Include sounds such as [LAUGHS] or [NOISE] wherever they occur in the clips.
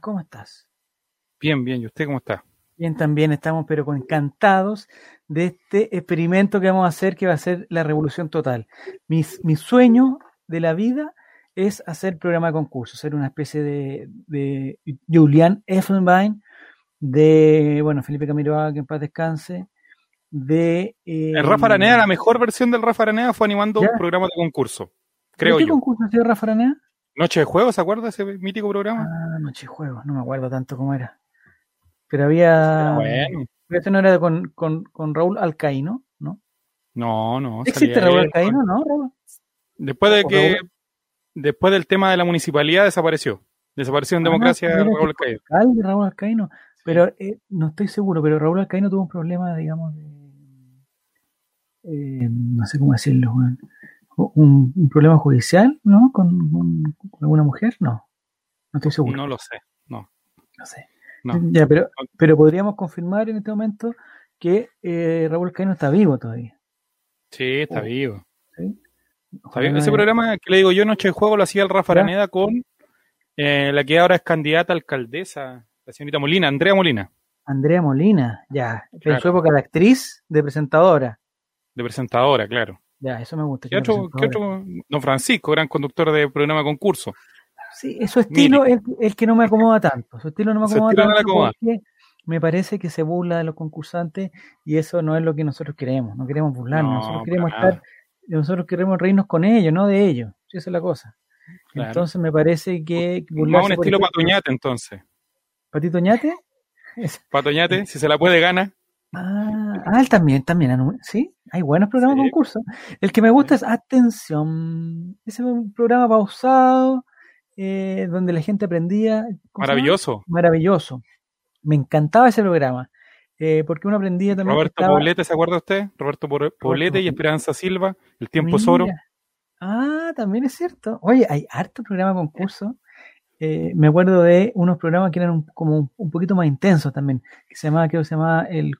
¿Cómo estás? Bien, bien. ¿Y usted cómo está? Bien, también estamos, pero encantados de este experimento que vamos a hacer, que va a ser la revolución total. Mi, mi sueño de la vida es hacer programa de concurso, ser una especie de, de Julian Effenbein, de, bueno, Felipe Camiroaga, que en paz descanse, de... Eh, el Rafa Aranea, la mejor versión del Rafa Aranea fue animando un programa de concurso, creo ¿Qué yo. concurso hacía Rafa Aranea? Noche de Juegos, ¿se acuerda ese mítico programa? Ah, Noche de Juegos, no me acuerdo tanto cómo era. Pero había... Bueno. Pero este no era con, con, con Raúl Alcaíno, ¿no? No, no. ¿Existe Raúl Alcaíno, no, Raúl? Después de ¿O que, Raúl? después del tema de la municipalidad desapareció. Desapareció en Ah, democracia era Raúl Alcaíno. alcalde Raúl Alcaíno. Pero eh, no estoy seguro, pero Raúl Alcaíno tuvo un problema, digamos, de. eh, no sé cómo decirlo, weón. Un, un problema judicial, ¿no? ¿Con, con- con alguna mujer? No. No estoy seguro. No lo sé. No. No sé. No. Ya, pero, pero podríamos confirmar en este momento que eh, Raúl Alcaíno está vivo todavía. Sí, está Oh. vivo. ¿sí? Está no Ese haya- programa que le digo yo, Noche de Juego, lo hacía el Rafa. Araneda con eh, la que ahora es candidata a alcaldesa, la señorita Molina, Andrea Molina, Andrea Molina, ya. En Claro. su época de actriz, de presentadora. de presentadora, claro. Ya, eso me gusta. ¿Qué otro, qué otro? Don Francisco, gran conductor de programa concurso. Sí, su estilo es el que no me acomoda tanto. Su estilo no me acomoda no tanto acomoda. me parece que se burla de los concursantes y eso no es lo que nosotros queremos. No queremos burlarnos. No, nosotros queremos nada. estar, nosotros queremos reírnos con ellos, no de ellos. Sí, esa es la cosa. Claro. Entonces me parece que un burlarse, por estilo Patoñate, entonces. Patito Ñate. Patoñate, [LAUGHS] si se la puede, gana. Ah, ah, él también, también. Sí, hay buenos programas de Sí. concurso. El que me gusta es Atención. Ese es un programa pausado eh, donde la gente aprendía. Maravilloso. maravilloso. Me encantaba ese programa. eh, porque uno aprendía también. Roberto estaba- Poblete, ¿se acuerda usted? Roberto Poblete y. Esperanza Silva, El Tiempo Mira. Soro. Ah, también es cierto. Oye, hay harto programa concurso. Eh, me acuerdo de unos programas que eran un- como un, un poquito más intensos también, que se llamaba, creo que se llamaba el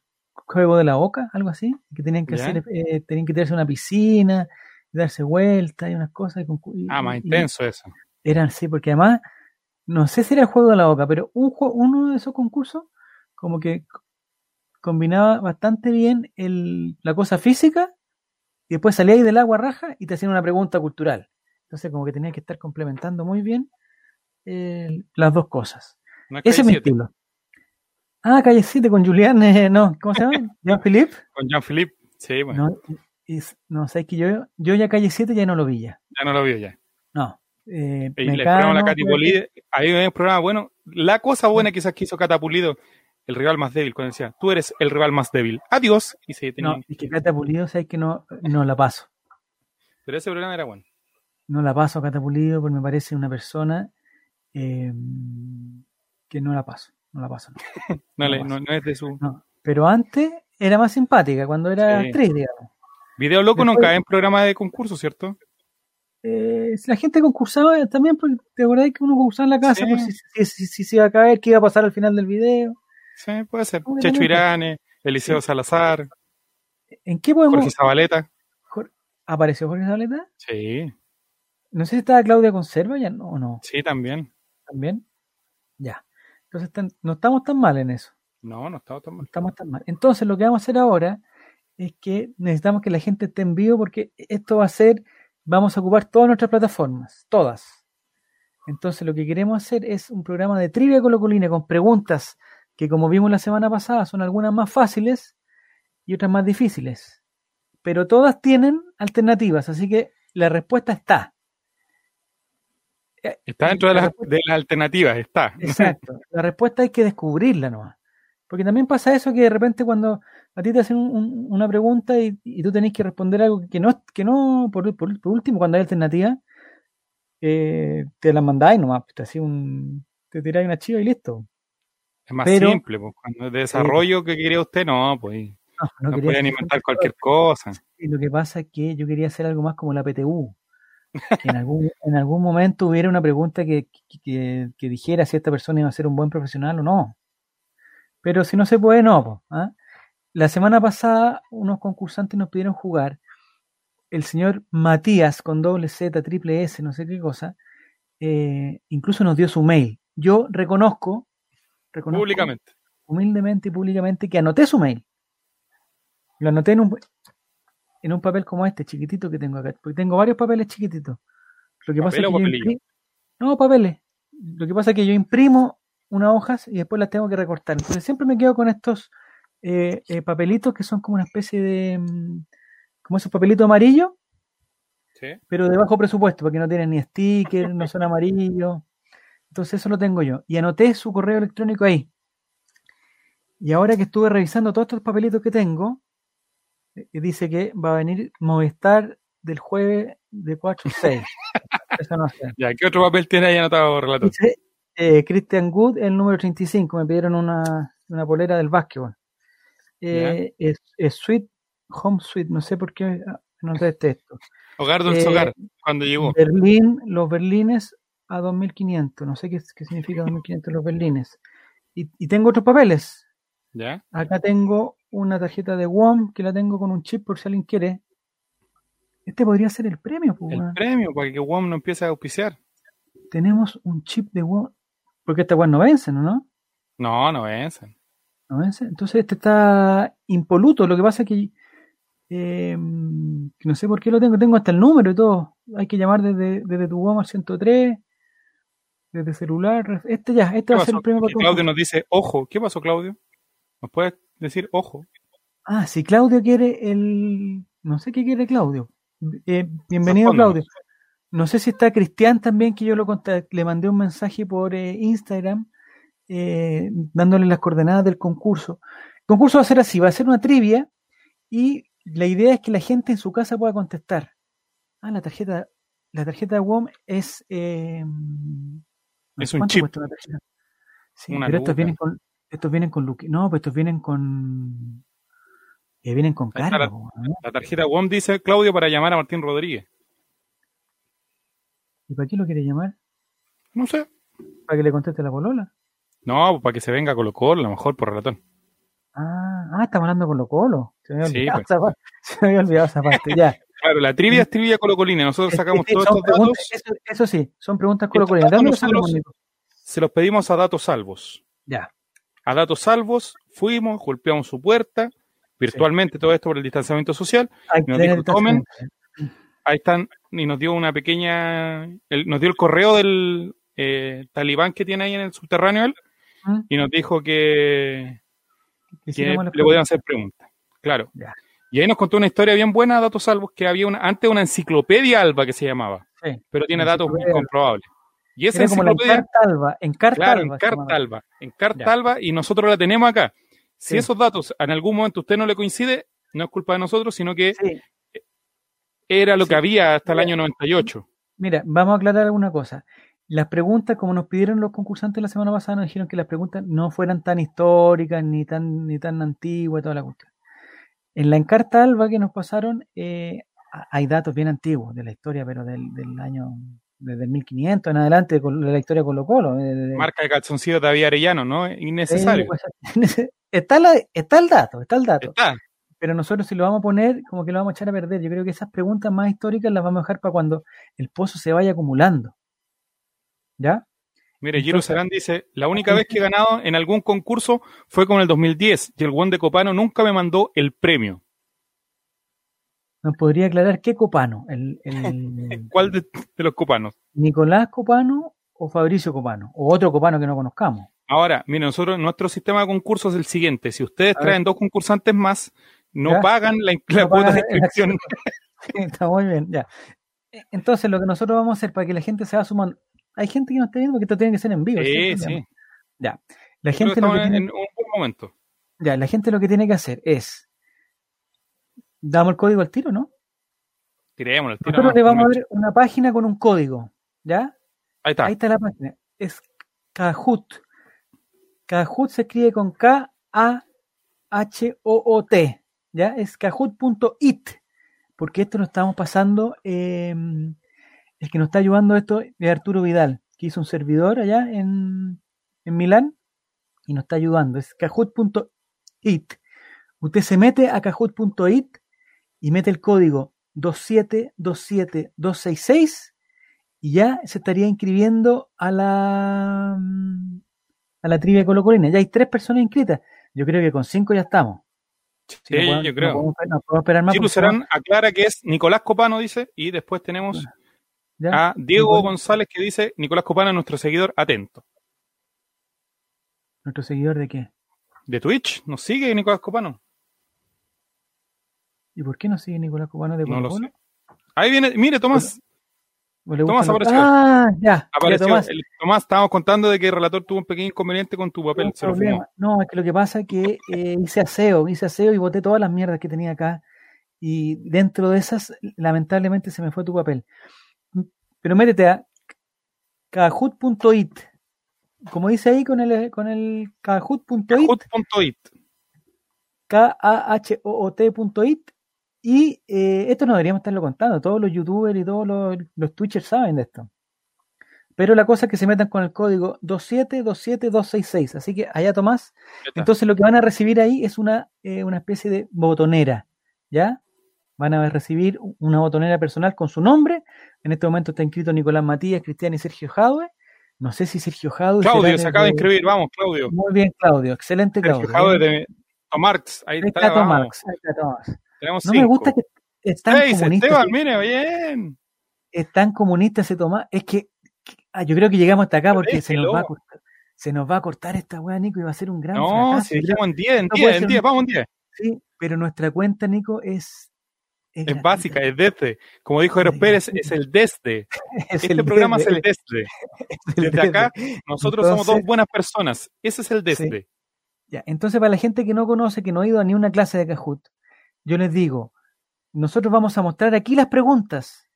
juego de la boca, algo así, que tenían que Ya. hacer, eh, tenían que tirarse a una piscina, darse vueltas y unas cosas. y Ah, más y- intenso eso. Eran, sí, porque además, no sé si era el juego de la boca, pero un jue- uno de esos concursos como que combinaba bastante bien el, la cosa física y después salía ahí del agua raja y te hacían una pregunta cultural. Entonces como que tenía que estar complementando muy bien eh, las dos cosas. No es Ese es mi 7, estilo. Ah, Calle 7 con Julián, eh, no, ¿cómo se llama? Jean-Philippe. Con Jean-Philippe. Sí, bueno, No, no sé, es que yo, yo ya Calle 7 ya no lo vi ya. ya no lo vio ya. No. Eh, Y el programa La Cati Pulido, ahí hay un programa bueno. La cosa buena quizás que hizo Cata Pulido, el rival más débil, cuando decía, tú eres el rival más débil. Adiós. Y se ser. tenía... No, es que Cata Pulido, sabes que no, no la paso. Pero ese programa era bueno. No la paso a Cata Pulido porque me parece una persona eh, que no la paso. No la [LAUGHS] paso. No. Es de su... Pero antes era más simpática, cuando era Sí. actriz, digamos. Video Loco Después- cae en programa de concurso, ¿cierto? Eh, la gente concursaba también, porque te acordás que uno concursaba en la casa, Sí. pues, si, si- si- si se iba a caer, qué iba a pasar al final del video. Sí, puede ser. Checho. Irane, Eliseo Salazar, ¿En qué podemos...? Jorge Zabaleta. ¿Apareció Jorge Zabaleta? Sí, No sé si estaba Claudia Conserva ya, no, o no, sí, también. también. Ya. Entonces no estamos tan mal en eso. No, no estaba tan No mal. estamos tan mal. Entonces, lo que vamos a hacer ahora es que necesitamos que la gente esté en vivo porque esto va a ser, vamos a ocupar todas nuestras plataformas, todas. Entonces, lo que queremos hacer es un programa de trivia colocolina con preguntas que, como vimos la semana pasada, son algunas más fáciles y otras más difíciles. Pero todas tienen alternativas, así que la respuesta está. Está dentro de las, de las alternativas, está. Exacto. [LAUGHS] La respuesta hay que descubrirla nomás. Porque también pasa eso que de repente cuando a ti te hacen un- un- una pregunta y, y tú tenés que responder algo que no, que no por, por- por último, cuando hay alternativa, eh, te la mandáis nomás, te un, te tiráis una chiva y listo. Es más Pero- simple, pues. Cuando es de desarrollo que quería usted, no, pues. No, No, quería pueden hacer- inventar cualquier cosa. Y lo que pasa es que yo quería hacer algo más como la PTU. Que en algún, en algún momento hubiera una pregunta que, que- dijera si esta persona iba a ser un buen profesional o no. Pero si no se puede, no. ¿ah? La semana pasada unos concursantes nos pidieron jugar. El señor Matías con doble Z, triple S, no sé qué cosa, eh, incluso nos dio su mail. yo reconozco, reconozco Públicamente. humildemente y públicamente que anoté su mail. Lo anoté en un, en un papel como este, chiquitito que tengo acá, porque tengo varios papeles chiquititos. Lo que pasa ¿Papel es que yo No, papeles. Lo que pasa es que yo imprimo unas hojas y después las tengo que recortar. Entonces siempre me quedo con estos eh, eh, papelitos que son como una especie de... mm, como esos papelitos amarillos, Sí. pero de bajo presupuesto, porque no tienen ni sticker, no son amarillos. Entonces eso lo tengo yo. Y anoté su correo electrónico ahí. Y ahora que estuve revisando todos estos papelitos que tengo, dice que va a venir Movistar del jueves de 4 a 6. Eso no sé. Ya, ¿qué otro papel tiene ahí anotado, relator? Dice eh, Christian Good, el número 35. Me pidieron una, una polera del básquetbol. Eh, es, es Sweet Home Suite, no sé por qué ah, no sé este esto. Hogar dulce eh, hogar, cuando llegó. Berlín, los berlines a 2500. No sé qué, qué significa 2500 los berlines. Y, y tengo otros papeles. ¿Ya? Acá tengo una tarjeta de WOM que la tengo con un chip por si alguien quiere. Este podría ser el premio. pues, El premio para que WOM no empiece a auspiciar. Tenemos un chip de WOM. Porque esta weón no vence, ¿no? No, no vencen. ¿No vence? Entonces este está impoluto. Lo que pasa es que, eh, no sé por qué lo tengo. Tengo hasta el número y todo. Hay que llamar desde, desde tu WOM al 103. Desde celular. Este ya, este ¿Qué va a ser el premio para Claudio nos dice, ojo. ¿Qué pasó, Claudio? ¿Nos puedes decir ojo? Ah, si Claudio quiere el. No sé qué quiere Claudio. Eh, bienvenido. Claudio. No sé si está Cristian también, que yo lo conta- le mandé un mensaje por eh, Instagram eh, dándole las coordenadas del concurso. El concurso va a ser así: va a ser una trivia y la idea es que la gente en su casa pueda contestar. Ah, la tarjeta, la tarjeta de WOM es. eh, Es un ¿cuánto chip. una tarjeta? Sí, Una pero estos vienen con. Estos vienen con Luqui. No, pues estos vienen con. eh, vienen con carga. la- po, ¿no? La tarjeta WOM dice Claudio para llamar a Martín Rodríguez. ¿Y para qué lo quiere llamar? No sé. ¿Para que le conteste la polola? No, para que se venga Colo Colo, a lo mejor por relatón. Ah, ah, estamos hablando con Colo. Se me había Sí, olvidado, pues. esa, parte. [LAUGHS] Se me había olvidado esa parte. Ya. Claro, la trivia es trivia colocolina. Nosotros sacamos Sí, todos estos datos, eso, eso sí, son preguntas colocolinas. datos los nosotros- Nico. se los pedimos a datos salvos. Ya. A datos salvos, fuimos, golpeamos su puerta, virtualmente todo esto por el distanciamiento social. Que Nos dijo, tomen. Ahí están, y nos dio una pequeña, el- nos dio el correo del eh, talibán que tiene ahí en el subterráneo él, y nos dijo que, le podían hacer preguntas. Claro. Ya. Y ahí nos contó una historia bien buena, datos salvos, que había una, antes una enciclopedia alba que se llamaba, Sí. pero tiene datos Enciclopedia Alba. Y esa Era como la enciclopedia, Encarta Alba. Encarta claro, Alba en se llamaba. carta alba, en carta Ya. alba, y nosotros la tenemos acá. Si Sí. esos datos en algún momento a usted no le coincide, no es culpa de nosotros, sino que Sí. era lo Sí. que había hasta el año 98. Mira, vamos a aclarar alguna cosa. Las preguntas, como nos pidieron los concursantes la semana pasada, nos dijeron que las preguntas no fueran tan históricas ni tan ni tan antiguas, toda la cuestión. En la encarta alba que nos pasaron, eh, hay datos bien antiguos de la historia, pero del, del año, desde el 1500 en adelante, con- de la historia Colo Colo. eh, de- Marca de calzoncillos de David Arellano, ¿no? Es Innecesario. Pues, [LAUGHS] está, la- está el dato, está el dato. Está. Pero nosotros si lo vamos a poner, como que lo vamos a echar a perder. Yo creo que esas preguntas más históricas las vamos a dejar para cuando el pozo se vaya acumulando. ¿Ya? Mire, Giro Serán dice, la única vez que he ganado en algún concurso fue con el 2010 y el Juan de Copano nunca me mandó el premio. ¿Nos podría aclarar qué Copano? ¿El, el [LAUGHS] ¿Cuál de, de los copanos? Nicolás Copano o Fabricio Copano? ¿O otro Copano que no conozcamos? Ahora, mire, nosotros, nuestro sistema de concursos es el siguiente. Si ustedes A ver. traen dos concursantes más, no Ya. pagan la, la No cuota de pagan inscripción. [LAUGHS] Está muy bien, ya. Entonces, lo que nosotros vamos a hacer para que la gente se va sumando. Hay gente que no está viendo porque esto tiene que ser en vivo. Sí, sí. Ya. La gente, lo estamos que en, tiene, en un buen momento. ya, la gente lo que tiene que hacer es. Damos el código al tiro, ¿no? Tirémoslo, el tiro Nosotros le vamos a ver una página con un código, ¿ya? Ahí está. Ahí está la página. Es Kahoot. Kahoot se escribe con K-A-H-O-O-T. ¿Ya? Es kahoot.it. Porque esto lo estamos pasando. eh, el que nos está ayudando esto es Arturo Vidal, que hizo un servidor allá en, en Milán y nos está ayudando. Es kahoot.it. Usted se mete a kahoot.it y mete el código 2727266 y ya se estaría inscribiendo a la mm, a la trivia colocolina. Ya hay tres personas inscritas. Yo creo que con cinco ya estamos. Sí, yo creo. No no esperar más. Porque Serán aclara que es Nicolás Copano, dice, y después tenemos ya, a Diego Nicolás, González que dice, Nicolás Copano, nuestro seguidor atento. nuestro seguidor de qué? De Twitch, ¿nos sigue Nicolás Copano? ¿Y por qué no sigue Nicolás Cubano de No lo sé. Ahí viene, mire, Tomás, ¿O le Tomás apareció. Ah, ya. ya, apareció. Tomás. El- Tomás, estábamos contando de que el relator tuvo un pequeño inconveniente con tu papel, No, se lo problema. fumó. No, es que lo que pasa es que eh, hice aseo, hice aseo y boté todas las mierdas que tenía acá. Y dentro de esas, lamentablemente se me fue tu papel. Pero métete a kahoot.it. Como dice ahí con el, con el kahoot.it, Hut.it. K-A-H-O-O-T.it. Y eh, esto no deberíamos estarlo contando. Todos los youtubers y todos los, los twitchers saben de esto. Pero la cosa es que se metan con el código 2727266. Así que allá Tomás, entonces lo que van a recibir ahí es una, eh, una especie de botonera, ¿ya? Van a recibir una botonera personal con su nombre. En este momento está inscrito Nicolás Matías, Cristian y Sergio Jadwe. No sé si Sergio Jadwe... Claudio se acaba de inscribir, vamos, Claudio. Muy bien, Claudio. Excelente, Sergio Claudio. Jadwe de Tomarx, ahí Ahí está. Ahí está Tomás. Tenemos No cinco. me gusta que es tan Seis, comunista. Esteban, que- mire, bien. es tan comunista ese Tomás. Es que, que- ah, yo creo que llegamos hasta acá porque se nos, va a cortar, se nos va a cortar esta weá, Nico, y va a ser un gran No, fracaso. si dejamos en 10, en no 10, puede en ser 10, un- vamos en 10. sí, pero nuestra cuenta, Nico, es. Es básica, es desde. Como dijo Eros Pérez, es el desde. [LAUGHS] Es Este el programa [LAUGHS] es el desde. es el Desde acá, nosotros somos dos buenas personas. Ese es el desde. Ya, entonces, para la gente que no conoce, que no ha ido a ni una clase de Kahoot, yo les digo: nosotros vamos a mostrar aquí las preguntas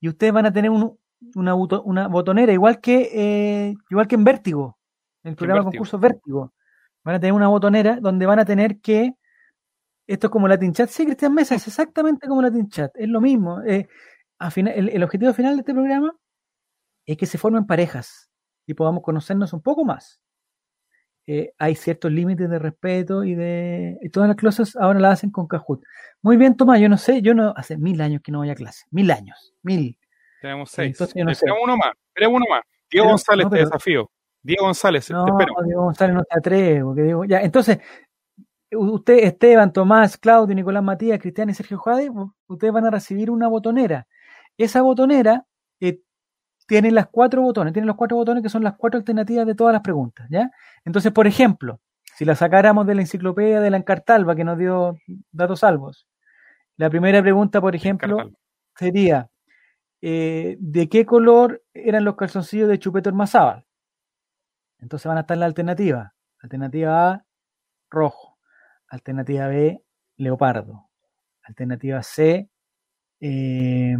y ustedes van a tener un- una, una botonera, igual que, eh, igual que en Vértigo, el programa de Vértigo. concursos Vértigo. Van a tener una botonera donde van a tener que. Esto es como Latin Chat. Sí, Cristian Mesa, es exactamente como Latin Chat. Es lo mismo. eh, al final- el, el objetivo final de este programa es que se formen parejas y podamos conocernos un poco más. Eh, hay ciertos límites de respeto y de. Y todas las cosas ahora las hacen con Kahoot. Muy bien, Tomás, yo no sé, yo no. Hace mil años que no voy a clase. Mil años. Mil. Tenemos seis. Entonces yo no sé. Uno más. Esperemos uno más. Diego Pero- González, no, te desafío. Diego González, No, te espero. Diego González no se atreve, porque digo, ya, entonces, usted, Esteban, Tomás, Claudio, Nicolás Matías, Cristian y Sergio u- ustedes van a recibir una botonera. Esa botonera eh, tiene las cuatro botones, tiene los cuatro botones que son las cuatro alternativas de todas las preguntas, ¿ya? Entonces, por ejemplo, si la sacáramos de la enciclopedia de la Encartalba que nos dio datos salvos, la primera pregunta, por ejemplo, sería eh, ¿de qué color eran los calzoncillos de Chupeto Hermazábal? Entonces van a estar las alternativas. Alternativa A, rojo. Alternativa B, leopardo. Alternativa C, eh,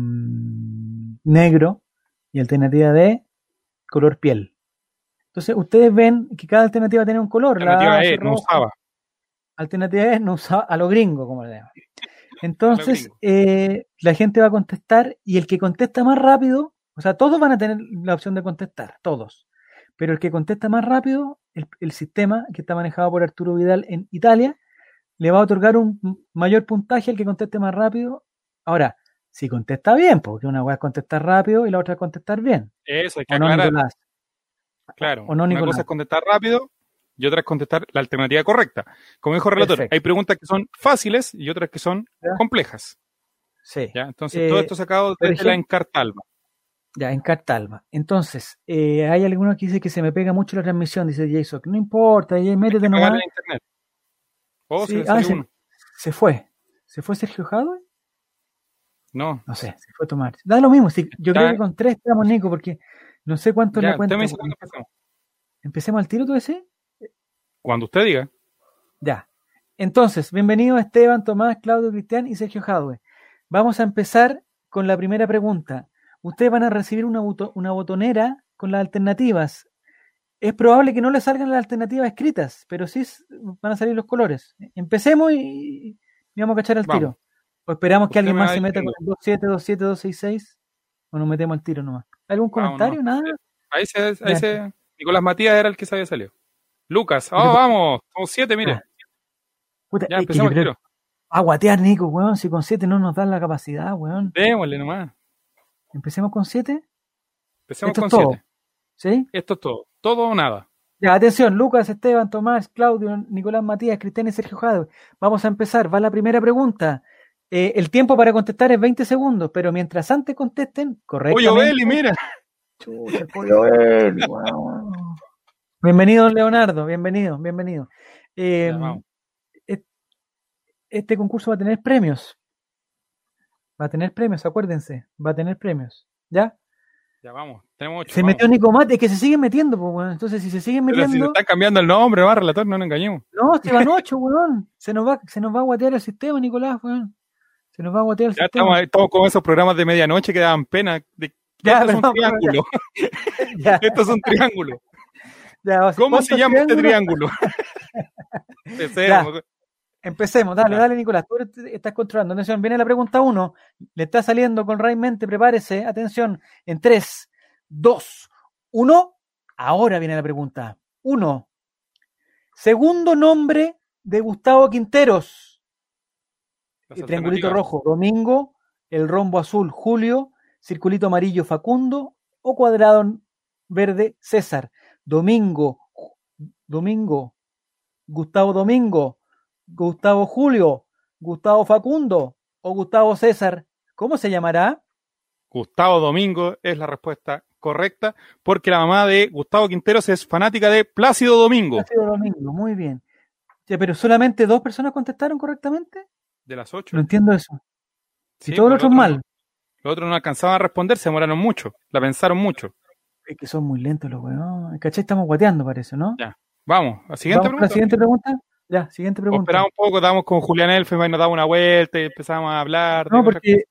negro. Y alternativa D, color piel. Entonces ustedes ven que cada alternativa tiene un color. La Alternativa E, no usaba. Alternativa E no usaba a lo gringo, como le llaman. [LAUGHS] Entonces, eh, la gente va a contestar y el que contesta más rápido, o sea, todos van a tener la opción de contestar, todos. Pero el que contesta más rápido, el, el sistema que está manejado por Arturo Vidal en Italia, le va a otorgar un mayor puntaje al que conteste más rápido. Ahora, si contesta bien, porque una es contestar rápido y la otra es contestar bien. Eso hay que ¿O no, aclarar. Nicolás? Claro. ¿O no, Una Nicolás? cosa es contestar rápido y otra es contestar la alternativa correcta. Como dijo el relator, Perfecto. hay preguntas que son fáciles y otras que son Ya. complejas. Sí. ¿ya? Entonces, Eh, todo esto sacado desde la ejemplo- Encartalba. Ya, en Cartalba. Entonces, eh, hay alguno que dice que se me pega mucho la transmisión, dice Jason. No importa, ya métete nomás. A internet. Oh, Sí, se le ah, se-. Se fue. ¿Se fue Sergio Jadwe? No, No sé, se fue Tomás. Da lo mismo, yo Ya. creo que con tres estamos, Nico, porque no sé cuánto ya, usted me cuándo empezamos. Empecemos al tiro, tú decís. Cuando usted diga. Ya. Entonces, bienvenido Esteban, Tomás, Claudio, Cristian y Sergio Jadwe. Vamos a empezar con la primera pregunta. Ustedes van a recibir una, boto- una botonera con las alternativas. Es probable que no les salgan las alternativas escritas, pero sí van a salir los colores. Empecemos y, y vamos a cachar al Vamos. tiro. O esperamos que alguien más se meta con el 2727266 o nos metemos al tiro nomás. ¿Algún comentario? Nada. Ahí se, ahí se. Nicolás Matías era el que se había salido. Lucas, oh, vamos, somos siete, mire. Puta, Ya empezamos el tiro. a guatear, Nico, weón. Si con 7 no nos dan la capacidad, weón. Démosle nomás. Empecemos con 7. Empecemos Esto con es. 7. ¿Sí? Esto es todo. Todo o nada. Ya, atención, Lucas, Esteban, Tomás, Claudio, Nicolás Matías, Cristian y Sergio Jadwe. Vamos a empezar. Va la primera pregunta. Eh, el tiempo para contestar es 20 segundos, pero mientras antes contesten, Oye, correctamente. Beli, mira. Chucha, pollo Belli, weón. Bienvenido, Leonardo. Bienvenido, bienvenido. Eh, este concurso va a tener premios. Va a tener premios, acuérdense. Va a tener premios. ¿Ya? Ya vamos. Tenemos 8. Se metió Nico Mate, es que se siguen metiendo, pues, weón. Entonces, si se siguen Pero si se metiendo. está cambiando el nombre, va, relator, no nos engañemos. No, se van ocho, weón. Se nos va, se nos va a guatear el sistema, Nicolás, weón. Se nos va a guatear el Ya sistema. estamos, estamos con esos programas de medianoche que daban pena. De, Ya, esto es un. Ya, Esto es un triángulo. ya, o sea, ¿Cómo se ¿cuántos llama este triángulo? [LAUGHS] Empecemos. Empecemos, dale, dale, Nicolás. Tú estás controlando. Atención, viene la pregunta uno. Le está saliendo con Ray Mente, prepárese. Atención, en 3, 2, 1. Ahora viene la pregunta. Uno. Segundo nombre de Gustavo Quinteros. El triangulito rojo, Domingo. El rombo azul, Julio. Circulito amarillo, Facundo. O cuadrado verde, César. Domingo, Domingo, Gustavo Domingo, Gustavo Julio, Gustavo Facundo o Gustavo César. ¿Cómo se llamará? Gustavo Domingo es la respuesta correcta, porque la mamá de Gustavo Quinteros es fanática de Plácido Domingo. Plácido Domingo, muy bien. Ya, pero solamente dos personas contestaron correctamente. De las ocho. No entiendo eso. Sí, y otros lo otro mal. no- Los otros no alcanzaban a responder, se demoraron mucho, la pensaron mucho. Es que son muy lentos los weón. ¿Cachai? Estamos guateando, parece, ¿no? Ya. Vamos, la siguiente Vamos pregunta. la siguiente pregunta. Ya, siguiente pregunta. Esperamos un poco, estábamos con Julián Elfes, nos daba una vuelta y empezamos a hablar. No, porque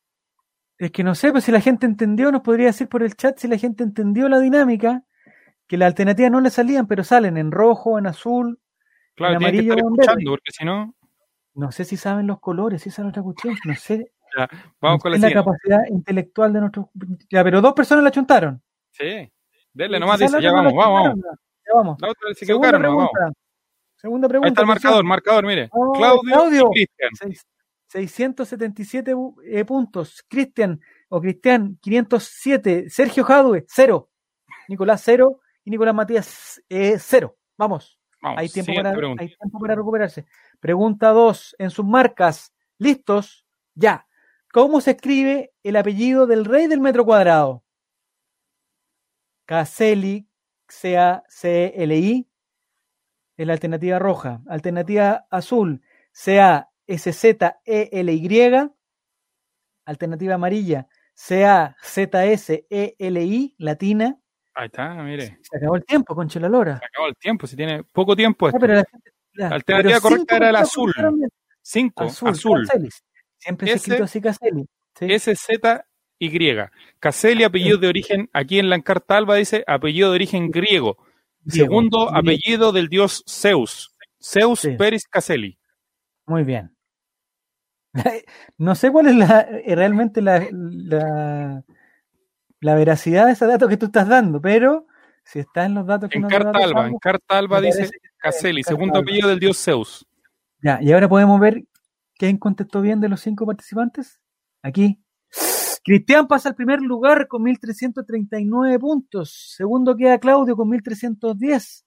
es que no sé, pues si la gente entendió, nos podría decir por el chat si la gente entendió la dinámica, que las alternativas no le salían, pero salen en rojo, en azul. Claro, en tienen que estar amarillo escuchando, porque si no, No sé si saben los colores, esa es otra cuestión. No sé, vamos no con sé la capacidad intelectual de nuestros. Ya, pero dos personas la chuntaron. Sí, denle nomás, dice, ya vamos, vamos, vamos. Ya. La otra se Segunda no, vamos. pregunta. Segunda pregunta. Ahí está el marcador, marcador, mire. Oh, Claudio, Claudio. y Cristian. Seis- 677 bu- eh, puntos. Cristian o Cristian, 507. Sergio Jadue, 0. Nicolás, 0. Y Nicolás Matías, 0. Vamos. Vamos, Hay tiempo, siguiente para, pregunta. hay tiempo para recuperarse. Pregunta 2. En sus marcas, listos, ya. ¿Cómo se escribe el apellido del rey del metro cuadrado? Caselli, C-A-C-L-I, es la alternativa roja. Alternativa azul, C-A-S-Z-E-L-Y. Alternativa amarilla, C-A-Z-S-E-L-I, latina. Ahí está, mire. Se acabó el tiempo, concha la lora. Se acabó el tiempo, si tiene poco tiempo. Ah, esto. pero la alternativa correcta era el azul. Cinco, Azul, azul. Siempre se ha Ese- escrito así Caselli. Sí. S-Z-Y. Caselli, apellido de origen, aquí en la encarta Alba dice apellido de origen griego. Segundo apellido del dios Zeus. Zeus Sí. Peris Caselli. Muy bien. [LAUGHS] No sé cuál es la, eh, realmente la, la, la veracidad de ese dato que tú estás dando, pero si está en los datos que En nos da carta Datos Alba, en carta Alba dice Caselli, segundo apellido del dios Zeus. Ya, y ahora podemos ver quién contestó bien de los cinco participantes. Aquí. Cristian pasa al primer lugar con 1.339 puntos. Segundo queda Claudio con 1.310.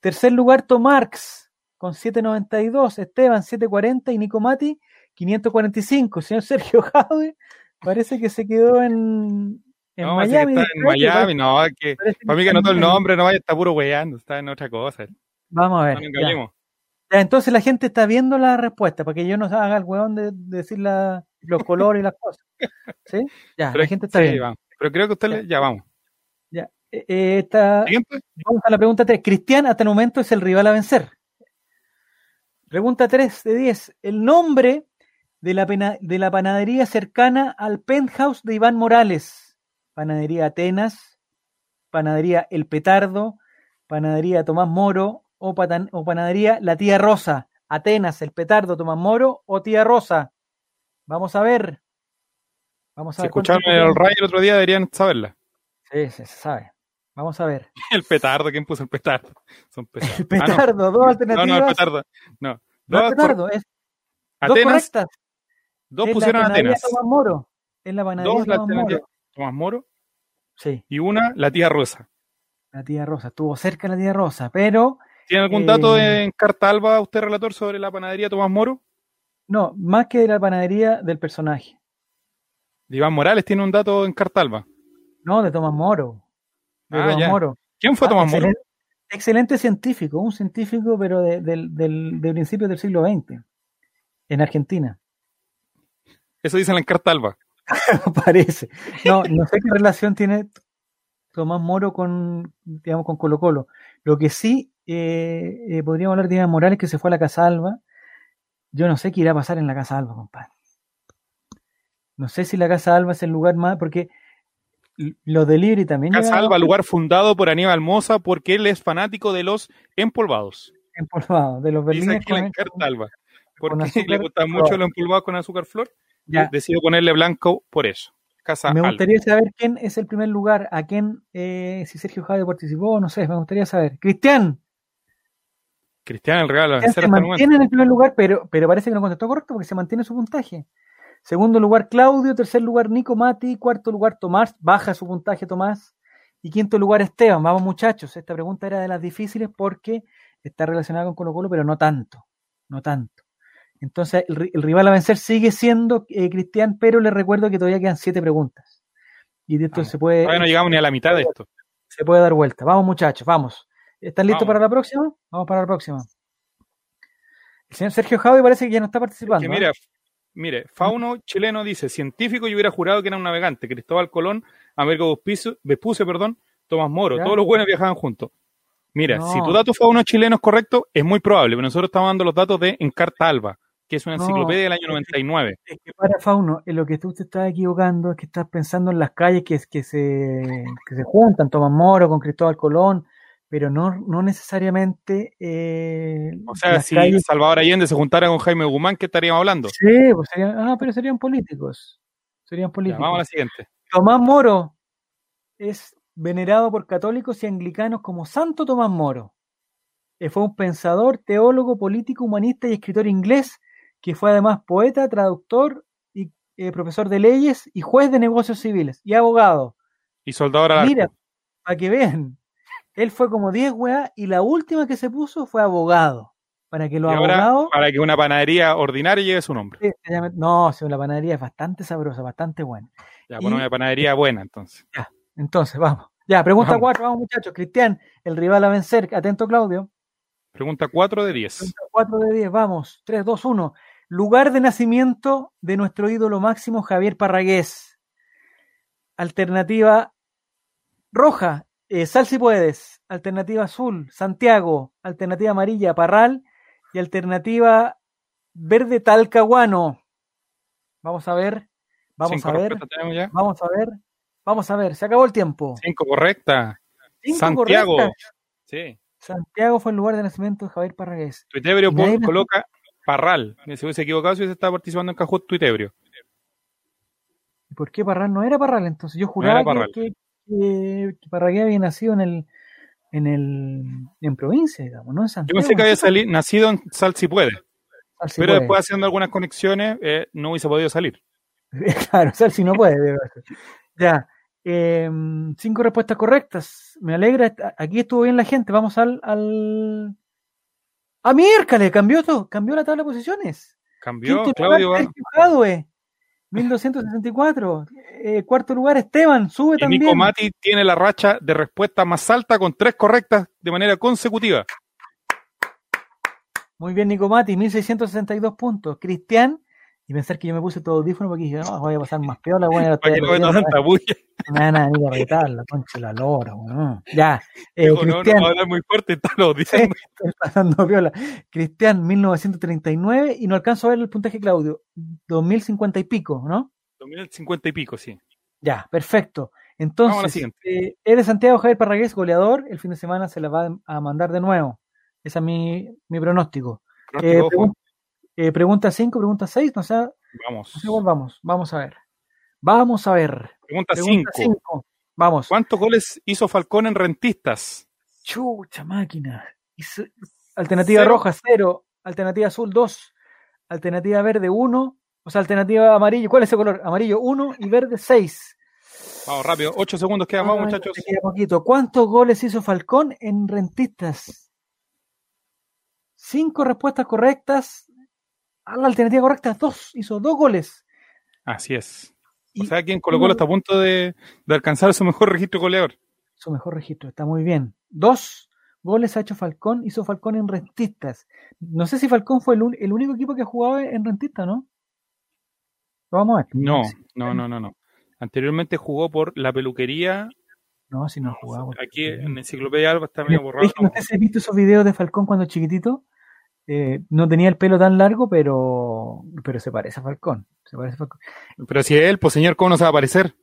Tercer lugar Tomarx con 7.92. Esteban 7.40 y Nico Mati 545. Señor Sergio Jade parece que se quedó en, en no, Miami. está en Miami, no, que que para mí que anotó en el nombre, no vaya, está puro weyando, está en otra cosa. Vamos a No ver. ya. Ya, entonces la gente está viendo la respuesta, para que yo no haga el hueón de, de decir la- los colores y las cosas. ¿Sí? Ya, Pero la gente está sí, viendo. vamos. Pero creo que usted le- ya vamos. Ya. Eh, eh, esta- vamos a la pregunta 3. Cristian hasta el momento es el rival a vencer. Pregunta 3 de 10. El nombre de la, pena- de la panadería cercana al penthouse de Iván Morales. Panadería Atenas, Panadería El Petardo, Panadería Tomás Moro o, patan- o Panadería La Tía Rosa. Atenas, El Petardo, Tomás Moro o Tía Rosa. Vamos a ver. Vamos a Si ver. escucharon el Ray el otro día deberían saberla. Sí, sí, se sabe. Vamos a ver. [LAUGHS] El petardo, ¿quién puso el petardo? Son. [LAUGHS] El Ah, no. Petardo, dos no, alternativas. no, el petardo. No. No Dos, petardo, es dos Atenas, correctas. dos Es la pusieron Atenas. Tomás Moro. Es la panadería Dos. Moro. Tomás Moro. Sí, Y una, la tía Rosa. la tía Rosa. Estuvo cerca la tía Rosa, pero ¿Tiene algún Eh, dato en carta alba usted, relator, sobre la panadería Tomás Moro? no, más que de la panadería del personaje. Iván Morales tiene un dato en carta alba. No, de Tomás Moro. De Ah, Tomás ya. Moro. ¿Quién fue Ah, Tomás Moro? excelente, excelente científico, un científico, pero de, del- del- de principios del siglo XX, en Argentina. Eso dice en la carta alba. [LAUGHS] Parece. No, no sé qué relación tiene Tomás Moro con, digamos, con Colo Colo. Lo que sí eh, eh, podríamos hablar de Iván Morales, que se fue a la Casa Alba. Yo no sé qué irá a pasar en la Casa Alba, compadre. No sé si la Casa Alba es el lugar más, porque los delivery también Casa Alba, lugar fundado por Aníbal Moza porque él es fanático de los empolvados. empolvados, de los Dice berlines aquí en la con- carta alba. Porque [LAUGHS] azúcar le gustan mucho los empolvados con azúcar flor. Ya. Decido ponerle blanco por eso. Casa Me Alba. gustaría saber quién es el primer lugar, a quién, eh, si Sergio Javier participó, no sé, me gustaría saber. Cristian, Cristian el regalo Cristian se mantiene en el primer lugar, pero, pero parece que no contestó correcto porque se mantiene su puntaje. Segundo lugar, Claudio. Tercer lugar, Nico Mati. Cuarto lugar, Tomás. Baja su puntaje, Tomás. Y quinto lugar, Esteban. Vamos, muchachos. Esta pregunta era de las difíciles porque está relacionada con Colo Colo, pero no tanto. No tanto. Entonces, el, ri- el rival a vencer sigue siendo eh, Cristian, pero les recuerdo que todavía quedan siete preguntas. Y de esto Ah, se puede, Todavía no llegamos ni a la mitad de esto. se puede dar vuelta. Vamos, muchachos, vamos. ¿Están listos Vamos. para la próxima? Vamos para la próxima. El señor Sergio Javi parece que ya no está participando. Que ¿eh? mira, mire, Fauno chileno dice, científico yo hubiera jurado que era un navegante, Cristóbal Colón, Américo Vespucio, Vespucio, perdón, Tomás Moro, Ya. todos los buenos viajaban juntos. Mira, No. si tu dato Fauno chileno es correcto, es muy probable, pero nosotros estamos dando los datos de Encarta Alba, que es una No. enciclopedia del año 99. Es que para Fauno, en lo que tú te estás equivocando es que estás pensando en las calles que, que, se, que se juntan, Tomás Moro con Cristóbal Colón, pero no, no necesariamente eh, O sea, si calles- Salvador Allende se juntara con Jaime Guzmán, ¿qué estaríamos hablando? Sí, pues serían, ah, pero serían políticos. Serían Ya, políticos. vamos a la siguiente. Tomás Moro es venerado por católicos y anglicanos como Santo Tomás Moro. Eh, Fue un pensador, teólogo, político, humanista y escritor inglés que fue además poeta, traductor y eh, profesor de leyes y juez de negocios civiles y abogado. Y Soldador al Mira, para que vean, él fue como 10 weas y la última que se puso fue abogado. Para que ahora, abogados... para que una panadería ordinaria lleve su nombre. No, si la panadería es bastante sabrosa, bastante buena. Ya, bueno, Y- una panadería buena, entonces. Entonces, vamos. Ya, pregunta Vamos. 4, vamos muchachos. Cristian, el rival a vencer. Atento, Claudio. Pregunta 4 de 10. Pregunta 4 de 10, vamos. 3, 2, 1. Lugar de nacimiento de nuestro ídolo máximo, Javier Parragués. Alternativa roja, eh, Sal si puedes. Alternativa azul, Santiago. Alternativa amarilla, Parral. Y alternativa verde, Talcahuano. Vamos a ver. Vamos Cinco a ver. Vamos a ver. Vamos a ver. Se acabó el tiempo. Cinco correcta. Cinco Santiago. correctas. Sí. Santiago fue el lugar de nacimiento de Javier Parragués. Tuitebrio coloca Parral. Se hubiese equivocado si hubiese estado participando en Cajut Tuitebrio. ¿Y por qué Parral no era Parral? Entonces yo juraba que- Parral. que, Parragués había nacido en el en el en provincia, digamos, no en Yo Santiago. pensé que había sali- nacido en Sal si puede, Sal si pero puede. después haciendo algunas conexiones eh, no hubiese podido salir. [LAUGHS] claro, Sal si no puede. ya. eh, cinco respuestas correctas. Me alegra. Aquí estuvo bien la gente. Vamos al. al... ¡Ah, miércoles! Cambió todo. Cambió la tabla de posiciones. Cambió, Quinto Claudio. lugar, Sergio Jadue, 1264. Eh, cuarto lugar, Esteban, sube Y también. Nico Mati tiene la racha de respuesta más alta con tres correctas de manera consecutiva. Muy bien, Nico Mati, 1662 puntos. Cristian, y pensar que yo me puse todo audífono porque dije, no, voy a pasar más peor la buena. [LAUGHS] Para que no tanta bulla. [LAUGHS] Me van a venir a retar la concha la lora, weón. Ya, eh, no, no, Cristian, va a hablar muy fuerte, está lo diciendo. [LAUGHS] estoy pasando piola. Cristian, 1939, y no alcanzo a ver el puntaje, Claudio. 2050 y pico, ¿no? 2050 y pico, sí. Ya, perfecto. Entonces, eh, es de Santiago Javier Parragués, goleador. El fin de semana se la va a mandar de nuevo. Ese es mi, mi pronóstico. Pronóstico, Eh, pregunta 5, pregunta 6, no sé, no Vamos. sé cuál vamos. Vamos a ver. Vamos a ver. Pregunta Pregunta 5. 5. Vamos. ¿Cuántos goles hizo Falcón en Rentistas? Chucha máquina. Hizo- Alternativa Cero. roja, 0. Alternativa azul, 2. Alternativa verde, 1. O sea, alternativa amarillo. ¿Cuál es ese color? Amarillo, 1 y verde, 6. Vamos rápido, ocho segundos quedan más, Ay, muchachos. queda poquito. ¿Cuántos goles hizo Falcón en Rentistas? Cinco respuestas correctas. A la alternativa correcta, dos. Hizo dos goles. Así es. Y O sea, quien Colo Colo está a punto de, de alcanzar su mejor registro goleador. su mejor registro, está muy bien. Dos goles ha hecho Falcón, hizo Falcón en Rentistas. No sé si Falcón fue el, un- el único equipo que jugaba en Rentistas, ¿no? Lo vamos a ver. No, no, no, no, no. Anteriormente jugó por la peluquería. No, si no jugaba. Aquí en Enciclopedia Alba está medio borrado. No sé si has visto esos videos de Falcón cuando chiquitito. Eh, no tenía el pelo tan largo, pero, pero se parece a Falcón. Se parece a Falcón. Pero si es él, pues señor, ¿cómo no se va a aparecer?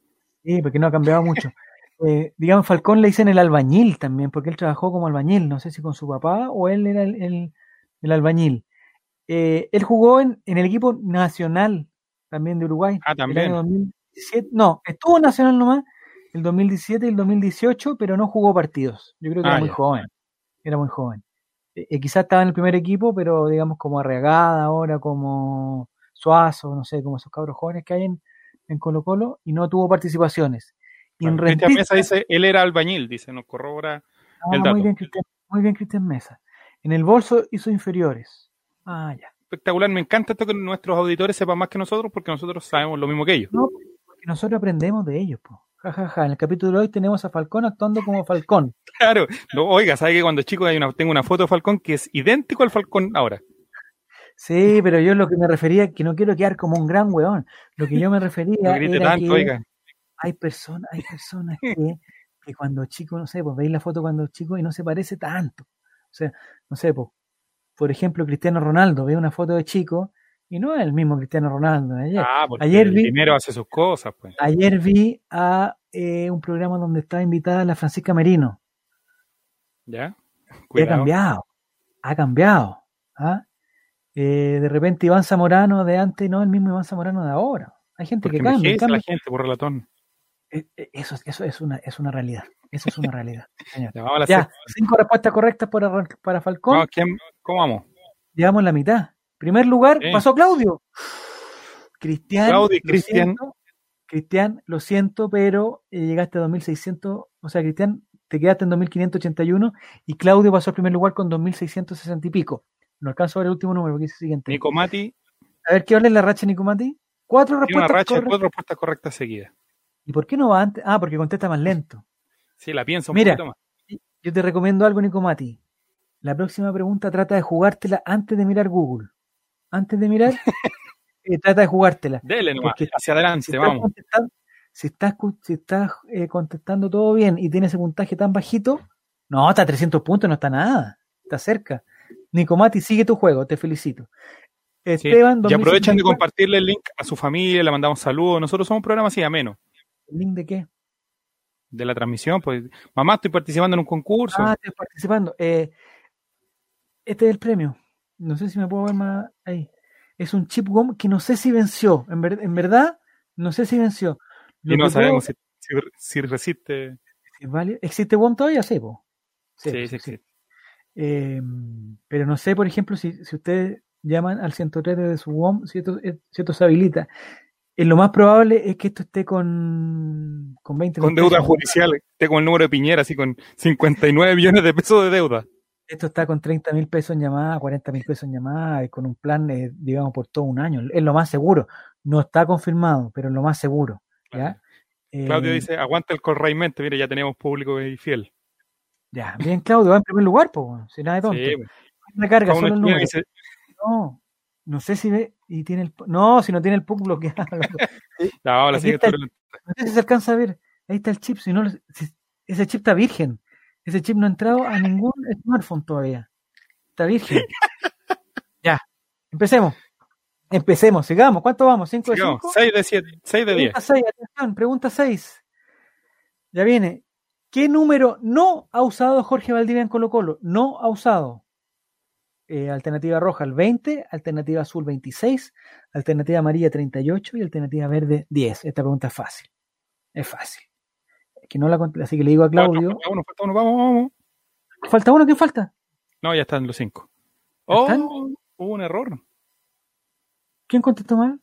Sí, porque no ha cambiado mucho. [LAUGHS] Eh, digamos, Falcón le dicen el albañil también, porque él trabajó como albañil, no sé si con su papá o él era el, el- el albañil. Eh, él jugó en, en el equipo nacional también de Uruguay. Ah, el también. año 2017. No, estuvo nacional nomás el 2017 y el 2018, pero no jugó partidos. Yo creo que Ah, era muy ya. joven. Era muy joven. Eh, eh, quizás estaba en el primer equipo, pero digamos como Arreagada ahora, como Suazo, no sé, como esos cabros jóvenes que hay en, en Colo Colo, y no tuvo participaciones. Y en Cristian Mesa dice, él era albañil, dice, nos corrobora. Ah, el dato. muy bien, Cristian, muy bien, Cristian Mesa. En el bolso hizo inferiores. Ah, ya. Espectacular, me encanta esto que nuestros auditores sepan más que nosotros porque nosotros sabemos lo mismo que ellos. No, porque nosotros aprendemos de ellos, po. Ja, ja, ja. En el capítulo de hoy tenemos a Falcón actuando como Falcón. [LAUGHS] Claro, no, oiga, ¿sabe que cuando chico hay una, tengo una foto de Falcón que es idéntico al Falcón ahora? Sí, pero yo lo que me refería, que no quiero quedar como un gran weón. Lo que yo me refería [LAUGHS] No era tanto, que oiga. hay personas, hay personas que, que cuando chico, no sé, pues veis la foto cuando chico y no se parece tanto. O sea, no sé, pues, por ejemplo, Cristiano Ronaldo, ve una foto de chico y no es el mismo Cristiano Ronaldo de ayer. Ah, porque Ayer el vi- dinero hace sus cosas, pues. Ayer vi a eh, un programa donde estaba invitada la Francisca Merino. ¿Ya? Y ha cambiado, ha cambiado. ¿ah? Eh, de repente Iván Zamorano de antes no es el mismo Iván Zamorano de ahora. Hay gente Porque que cambia. cambia. la gente por relatón. Eh, Eso, eso es, una, es una realidad. Eso es una realidad. [LAUGHS] señor. Ya, Ya, cinco respuestas correctas para, para Falcón. ¿quién- ¿Cómo vamos? Llevamos la mitad. Primer lugar Sí. pasó Claudio. Cristian. Claudio y Cristian. lo siento, pero eh, llegaste a 2600. O sea, Cristian, te quedaste en 2581 y Claudio pasó al primer lugar con 2660 y pico. No alcanzo a ver el último número, que es el siguiente. Nico Mati A ver, ¿qué vale la racha, Nicomati? Cuatro respuestas racha correctas. cuatro respuestas correctas seguidas. ¿Y por qué no va antes? Ah, porque contesta más lento. Sí, la pienso un Mira. poquito más. Yo te recomiendo algo, Nicomati. La próxima pregunta trata de jugártela antes de mirar Google. Antes de mirar, eh, trata de jugártela. Dele nomás, hacia adelante, Si vamos. contestando, si estás, si estás eh, contestando todo bien y tienes ese puntaje tan bajito, no, está a 300 puntos, no está nada. Está cerca. Nicomati, sigue tu juego, te felicito. Sí. Esteban, Y aprovechan de 2054, compartirle el link a su familia, le mandamos saludos. Nosotros somos un programa así ameno ¿El link de qué? de la transmisión. Pues, mamá, estoy participando en un concurso. Ah, estoy participando. Eh, este es el premio. No sé si me puedo ver más ahí. Es un chip GOM que no sé si venció. En, ver- en verdad, no sé si venció. Lo y no sabemos puedo- si, si, si resiste. si es válido- ¿Existe WOM todavía? Sí, po. Sí, Sí, sí, existe. Eh, pero no sé, por ejemplo, si, si ustedes llaman al 103 de su WOM, si esto, eh, si esto se habilita. Eh, lo más probable es que esto esté con, con 20 Con mil deuda pesos. judicial, esté con el número de Piñera, así con 59 millones de pesos de deuda. Esto está con 30 mil pesos en llamada, 40 mil pesos en llamada, y con un plan, eh, digamos, por todo un año. Es lo más seguro. No está confirmado, pero es lo más seguro. ¿ya? Claudio Eh, dice, aguanta el corraimente, mire, ya tenemos público y fiel. Ya, bien, Claudio, va en primer lugar, pues, si nada de tonto. Sí, solo el número. No, no sé si ve, y tiene el, no, si no tiene el PUC bloqueado. [LAUGHS] La. No sé si se alcanza a ver. Ahí está el chip. Si no, si- ese chip está virgen. Ese chip no ha entrado a ningún smartphone todavía. Está virgen. [LAUGHS] ya. Empecemos. Empecemos. Sigamos. ¿Cuánto vamos? ¿5 de Sigamos, 5? 6 de 7, 6 de 10. Pregunta 6. Atención. Pregunta 6. Ya viene. ¿Qué número no ha usado Jorge Valdivia en Colo Colo? No ha usado. Eh, alternativa roja el 20, alternativa azul 26, alternativa amarilla 38 y alternativa verde 10. Esta pregunta es fácil. Es fácil. Que no la cont- así que le digo a Claudio. Falta uno, falta uno, vamos, vamos. ¿Falta uno? ¿Quién falta? No, ya están los 5. ¿Ya están? Oh, hubo un error. ¿Quién contestó mal?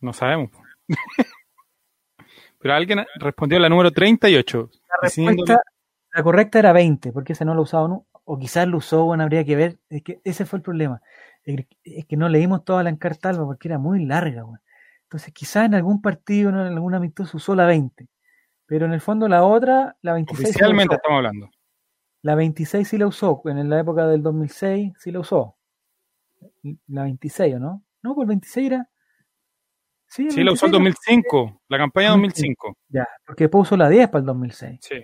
No sabemos. [LAUGHS] Pero alguien respondió la número 38. La respuesta, la correcta era 20, porque esa no la ha usado, ¿no? o quizás lo usó, bueno, habría que ver. Es que ese fue el problema. Es que no leímos toda la encarta Alba porque era muy larga, weón. Entonces, quizás en algún partido, en algún amistoso usó la 20. Pero en el fondo la otra, la 26. sí la Oficialmente estamos hablando. La 26 sí la usó, en la época del 2006 sí la usó. La 26, ¿o no? No, pues el 26 era... Sí, Sí, la usó el 26 era- 2005, la campaña 2005. Ya, porque después usó la 10 para el 2006. Sí.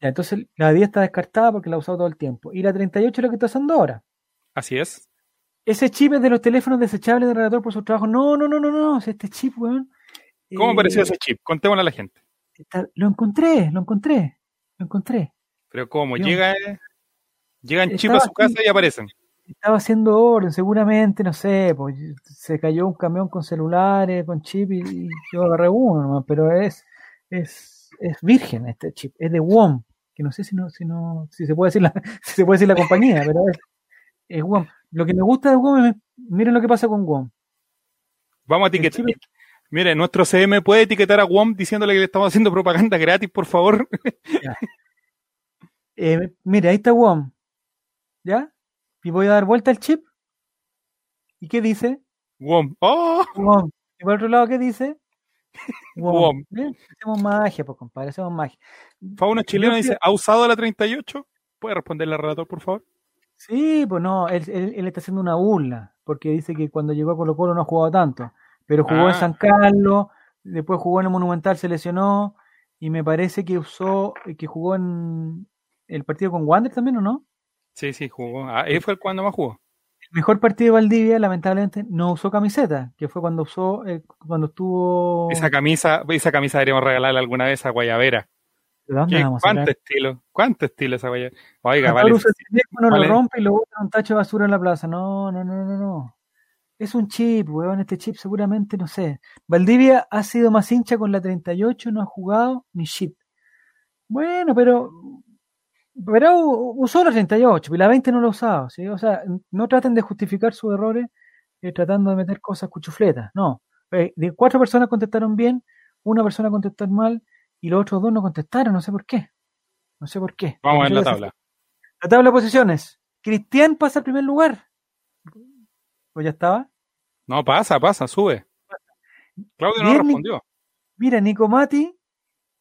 Ya, entonces la 10 está descartada porque la ha usado todo el tiempo. Y la 38 es lo que está usando ahora. Así es. Ese chip es de los teléfonos desechables de relator por su trabajo. No, no, no, no, no. Este chip, weón. ¿Cómo eh, apareció ese chip? Contémosle a la gente. Está- lo encontré, lo encontré. Lo encontré. Pero ¿cómo? Dios. Llega, llegan chip Estaba a su casa aquí. y aparecen. Estaba haciendo orden, seguramente, no sé, pues se cayó un camión con celulares, con chip y, y yo agarré uno nomás, pero es, es, es virgen este chip, es de WOM, que no sé si no, si no, si se puede decir la, [LAUGHS] si se puede decir la compañía, pero es, es WOM. Lo que me gusta de WOM es, miren lo que pasa con WOM. Vamos a etiquetar. Mire, nuestro CM puede etiquetar a WOM diciéndole que le estamos haciendo propaganda gratis, por favor. [LAUGHS] Eh, mire, ahí está WOM, ¿ya? Y voy a dar vuelta al chip. ¿Y qué dice? WOM. ¡Oh! WOM. Y por otro lado, ¿qué dice? [LAUGHS] WOM. Hacemos magia, pues, compadre, hacemos magia. Yo fui- dice, ¿ha usado la 38? ¿Puede responderle al relator, por favor? Sí, pues no, él, él- él está haciendo una burla, porque dice que cuando llegó a Colo Colo no ha jugado tanto, pero jugó Ah. en San Carlos, después jugó en el Monumental, se lesionó, y me parece que usó, que jugó en el partido con Wander también, ¿o no? Sí, sí, jugó. Ah, ahí fue cuando más jugó. El mejor partido de Valdivia, lamentablemente, no usó camiseta, que fue cuando usó, eh, cuando estuvo... Esa camisa, esa camisa deberíamos regalarle alguna vez a Guayavera. ¿De dónde ¿Qué- la vamos a ¿Cuánto sacar? estilo? ¿Cuánto estilo esa Guayavera? Oiga, vale. usa el teléfono, vale. lo rompe y lo bota en un tacho de basura en la plaza. No, no, no, no, no. Es un chip, weón. Este chip seguramente, no sé. Valdivia ha sido más hincha con la 38, no ha jugado ni chip. Bueno, pero. Pero usó la 38 y la 20 no la ha usado. ¿sí? O sea, no traten de justificar sus errores eh, tratando de meter cosas cuchufletas. No. Eh, de cuatro personas contestaron bien, una persona contestó mal y los otros dos no contestaron. No sé por qué. No sé por qué. Vamos a ver la tabla. la tabla de posiciones. Cristian pasa al primer lugar. ¿O ya estaba? No, pasa, pasa, sube. Claudio no Bien, respondió. Mira, Nico Mati,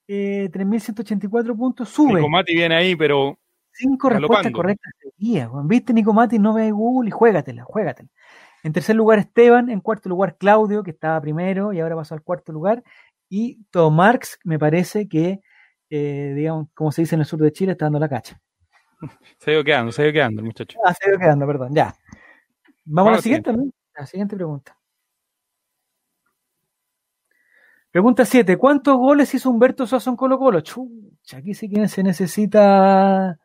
eh, 3.184 puntos, sube. Nico Mati viene ahí, pero Cinco respuestas correctas seguidas. ¿Viste, Nico Mati? No ve Google y juégatela, juégatela. En tercer lugar, Esteban. En cuarto lugar, Claudio, que estaba primero y ahora pasó al cuarto lugar. Y Tomarx, me parece que, eh, digamos, como se dice en el sur de Chile, está dando la cacha. [LAUGHS] se ha ido quedando, se ha ido quedando muchacho. Ah, se ha ido quedando, perdón, ya. Vamos a la siguiente, ¿no? La siguiente pregunta. Pregunta 7. ¿Cuántos goles hizo Humberto Sosa en Colo Colo? Chucha, aquí sí que se necesita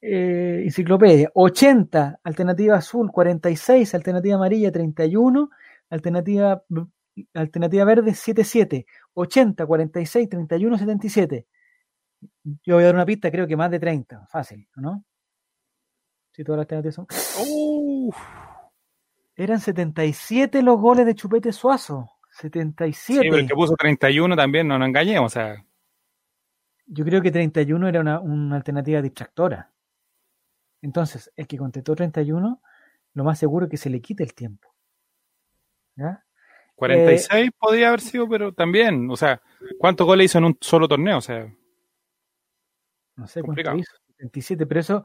eh, enciclopedia. 80, alternativa azul, 46, alternativa amarilla, 31, alternativa, alternativa verde, 77. 80, 46, 31, 77. Yo voy a dar una pista, creo que más de 30. Fácil, ¿no? Si todas las alternativas son. Uf, Eran 77 los goles de Chupete Suazo. sí, 77. pero el que puso 31 también, no nos engañemos. O sea, Yo creo que 31 era una, una alternativa distractora. Entonces, el que contestó 31, lo más seguro es que se le quite el tiempo. ¿Ya? 46 podría haber sido, pero también, o sea, ¿cuántos goles hizo en un solo torneo? O sea, No sé Complicado. cuánto hizo. 77, pero eso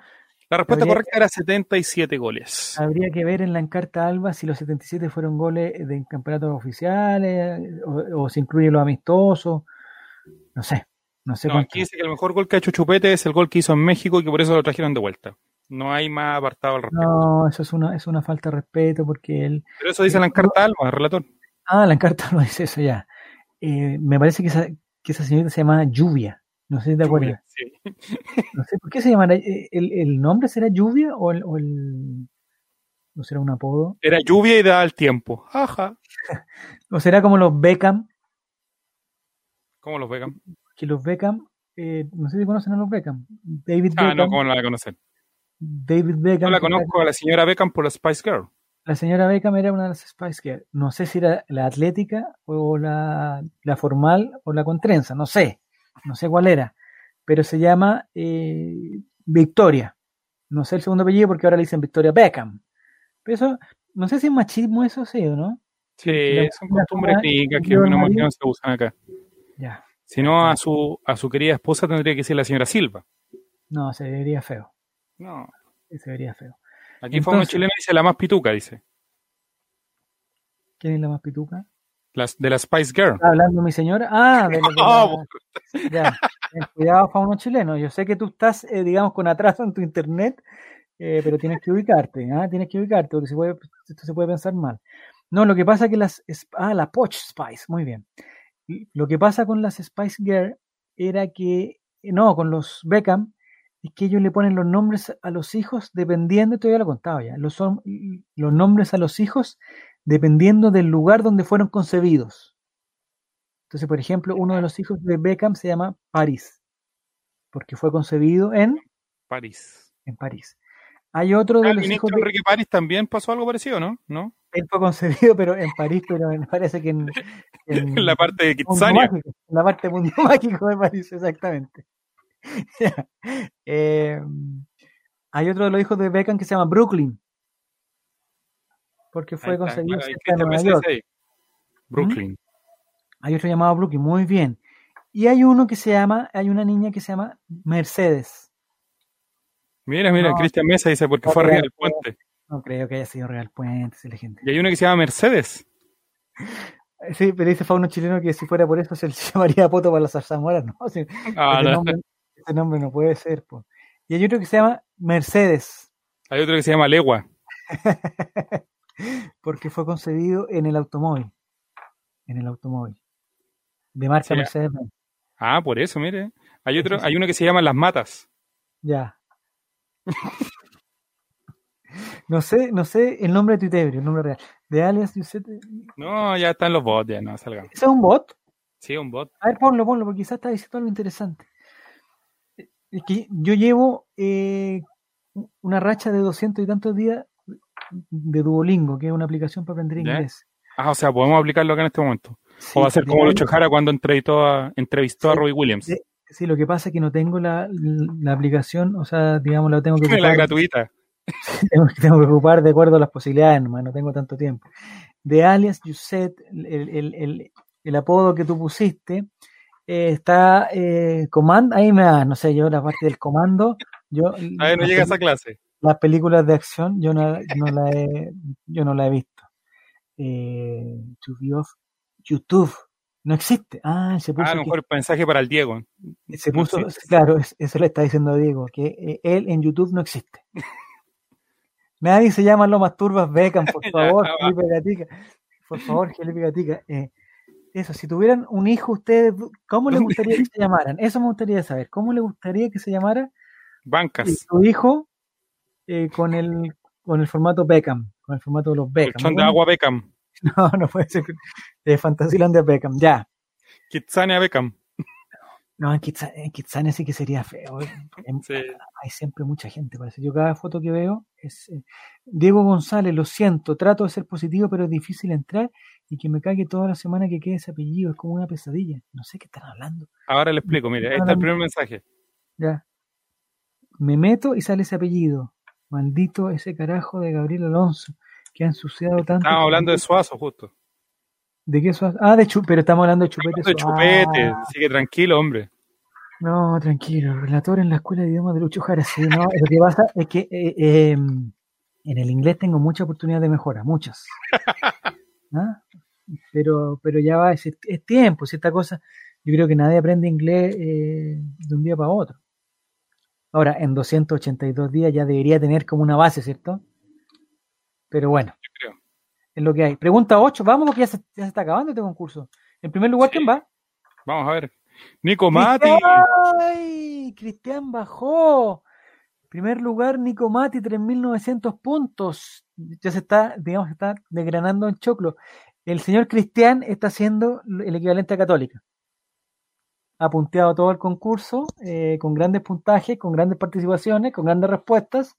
la respuesta Habría correcta era 77 goles. habría que ver en la encarta Alba si los 77 fueron goles de campeonatos oficiales o, o se incluyen los amistosos. No sé. No sé No, aquí dice que el mejor gol que ha hecho Chupete es el gol que hizo en México y que por eso lo trajeron de vuelta. No hay más apartado al respecto. No, eso es una, es una falta de respeto porque él, Pero eso dice la encarta Alba, relator. Ah, la encarta no dice eso ya. Eh, me parece que esa, que esa señorita se llama Lluvia. No sé si te acuerdas. Sí. No sé por qué se llamará. eh, ¿El, el nombre será Lluvia o el, o el- ¿No será un apodo? Era lluvia y da el tiempo. Ajá. [LAUGHS] ¿O será como los Beckham? ¿Cómo los vegan? Que los Beckham. eh, no sé si conocen a los Beckham. David Ah, Beckham. no, ¿cómo no la conocer? David Beckham. Yo la conozco a la señora Beckham por la Spice Girl. La señora Beckham era una de las Spice Girls. No sé si era la atlética o la, la formal o la con trenza, no sé. No sé cuál era. Pero se llama eh, Victoria. No sé el segundo apellido porque ahora le dicen Victoria Beckham. Pero eso, no sé si es machismo eso, sí o no. Sí, La- son costumbres gringas que no, se usan acá. Ya. Si no, a su, a su querida esposa tendría que ser la señora Silva. No, se vería feo. No. Se vería feo. Aquí fue una chilena y dice la más pituca, dice. ¿Quién es la más pituca? Las, de la Spice Girl. ¿Está hablando mi señora? Ah, de, lo [LAUGHS] de Oh, la- [LAUGHS] Ya, cuidado, fauno chileno. Yo sé que tú estás, eh, digamos, con atraso en tu internet, eh, pero tienes que ubicarte, ¿ah? Tienes que ubicarte, porque se puede, esto se puede pensar mal. No, lo que pasa es que las... Ah, la Poch Spice, muy bien. Lo que pasa con las Spice Girl era que... No, con los Beckham, es que ellos le ponen los nombres a los hijos dependiendo, ya lo he contado ya, los, los nombres a los hijos dependiendo del lugar donde fueron concebidos. Entonces, por ejemplo, uno de los hijos de Beckham se llama París, porque fue concebido en, París. en París. Hay otro de Ah, el los hijos de, Enrique París también pasó algo parecido, ¿no? ¿No? él fue concebido, pero en París, pero en- parece que en, [LAUGHS] en En la parte de Kitsania. Mágico, en la parte mundo [LAUGHS] mágico de París, exactamente. [LAUGHS] Eh, hay otro de los hijos de Beckham que se llama Brooklyn, porque fue ahí cerca de Nueva York. Brooklyn. Hay otro llamado Brooklyn, muy bien. Y hay uno que se llama, hay una niña que se llama Mercedes. Mira, mira, No. Cristian Mesa dice porque fue arriba del puente. No creo que haya sido Real Puente, la gente. Y hay uno que se llama Mercedes. [LAUGHS] Sí, pero dice Fauno chileno que si fuera por eso se le [LAUGHS] llamaría Poto para las zarzamoras. No, [LAUGHS] Ah, ese, no. nombre, ese nombre no puede ser. po. Y hay otro que se llama Mercedes, Hay otro que se llama Legua. [LAUGHS] porque fue concebido en el automóvil. En el automóvil. De marca Sí. Mercedes-Benz. Ah, por eso, mire. Hay otro, hay uno que se llama Las Matas. Ya. [LAUGHS] No sé, no sé el nombre de Tuitebrio, el nombre real. De alias Giuseppe. No, ya están los bots, ya no, salgamos. ¿Ese es un bot? Sí, un bot. A ver, ponlo, ponlo, porque quizás está diciendo algo interesante. Es que yo llevo eh, una racha de doscientos y tantos días de Duolingo, que es una aplicación para aprender inglés. Ah, o sea, podemos aplicarlo acá en este momento. Sí, o va a ser de como ahí- Lucho Jara cuando entrevistó a, entrevistó a Robbie Williams. sí. Sí, lo que pasa es que no tengo la, la aplicación, o sea, digamos, la tengo que [LAUGHS] la ocupar, gratuita. [LAUGHS] tengo, tengo que ocupar de acuerdo a las posibilidades, nomás, no tengo tanto tiempo. De alias Yuset, el, el, el, el apodo que tú pusiste, eh, está eh, comando, ahí me da, no sé, yo la parte del comando, yo A ver, no las llega a esa clase. Las películas de acción yo no, no la he yo no la he visto. Eh, YouTube no existe. Ah, se puso Ah, a que- lo mejor mensaje para el Diego. se puso, claro, es- eso le está diciendo a Diego, que eh, él en YouTube no existe. [LAUGHS] Nadie se llama Lomas Turbas Beckham, por [LAUGHS] favor. Felipe Gatica. Por favor, Felipe Gatica. Eh, eso, si tuvieran un hijo, ustedes, ¿cómo les gustaría que se llamaran? Eso me gustaría saber. ¿Cómo les gustaría que se llamara y Bancas. tu hijo eh, con el con el formato Beckham, con el formato de los Beckham? Colchón de agua Beckham. [LAUGHS] No, no puede ser. De Fantasylandia Beckham, ya. Kitsania Beckham. No, en Kitsa- en Kitsania sí que sería feo. eh. En- Sí. Hay siempre mucha gente, parece. Yo cada foto que veo es... eh, Diego González, lo siento, trato de ser positivo, pero es difícil entrar y que me cague toda la semana que quede ese apellido. Es como una pesadilla. No sé qué están hablando. Ahora le explico, mire, ahí está el primer mensaje. Ya. Me meto y sale ese apellido. Maldito ese carajo de Gabriel Alonso, que ha ensuciado tanto. Estábamos hablando de Suazo, justo. ¿De qué eso? Ah, de chupete, pero estamos hablando de chupete. De Suazo. chupete, Ah, así que tranquilo, hombre. no, tranquilo, relator en la escuela de idiomas de Lucho Jara. Sí, no, lo que pasa es que eh, eh, en el inglés tengo mucha oportunidad de mejora, muchas. [LAUGHS] ¿Ah? Pero, pero ya va, es, es tiempo, si esta cosa, yo creo que nadie aprende inglés eh, de un día para otro. Ahora, en 282 días ya debería tener como una base, ¿cierto? Pero bueno, Yo creo. es lo que hay. Pregunta 8, vamos porque ya se, ya se está acabando este concurso. En primer lugar, Sí. ¿quién va? Vamos a ver. Nico Mati. ¡Ay! Cristian bajó. Primer lugar, Nico Mati, 3.900 puntos. Ya se está, digamos, está desgranando en choclo. El señor Cristian está haciendo el equivalente a Católica. Ha punteado todo el concurso, eh, con grandes puntajes, con grandes participaciones, con grandes respuestas,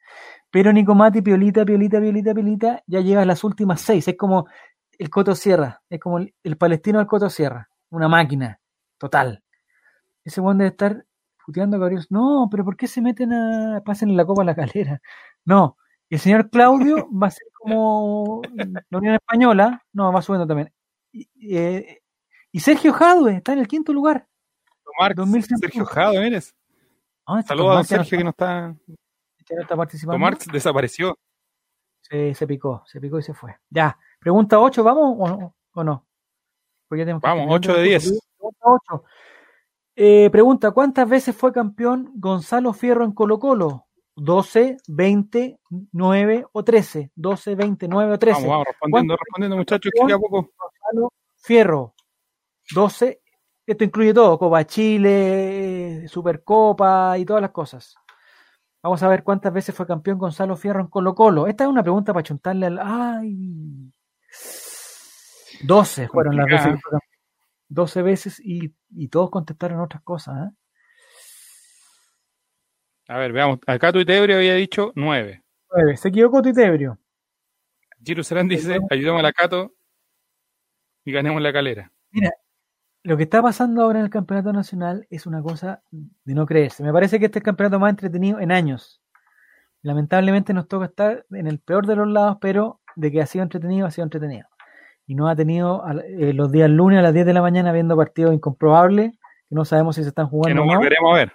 pero Nico Mati, Piolita, Piolita, Piolita, Piolita, ya lleva las últimas seis, es como el Coto Sierra, es como el, palestino del Coto Sierra, una máquina, total. Ese buen debe estar puteando a. No, pero ¿por qué se meten a. pasen la copa a la calera? No, el señor Claudio va a ser como la Unión Española, no, va subiendo también. Y, eh, y Sergio Jadwe está en el quinto lugar. Marx, 2100 Sergio. Jado, ¿eres? Ah, este Saludos a don ya no Sergio que no está. ya no está participando. Don Marx desapareció. Sí, se picó, se picó y se fue. Ya, pregunta 8, ¿vamos o no? ¿O no? Pues ya que Vamos, terminar. 8 de 10. Pregunta 8. Eh, pregunta, ¿cuántas veces fue campeón Gonzalo Fierro en Colo Colo? 12, 20, 9 o 13. 12, 20, 9 o 13. Vamos, vamos, respondiendo, ¿Cuánto- respondiendo, muchachos, que queda poco. Gonzalo Fierro. 12. Esto incluye todo, Copa Chile, Supercopa y todas las cosas. Vamos a ver cuántas veces fue campeón Gonzalo Fierro en Colo Colo. Esta es una pregunta para chuntarle al... ¡Ay! 12 fueron las veces. que fue campeón. 12 veces y, y todos contestaron otras cosas. ¿eh? A ver, veamos. Acá Tuitebrio había dicho 9. 9. Se equivocó Titebrio. Giro Serán dice: ayudemos a la Cato y ganemos la calera. Lo que está pasando ahora en el campeonato nacional es una cosa de no creerse. Me parece que este es el campeonato más entretenido en años. Lamentablemente nos toca estar en el peor de los lados, pero de que ha sido entretenido, ha sido entretenido. Y no ha tenido eh, los días lunes a las 10 de la mañana viendo partidos incomprobables, que no sabemos si se están Que jugando o no, volveremos a ver.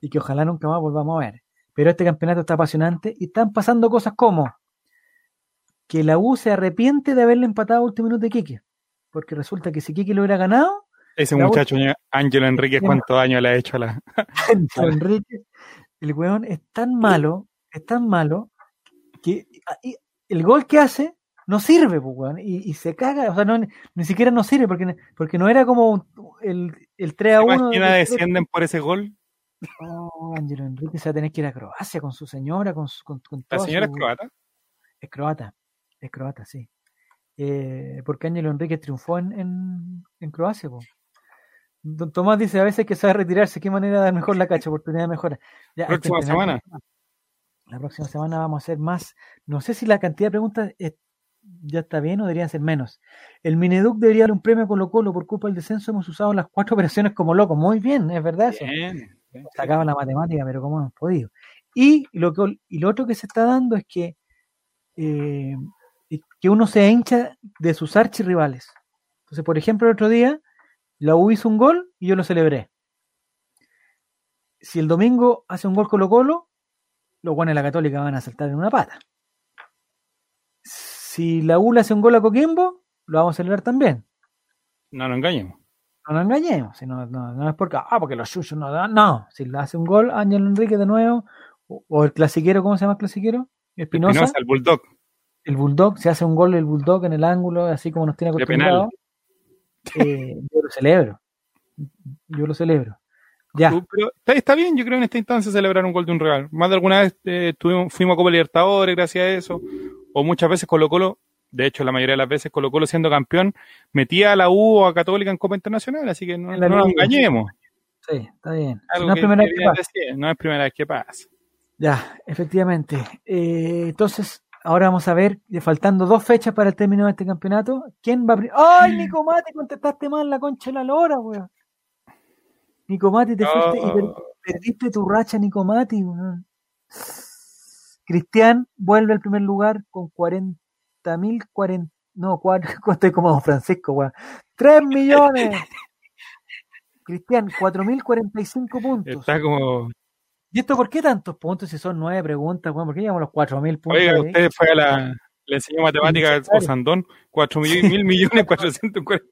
y que ojalá nunca más volvamos a ver. Pero este campeonato está apasionante y están pasando cosas como que la U se arrepiente de haberle empatado a último minuto de Quique. Porque resulta que si Quique lo hubiera ganado, Ese muchacho, Ángelo Enríquez, Sí. ¿cuántos años le ha hecho a la.? [LAUGHS] Pero Enrique, el weón es tan malo, es tan malo, que el gol que hace no sirve, pues, weón, y, y se caga, o sea, no, ni siquiera no sirve, porque, porque no era como un- el, el 3 a ¿Te 1. imaginas descienden por ese gol? Oh, Ángelo Enrique se va a tener que ir a Croacia con su señora, con, su- con, con La señora su- es croata. Es croata, es croata, sí. Eh, porque Ángelo Enrique triunfó en, en, en Croacia, po. Don Tomás dice a veces que sabe retirarse, qué manera de dar mejor la cacha, oportunidad de mejora. Ya, Próxima semana. La próxima semana vamos a hacer más. No sé si la cantidad de preguntas ya está bien o deberían ser menos. El Mineduc debería dar un premio a Colo Colo por culpa del descenso. Hemos usado las cuatro [LAUGHS] operaciones como locos. Muy bien, es verdad eso. Bien. Sacaba la matemática, pero como hemos podido. Y lo, que, y lo otro que se está dando es que, eh, que uno se hincha de sus archirrivales. Entonces, por ejemplo, el otro día, la U hizo un gol y yo lo celebré. Si el domingo hace un gol Colo Colo, los guanes de la Católica van a saltar en una pata. Si la U le hace un gol a Coquimbo, lo vamos a celebrar también. No nos engañemos. No nos engañemos, si no, no, no es porque, ah, porque los chuchos no dan, no, si le hace un gol Ángel Enrique de nuevo, o, o el clasiquero, ¿cómo se llama el clasiquero? Espinosa, Espinosa, el Bulldog. El Bulldog, se hace un gol el Bulldog en el ángulo, así como nos tiene acostumbrados, eh, yo lo celebro, yo lo celebro. Ya, Pero está, está bien, yo creo, en esta instancia celebrar un gol de un real. Más de alguna vez eh, tuvimos, fuimos a Copa Libertadores gracias a eso. O muchas veces Colo Colo, de hecho la mayoría de las veces Colo Colo siendo campeón, metía a la U o a Católica en Copa Internacional, así que no, En la no nos engañemos. sí, está bien. Algo no es que primera vez que pasa. decir, no es primera vez que pasa. Ya, efectivamente. Eh, entonces, ahora vamos a ver, faltando dos fechas para el término de este campeonato, ¿quién va a... pri- ¡Ay, Nico Mati! Contestaste mal la concha de la lora, weón. Nico Mati, te fuiste y Oh, perdiste tu racha, Nico Mati, weón. Cristian vuelve al primer lugar con 40.000, 40, no, cuatro, [LAUGHS] estoy como Don Francisco, weón. ¡Tres millones! [LAUGHS] Cristian, 4.045 puntos. está como. ¿Y esto por qué tantos puntos si son nueve preguntas, weón? ¿Por qué llevamos los 4.000 puntos? Oiga, ahí? usted fue a la. Le enseñó matemáticas al. Osandón, 4 mil millones 440.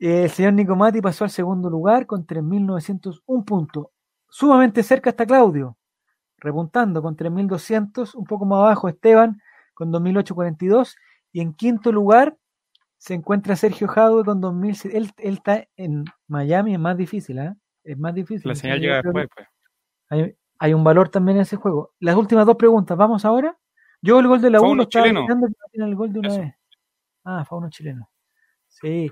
Eh, El señor Nico Mati pasó al segundo lugar con 3.901 puntos. Sumamente cerca está Claudio, repuntando con 3.200, un poco más abajo Esteban con 2.842 y en quinto lugar se encuentra Sergio Jadwe con 2.000. Él, él está en Miami, es más difícil, ¿ah? Es más difícil. La señal llega después, pues. Hay, hay un valor también en ese juego. Las últimas dos preguntas, ¿vamos ahora? Yo el gol de la Fue 1 uno estaba chileno. mirando el gol de una Eso. vez. Ah, fue uno chileno. Sí.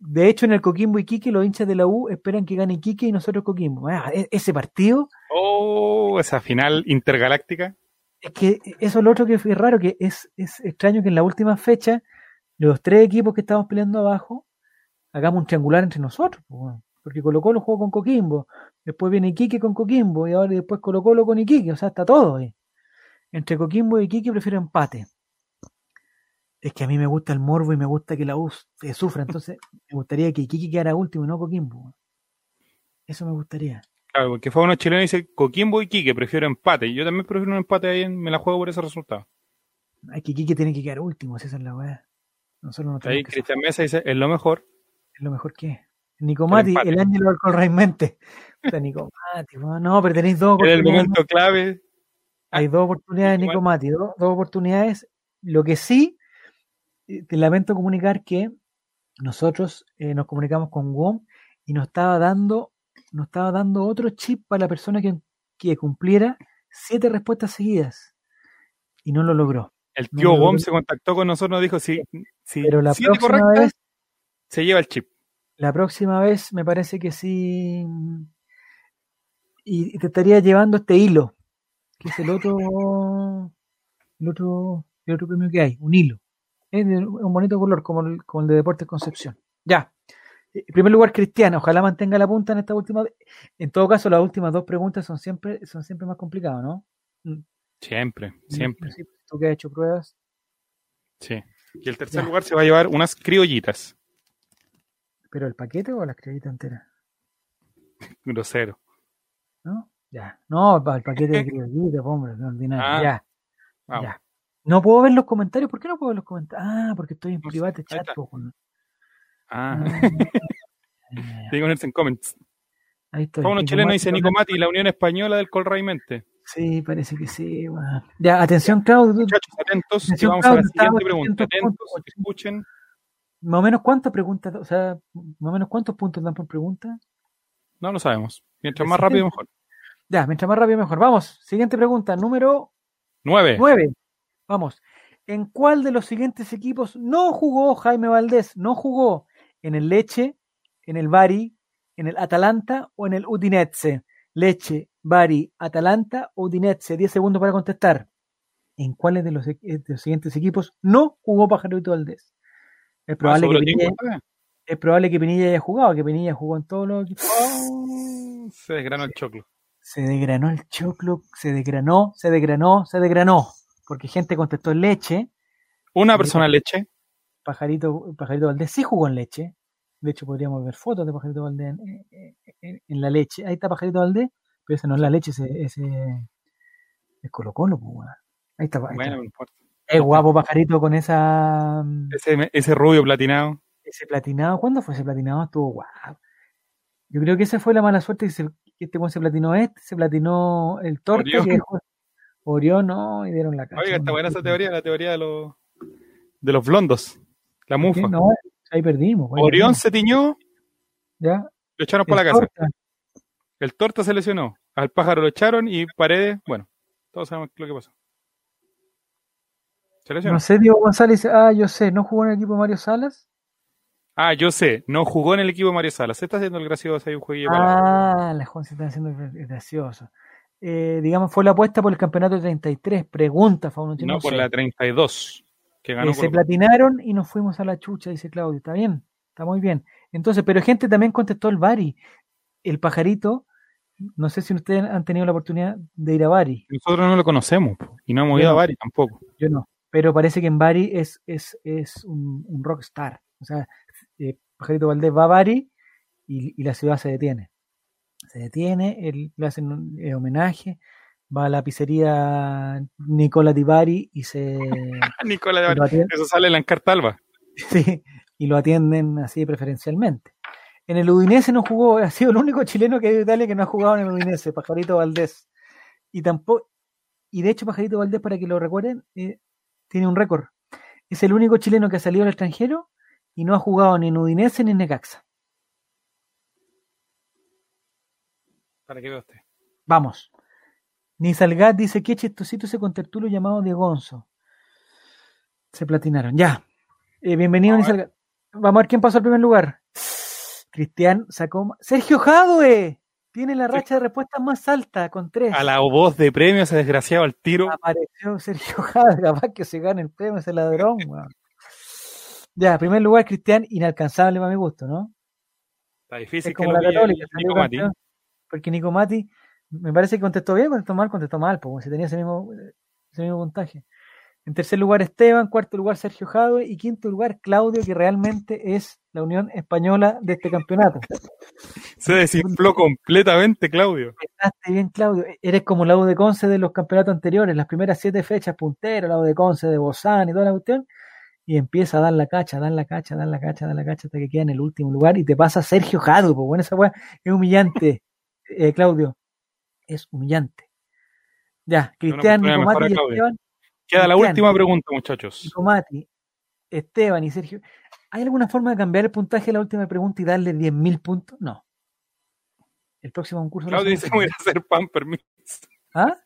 De hecho, en el Coquimbo Iquique, los hinchas de la U esperan que gane Iquique y nosotros Coquimbo. Ah, e- ese partido, Oh, esa final intergaláctica. es que eso es lo otro que fue raro, que es, es extraño que en la última fecha, los tres equipos que estamos peleando abajo, hagamos un triangular entre nosotros. po, weón. Porque Colo Colo jugó con Coquimbo, después viene Iquique con Coquimbo, y ahora después Colo Colo con Iquique, o sea, está todo ahí. Entre Coquimbo y Iquique prefiero empate. Es que a mí me gusta el morbo y me gusta que la U se sufra, entonces [LAUGHS] me gustaría que Iquique quedara último y no Coquimbo. Eso me gustaría. Claro, porque fue uno chileno y dice Coquimbo y Quique, prefiero empate. Yo también prefiero un empate ahí, en- me la juego por ese resultado. Ay, que Iquique tiene que quedar último, si esa es la weá. Nosotros no Ahí que Cristian Mesa dice, es lo mejor. Es lo mejor que es. Nico Mati, empate. el Ángelo Alcón Raimente. Puta, Nico Mati, weón, no, pero tenéis dos En el oportunidades. momento clave. Hay dos oportunidades, Nico Nico Mati, dos, dos oportunidades. Lo que sí, eh, te lamento comunicar que nosotros eh, nos comunicamos con WOM y nos estaba dando, nos estaba dando otro chip para la persona que, que cumpliera siete respuestas seguidas. Y no lo logró. El tío no, no. se contactó con nosotros, nos dijo, si, si Pero la siete próxima correctas, vez, se lleva el chip. La próxima vez me parece que sí. Y y te estaría llevando este hilo, que es el otro, el otro, el otro premio que hay, un hilo. Es de un bonito color, como el, como el de Deportes Concepción. Ya. En primer lugar, Cristiana, ojalá mantenga la punta en esta última. En todo caso, las últimas dos preguntas son siempre, son siempre más complicadas, ¿no? Mm. Siempre, siempre. Tú que has hecho pruebas. Sí. Y el tercer Ya. lugar se va a llevar unas criollitas. ¿Pero el paquete o la criolita entera? [LAUGHS] Grosero. ¿No? Ya. No, el paquete de criolita, hombre, no ordinario. Ah, ya. Ya. No puedo ver los comentarios. ¿Por qué no puedo ver los comentarios? Ah, porque estoy en No private chat. Ah, Ah, [LAUGHS] ya, digo en comments. Ahí estoy. Fauno Nico chileno dice Nico Mati, la Unión Española del Colraimente. Sí, parece que sí. weón. Ya, atención, Claudio. Muchachos, atentos, que vamos a la Claudio, siguiente pregunta. atentos, Atentos, puntos. escuchen. Más o menos cuántas preguntas, o sea, más o menos cuántos puntos dan por pregunta. No lo sabemos. Mientras más rápido, mejor. Ya, mientras más rápido mejor. Vamos, siguiente pregunta, número Nueve. 9. Vamos. ¿En cuál de los siguientes equipos no jugó Jaime Valdés? No jugó en el Leche, en el Bari, en el Atalanta o en el Udinese. Leche, Bari, Atalanta o Udinese. 10 segundos para contestar. ¿En cuáles de los, de los siguientes equipos no jugó Pajarito Valdés? Es Ah, probable, que Pinilla, es probable que Pinilla haya jugado, que Pinilla jugó en todos los equipos. Oh, se desgranó el choclo. Se desgranó el choclo, se desgranó, se desgranó, se desgranó. Porque gente contestó leche. Una persona leche. Pajarito, Pajarito Valdés sí jugó en leche. De hecho, podríamos ver fotos de Pajarito Valdés en, en- en- en la leche. Ahí está Pajarito Valdés, pero ese no es la leche, ese, ese es Colo Colo. pues. Ahí está. ahí Bueno, está. no importa. Es guapo Pajarito con esa Ese, ese rubio platinado. ese platinado. ¿Cuándo fue ese platinado? Estuvo guapo. Yo creo que esa fue la mala suerte que, se, que este se platinó este, se platinó el torta Orión. que dejó- Orión no, y dieron la cara. Oiga, está buena esa teoría, la teoría de los, de los blondos. La mufa. No, ahí perdimos. ahí Orión perdimos. se tiñó, ¿Ya? lo echaron por la casa. El torta se lesionó. Al pájaro lo echaron y Paredes, bueno, todos sabemos lo que pasó. Se lesionó. No sé, Diego González, ah, yo sé, ¿no jugó en el equipo de Mario Salas? Ah, yo sé, no jugó en el equipo de Mario Salas. Se está haciendo el gracioso ahí un jueguillo de. Ah, la Juan se está haciendo gracioso. Eh, digamos, fue la apuesta por el campeonato 33. Pregunta, Fauno. No, no por sé. la 32 que ganó Eh, se platinaron y nos fuimos a la chucha, dice Claudio. Está bien, está muy bien. Entonces, pero gente también contestó el Bari. El pajarito, no sé si ustedes han tenido la oportunidad de ir a Bari. Nosotros no lo conocemos y no hemos ido a. Bari tampoco. Yo no. Pero parece que en Bari es, es, es un, un rockstar. O sea, eh, Pajarito Valdés va a Bari y, y la ciudad se detiene. Se detiene, él, le hacen un eh, homenaje, va a la pizzería Nicola Di Bari y se [LAUGHS] Nicolás de y Bari. Eso sale en la encartalba. [LAUGHS] sí, y lo atienden así preferencialmente. En el Udinese no jugó, ha sido el único chileno que hay de Italia que no ha jugado en el Udinese, Pajarito Valdés. Y tampoco, y de hecho Pajarito Valdés, para que lo recuerden, eh, tiene un récord. Es el único chileno que ha salido al extranjero y no ha jugado ni en Udinese ni en Necaxa. Para que vea usted. Vamos. Ni Salgat dice que chistosito ese contertulio llamado de Gonzo. Se platinaron. Ya. Eh, bienvenido, Vamos a Ni Salgat. Vamos a ver quién pasó al primer lugar. Cristian sacó. Sergio Jadue tiene la racha de respuestas más alta con tres. A la voz de premio ese desgraciado al tiro. Apareció Sergio [LAUGHS] Jadue, capaz que se gane el premio ese ladrón. [LAUGHS] weón. Ya, en primer lugar, Cristian, inalcanzable para mi gusto, ¿no? Está difícil Es como la Católica, Nico Mati. porque Nico Mati me parece que contestó bien, contestó mal, contestó mal, pues si tenía ese mismo, ese mismo puntaje. En tercer lugar Esteban, cuarto lugar Sergio Jadue y quinto lugar Claudio, que realmente es la unión española de este campeonato. [LAUGHS] Se desinfló completamente, Claudio. Empezaste bien, Claudio. Eres como la U de Conce de los campeonatos anteriores, las primeras siete fechas puntero, la U de Conce de Bozán y toda la cuestión, y empieza a dar la cacha, dar la cacha, dar la cacha, dar la cacha hasta que queda en el último lugar y te pasa Sergio Jadue, pues bueno, esa weá es humillante, [LAUGHS] eh, Claudio. Es humillante. Ya, Cristian, oportunidad Nico mejor Mati a y Claudio. Esteban, Queda la última pregunta, muchachos. Esteban y Sergio. ¿Hay alguna forma de cambiar el puntaje de la última pregunta y darle 10.000 puntos? No. El próximo concurso. Claudio dice, voy a hacer pan, permiso. ¿Ah?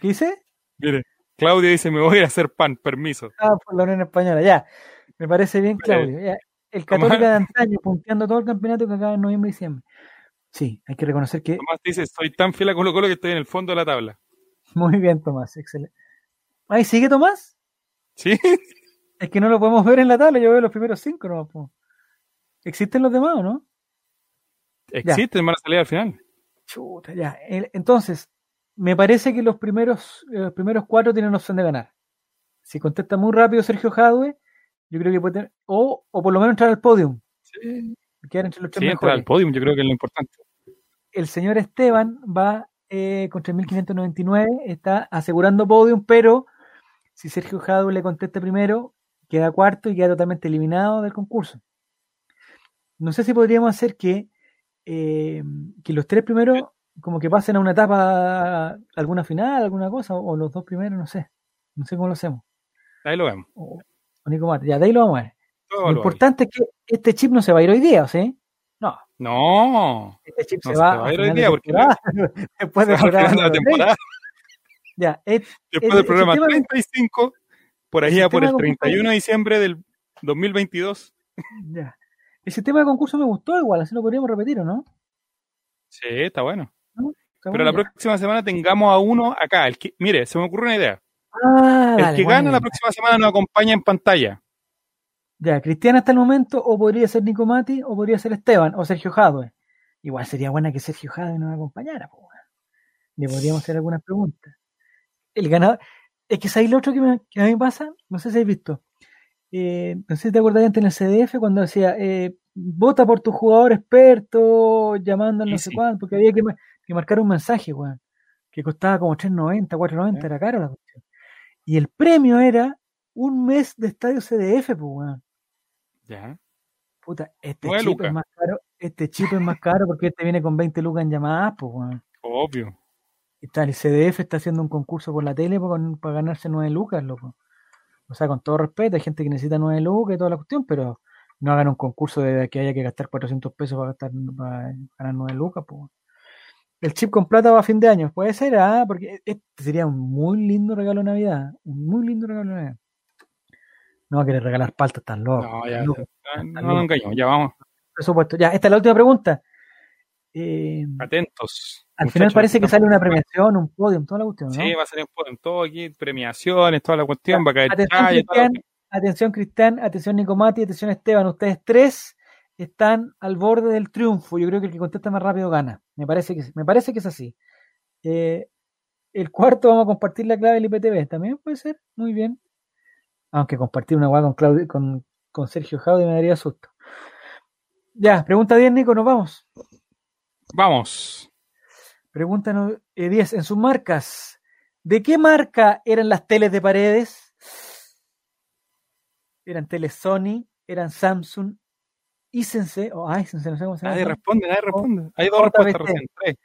¿Qué dice? Mire, Claudio dice, me voy a hacer pan, permiso. Ah, por la Unión Española, ya. Me parece bien, Claudio. Ya. El Católica de antaño, punteando todo el campeonato que acaba en noviembre y diciembre. Sí, hay que reconocer que. Tomás dice, soy tan fiel a Colo Colo que estoy en el fondo de la tabla. Muy bien, Tomás, excelente. ¿Ahí sigue Tomás? ¿Sí? [LAUGHS] Es que no lo podemos ver en la tabla, yo veo los primeros cinco. ¿Existen los demás o no? Existen, van a salir al final. Chuta, ya. Entonces, me parece que los primeros, eh, los primeros cuatro tienen opción de ganar. Si contesta muy rápido Sergio Jadue, yo creo que puede tener. O, o por lo menos entrar al podium. Sí, Quedar entre los tres sí entra mejores. al podium, yo creo que es lo importante. el señor Esteban va eh, con 3.599, está asegurando podium, pero si Sergio Jadue le contesta primero, queda cuarto y queda totalmente eliminado del concurso. No sé si podríamos hacer que, eh, que los tres primeros como que pasen a una etapa, alguna final, alguna cosa, o, o los dos primeros, no sé. No sé cómo lo hacemos. Ahí lo vemos. O, o Nico Mate. Ya, de ahí lo vamos a ver. Todo Lo importante es que este chip no se va a ir hoy día, ¿o sí? No, No, este chip No se se va va a ir hoy de día porque- [LAUGHS] después de la temporada, Ya, es- después el- del programa el sistema- 35, por allá por el sistema de 31 de diciembre del 2022. ya. El sistema de concurso me gustó igual, así lo podríamos repetir, ¿o no? Sí, está bueno. Está Pero la próxima semana tengamos a uno acá. El que, mire, se me ocurre una idea. Ah, El dale, que gana idea. la próxima semana nos acompaña en pantalla. Ya, Cristian hasta el momento, o podría ser Nico Mati, o podría ser Esteban, o Sergio Jadue. Igual sería buena que Sergio Jadue nos acompañara, po. Le podríamos hacer algunas preguntas. El ganador, es que ¿sabéis lo otro que, me- que a mí me pasa? No sé si habéis visto. Eh, no sé si te acuerdas antes en el CDF cuando decía, eh, vota por tu jugador experto, llamando al Sí, no sé sí. cuánto, porque había que, ma- que marcar un mensaje, weón, que costaba como 3.90, 4.90, Ya. era caro la cuestión. Y el premio era un mes de estadio CDF, pues, weón. Ya. Puta, este Nueve chip lucas. es más caro, este chip es más caro porque este viene con 20 lucas en llamadas, pues, weón. Obvio. Tal, el CDF está haciendo un concurso por la tele para, ganarse 9 lucas, loco. O sea, con todo respeto, hay gente que necesita 9 lucas y toda la cuestión, pero no hagan un concurso de que haya que gastar 400 pesos para, gastar, para ganar 9 lucas, pues. El chip con plata va a fin de año, puede ser, ah, porque este sería un muy lindo regalo de Navidad, un muy lindo regalo de Navidad. No va a querer regalar paltas tan locos. No, ya. loco. ya, No engañemos. Ya vamos. Por supuesto. Ya, esta es la última pregunta. Eh, Atentos. Al final parece que sale una premiación, un podium, toda la cuestión, ¿no? Sí, va a salir en todo aquí, premiaciones, toda la cuestión, va a caer Atención, chaya, Cristian, atención, Cristian, atención, Nicomati, atención, Esteban. Ustedes tres están al borde del triunfo. Yo creo que el que contesta más rápido gana. Me parece que, me parece que es así. Eh, el cuarto vamos a compartir la clave del IPTV. También puede ser. Muy bien. Aunque compartir una guay con, Claudio, con, con Sergio Jaude me daría susto. Ya, pregunta 10, Nico, nos vamos. Vamos. Pregunta no- eh, 10. En sus marcas, ¿de qué marca eran las teles de paredes? ¿Eran teles Sony? ¿Eran Samsung? Hisense, o Hisense, no sé cómo se Nadie responde, nadie responde. Hay dos JBC. respuestas recién.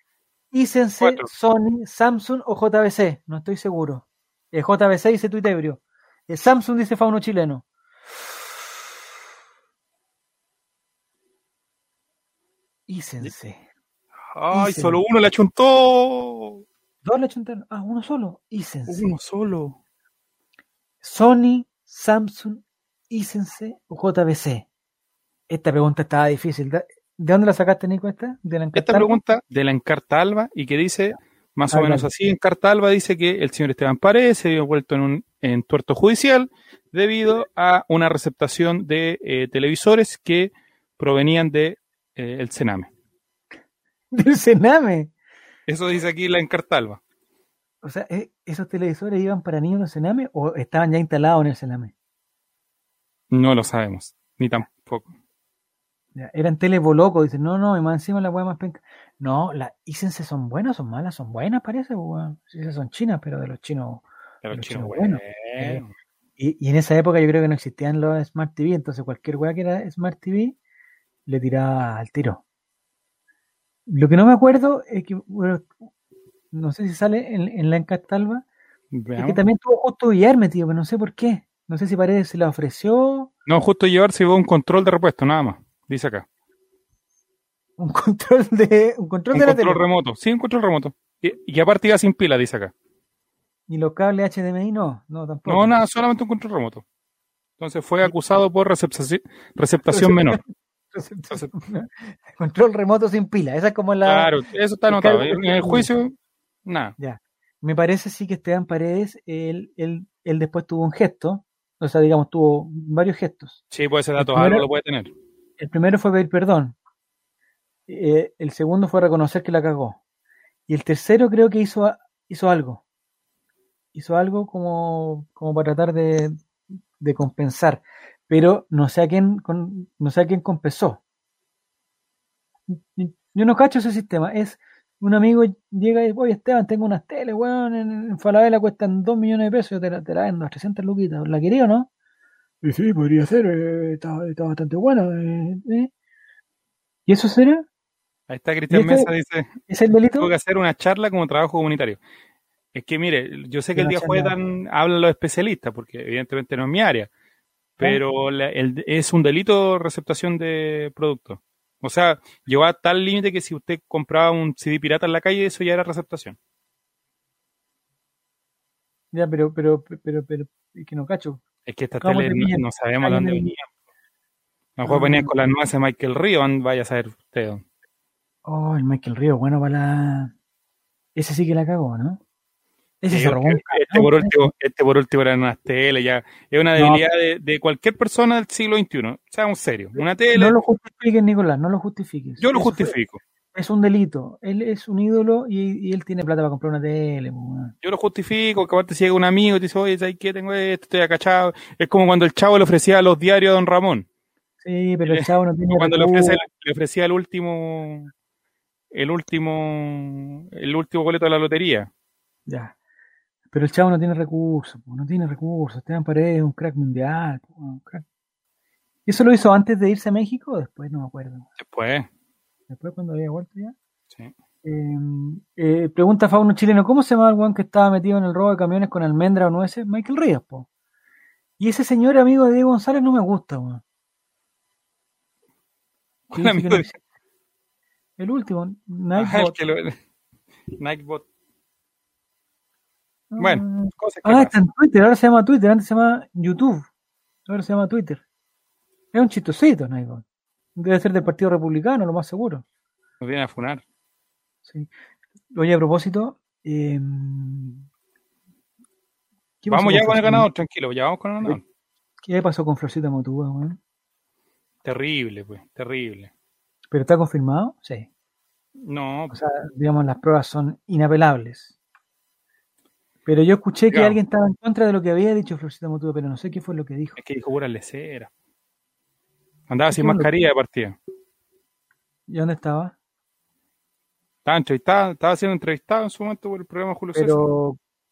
Cuatro. Sony, Samsung o JBC. No estoy seguro. Eh, JBC dice Tuitebrio. Eh, Samsung dice Fauno Chileno. Hisense. Ay, solo uno le achuntó. Dos le chuntaron. Ah, uno solo. Hisense. Uno solo. Sony, Samsung, Isense o JBC? Esta pregunta estaba difícil. ¿De de dónde la sacaste, Nico, esta? ¿De la Esta pregunta de la Encarta Alba y que dice, más o Ah, menos así, Encarta Alba dice que el señor Esteban Paredes se vio vuelto en un en tuerto judicial debido a una receptación de eh, televisores que provenían de eh, el Sename. [LAUGHS] Del Sename. Eso dice aquí la Encarta Alba. O sea, ¿eh, ¿esos televisores iban para niños del Sename o estaban ya instalados en el Sename? No lo sabemos, ni tampoco. Ya, eran tele loco, dicen, no, no, y más encima la weá más penca. No, las Isense son buenas, son malas, son buenas, parece, weón. Sí, esas son chinas, pero de los chinos. Pero Pero chino, chino, bueno. bueno. Y, y en esa época yo creo que no existían los Smart TV, entonces cualquier weá que era Smart TV le tiraba al tiro. Lo que no me acuerdo es que, bueno, no sé si sale en, en la Encartalba, es que también tuvo justo Villar metido, pero no sé por qué. No sé si Paredes se la ofreció, No, justo llevarse llevó un control de repuesto, nada más. Dice acá. un control de, un control Un de control remoto. Sí, un control remoto. Y, y que aparte iba sin pila, dice acá. Y los cables HDMI no, no tampoco. No, nada, solamente un control remoto. Entonces fue acusado por receptaci- receptación [LAUGHS] menor. [LAUGHS] [LAUGHS] Control remoto sin pila. Esa es como la. Claro, eso está anotado. En el juicio, nada. Me parece sí que Esteban Paredes, él, él, él después tuvo un gesto. O sea, digamos, tuvo varios gestos. Sí, puede ser primero- algo lo puede tener. El primero fue pedir perdón. Eh, el segundo fue reconocer que la cagó. Y el tercero creo que hizo, hizo algo. Hizo algo como, como para tratar de, de compensar. Pero no sé a quién, con- no sé a quién compensó. Yo no cacho ese sistema. Es un amigo llega y, oye Esteban, tengo unas teles, weón, en, en Falabella cuestan 2 millones de pesos, yo te la, te la vendo a 300 luquitas. ¿La quería o no? Y sí, podría ser, eh, está, está bastante buena. eh, eh. ¿Y eso será? Ahí está Cristian ¿Y este- Mesa, dice, ¿Es el delito? tengo que hacer una charla como trabajo comunitario. Es que mire, yo sé que el día jueves hablan los especialistas, porque evidentemente no es mi área, pero la- el- es un delito receptación de productos. O sea, llegó a tal límite que si usted compraba un CD pirata en la calle, eso ya era receptación. Ya, pero, pero, pero, pero, es que no cacho. Es que estas ¿Cómo teles te no, no sabemos dónde venían. A lo mejor Ah. venían con las nueces de Michael Río, vaya a saber usted. Oh, el Michael Río, bueno para la. Ese sí que la cagó, ¿no? Ese este, por último, este por último eran unas teles, ya. Es una No. debilidad de, de cualquier persona del siglo XXI. Seamos serios. Una tele, No lo justifiques, Nicolás, no lo justifiques. yo lo Eso fue- justifico. es un delito. Él es un ídolo y, y él tiene plata para comprar una tele. Yo lo justifico, que aparte si llega un amigo y te dice, oye, ¿sabes qué? Tengo esto, estoy acachado. Es como cuando el chavo le ofrecía los diarios a don Ramón. Sí, pero el chavo no tiene O cuando le, ofrece, le ofrecía el último, el último, el último boleto de la lotería. Ya. Pero el chavo no tiene recursos, no tiene recursos. Esteban Paredes es un crack mundial. un crack. ¿Y eso lo hizo antes de irse a México o después? No me acuerdo. Después, Después cuando había vuelto ya. sí. Eh, eh, pregunta Fauno Chileno, ¿cómo se llama el weón que estaba metido en el robo de camiones con almendra o nueces? Michael Ríos, po. Y ese señor amigo de Diego González no me gusta, weón. Que ¿Cuál dice amigo que no de- existe. El último, el Nightbot. que lo- [LAUGHS] Nightbot. Bueno, cosas que Ah, está en Twitter, ahora se llama Twitter, antes se llama YouTube. Ahora se llama Twitter. Es un chistosito, Nightbot. Debe ser del Partido Republicano, lo más seguro. Nos viene a funar. Sí. Oye, a propósito, eh, ¿qué pasó Vamos ya con el ganador, tranquilo, ya vamos con el ganador. ¿Qué pasó con Florcita Motúa, weón? Terrible, pues, terrible. ¿Pero está confirmado? Sí. No, O sea, digamos, las pruebas son inapelables. Pero yo escuché que alguien estaba en contra de lo que había dicho Florcita Motúa, pero no sé qué fue lo que dijo. es que dijo pura lecera. Andaba sin mascarilla de partida. ¿Y dónde estaba? Estaba entrevistado, estaba siendo entrevistado en su momento por el programa Julio César.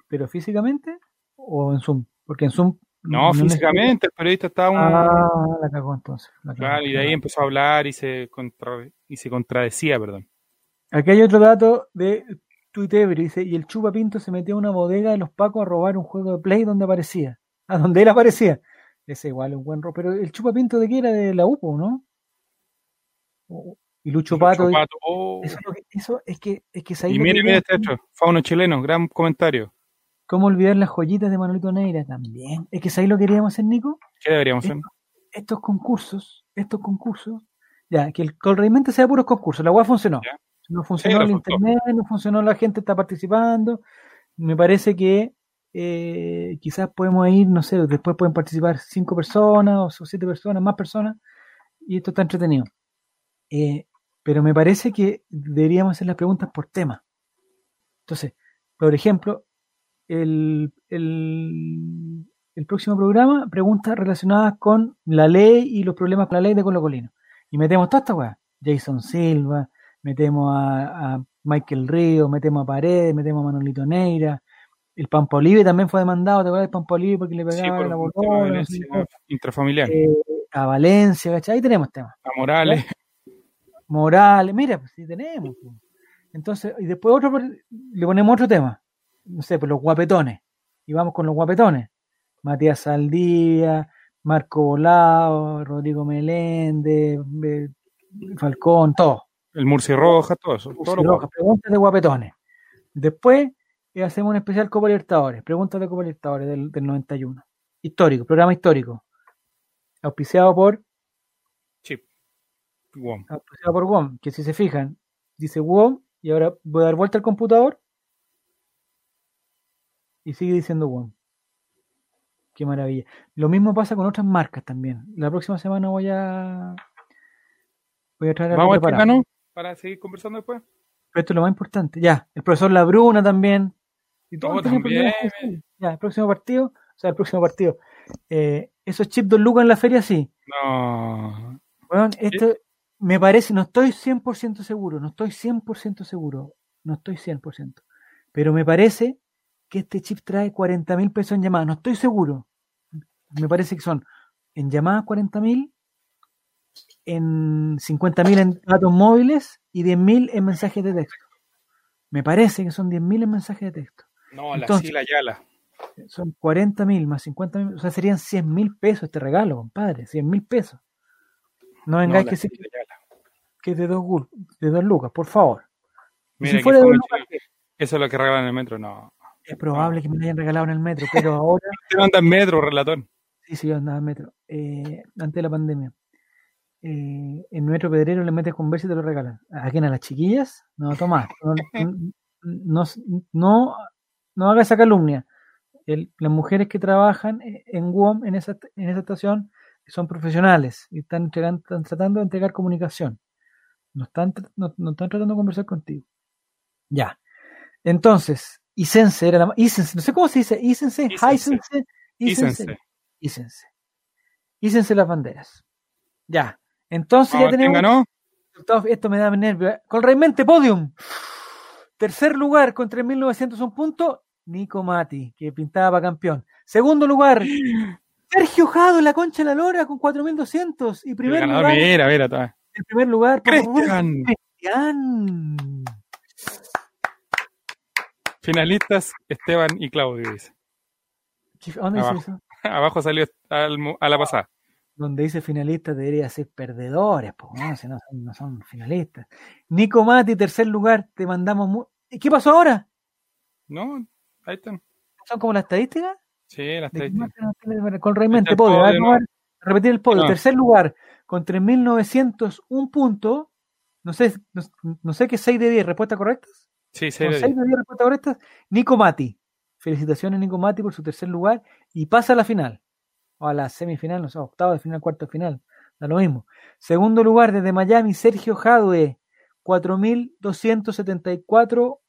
Pero, físicamente o en Zoom? Porque en Zoom No, físicamente, el periodista estaba un... Ah, la cagó entonces. la cagó. Claro, y de ahí empezó a hablar y se, contra... y se contradecía, perdón. Aquí hay otro dato de Twitter, dice, y el Chupa Pinto se metió a una bodega de los Pacos a robar un juego de Play donde aparecía. Ah, donde él aparecía. Ese igual un buen robo. Pero el Chupa Pinto de qué era de la UPO, ¿no? Y Lucho Pato. Lucho Pato, oh. Eso, es que- eso es que es que se Y mire, mire este otro, fauno chileno, gran comentario. ¿Cómo olvidar las joyitas de Manolito Neira también? Es que ahí lo queríamos hacer, Nico. ¿Qué deberíamos hacer? Estos, estos concursos, estos concursos, ya, que el realmente sea puros concursos. La web funcionó. Ya. No funcionó Sí, el internet, no funcionó la gente está participando. Me parece que eh, quizás podemos ir, no sé, después pueden participar cinco personas o siete personas, más personas, y esto está entretenido. Eh, pero me parece que deberíamos hacer las preguntas por tema. Entonces, por ejemplo, el, el, el próximo programa, preguntas relacionadas con la ley y los problemas con la ley de Colo Colino. Y metemos toda esta weá. Jason Silva, metemos a, a Michael Río, metemos a Paredes, metemos a Manolito Neira. El Pampa Olive también fue demandado, ¿te acuerdas del Pampa Olive porque le Sí, pegaba por la no sé qué. intrafamiliar. Eh, a Valencia, ¿cachai? Ahí tenemos temas. a Morales. Morales, mira, pues sí tenemos. pues. Entonces, y después otro, le ponemos otro tema. No sé, pues los guapetones. Y vamos con los guapetones. Matías Saldía, Marco Volado, Rodrigo Meléndez, eh, Falcón, todo. El Murci Roja, todo eso. todo lo Rojas, preguntas de guapetones. Después eh, hacemos un especial Copa Libertadores, preguntas de Copa Libertadores del, del 91. Histórico, programa histórico. Auspiciado por Chip. Guam. auspiciado por WOM, que si se fijan, dice WOM y ahora voy a dar vuelta al computador y sigue diciendo WOM. Qué maravilla. Lo mismo pasa con otras marcas también. La próxima semana voy a voy a traer Vamos a preparado. ¿no? Para seguir conversando después. Pero esto es lo más importante. Ya, el profesor Labruna también. Y Oh, todos tienen también. Ya, el próximo partido, o sea, el próximo partido. Eh, esos chips dos lucas en la feria, sí. No. Bueno, esto me parece, no estoy 100% seguro, no estoy 100% seguro, no estoy 100%, pero me parece que este chip trae 40 mil pesos en llamadas, no estoy seguro. Me parece que son en llamadas 40 mil, en 50 mil en datos móviles y 10 mil en mensajes de texto. Me parece que son 10 mil en mensajes de texto. No, la Entonces- Sila Yala. Son 40 mil más 50 mil, o sea, serían 100 mil pesos este regalo, compadre, 100 mil pesos. No No, vengáis la que, que es de dos, de dos lucas, por favor. Mira si fuera de lucas. Eso es lo que regalan en el metro. No. es probable que me lo hayan regalado en el metro, pero [LAUGHS] ahora, Usted no anda en metro, relatón. sí, sí, yo andaba en metro, eh, antes de la pandemia. Eh, en Metro Pedrero le metes conversa y te lo regalan. ¿A quién? ¿A las chiquillas? No, Tomás. [LAUGHS] No, no, no, no haga esa calumnia. El- las mujeres que trabajan en WOM, en esa, en esa estación, son profesionales y están, entregando- están tratando de entregar comunicación. No están, tr- no, no están tratando de conversar contigo. Ya. Entonces, Isense era la Isense, no sé cómo se dice, Isense, Isense. Isense. Isense las banderas. Ya. Entonces ya Vamos, ¿Quién tenemos ganó? Esto me da nervio. ¿eh? Con Reymente Podium. Tercer lugar con 3.901 puntos. Nico Mati, que pintaba para campeón. Segundo lugar, [GASPS] Sergio Jado, la concha de la lora, con 4.200. Y El primer ganador, lugar, mira, mira. el primer lugar, Cristian. Cristian. Finalistas Esteban y Claudio, dice. ¿Qué- ¿Dónde dice Abajo. eso? [LAUGHS] Abajo salió al a la pasada. Donde dice finalistas debería ser perdedores, pues, ¿no? Si no son, no son finalistas. Nico Mati, tercer lugar, te mandamos. mu- ¿Y ¿Qué pasó ahora? ¿No? Ahí están. ¿Son como las estadísticas? Sí, las ¿De estadísticas. Con Reymente, el podio. repetir el podio. Tercer lugar, con 3.901 puntos. No sé, no, sé qué 6 de 10 respuestas correctas. Sí, sí. Con 6 de 10 respuestas correctas. Nico Mati. Felicitaciones, Nico Mati, por su tercer lugar. Y pasa a la final. O a la semifinal, no sé, octavo de final, cuarto de final. Da lo mismo. Segundo lugar, desde Miami, Sergio Jadue. 4.274.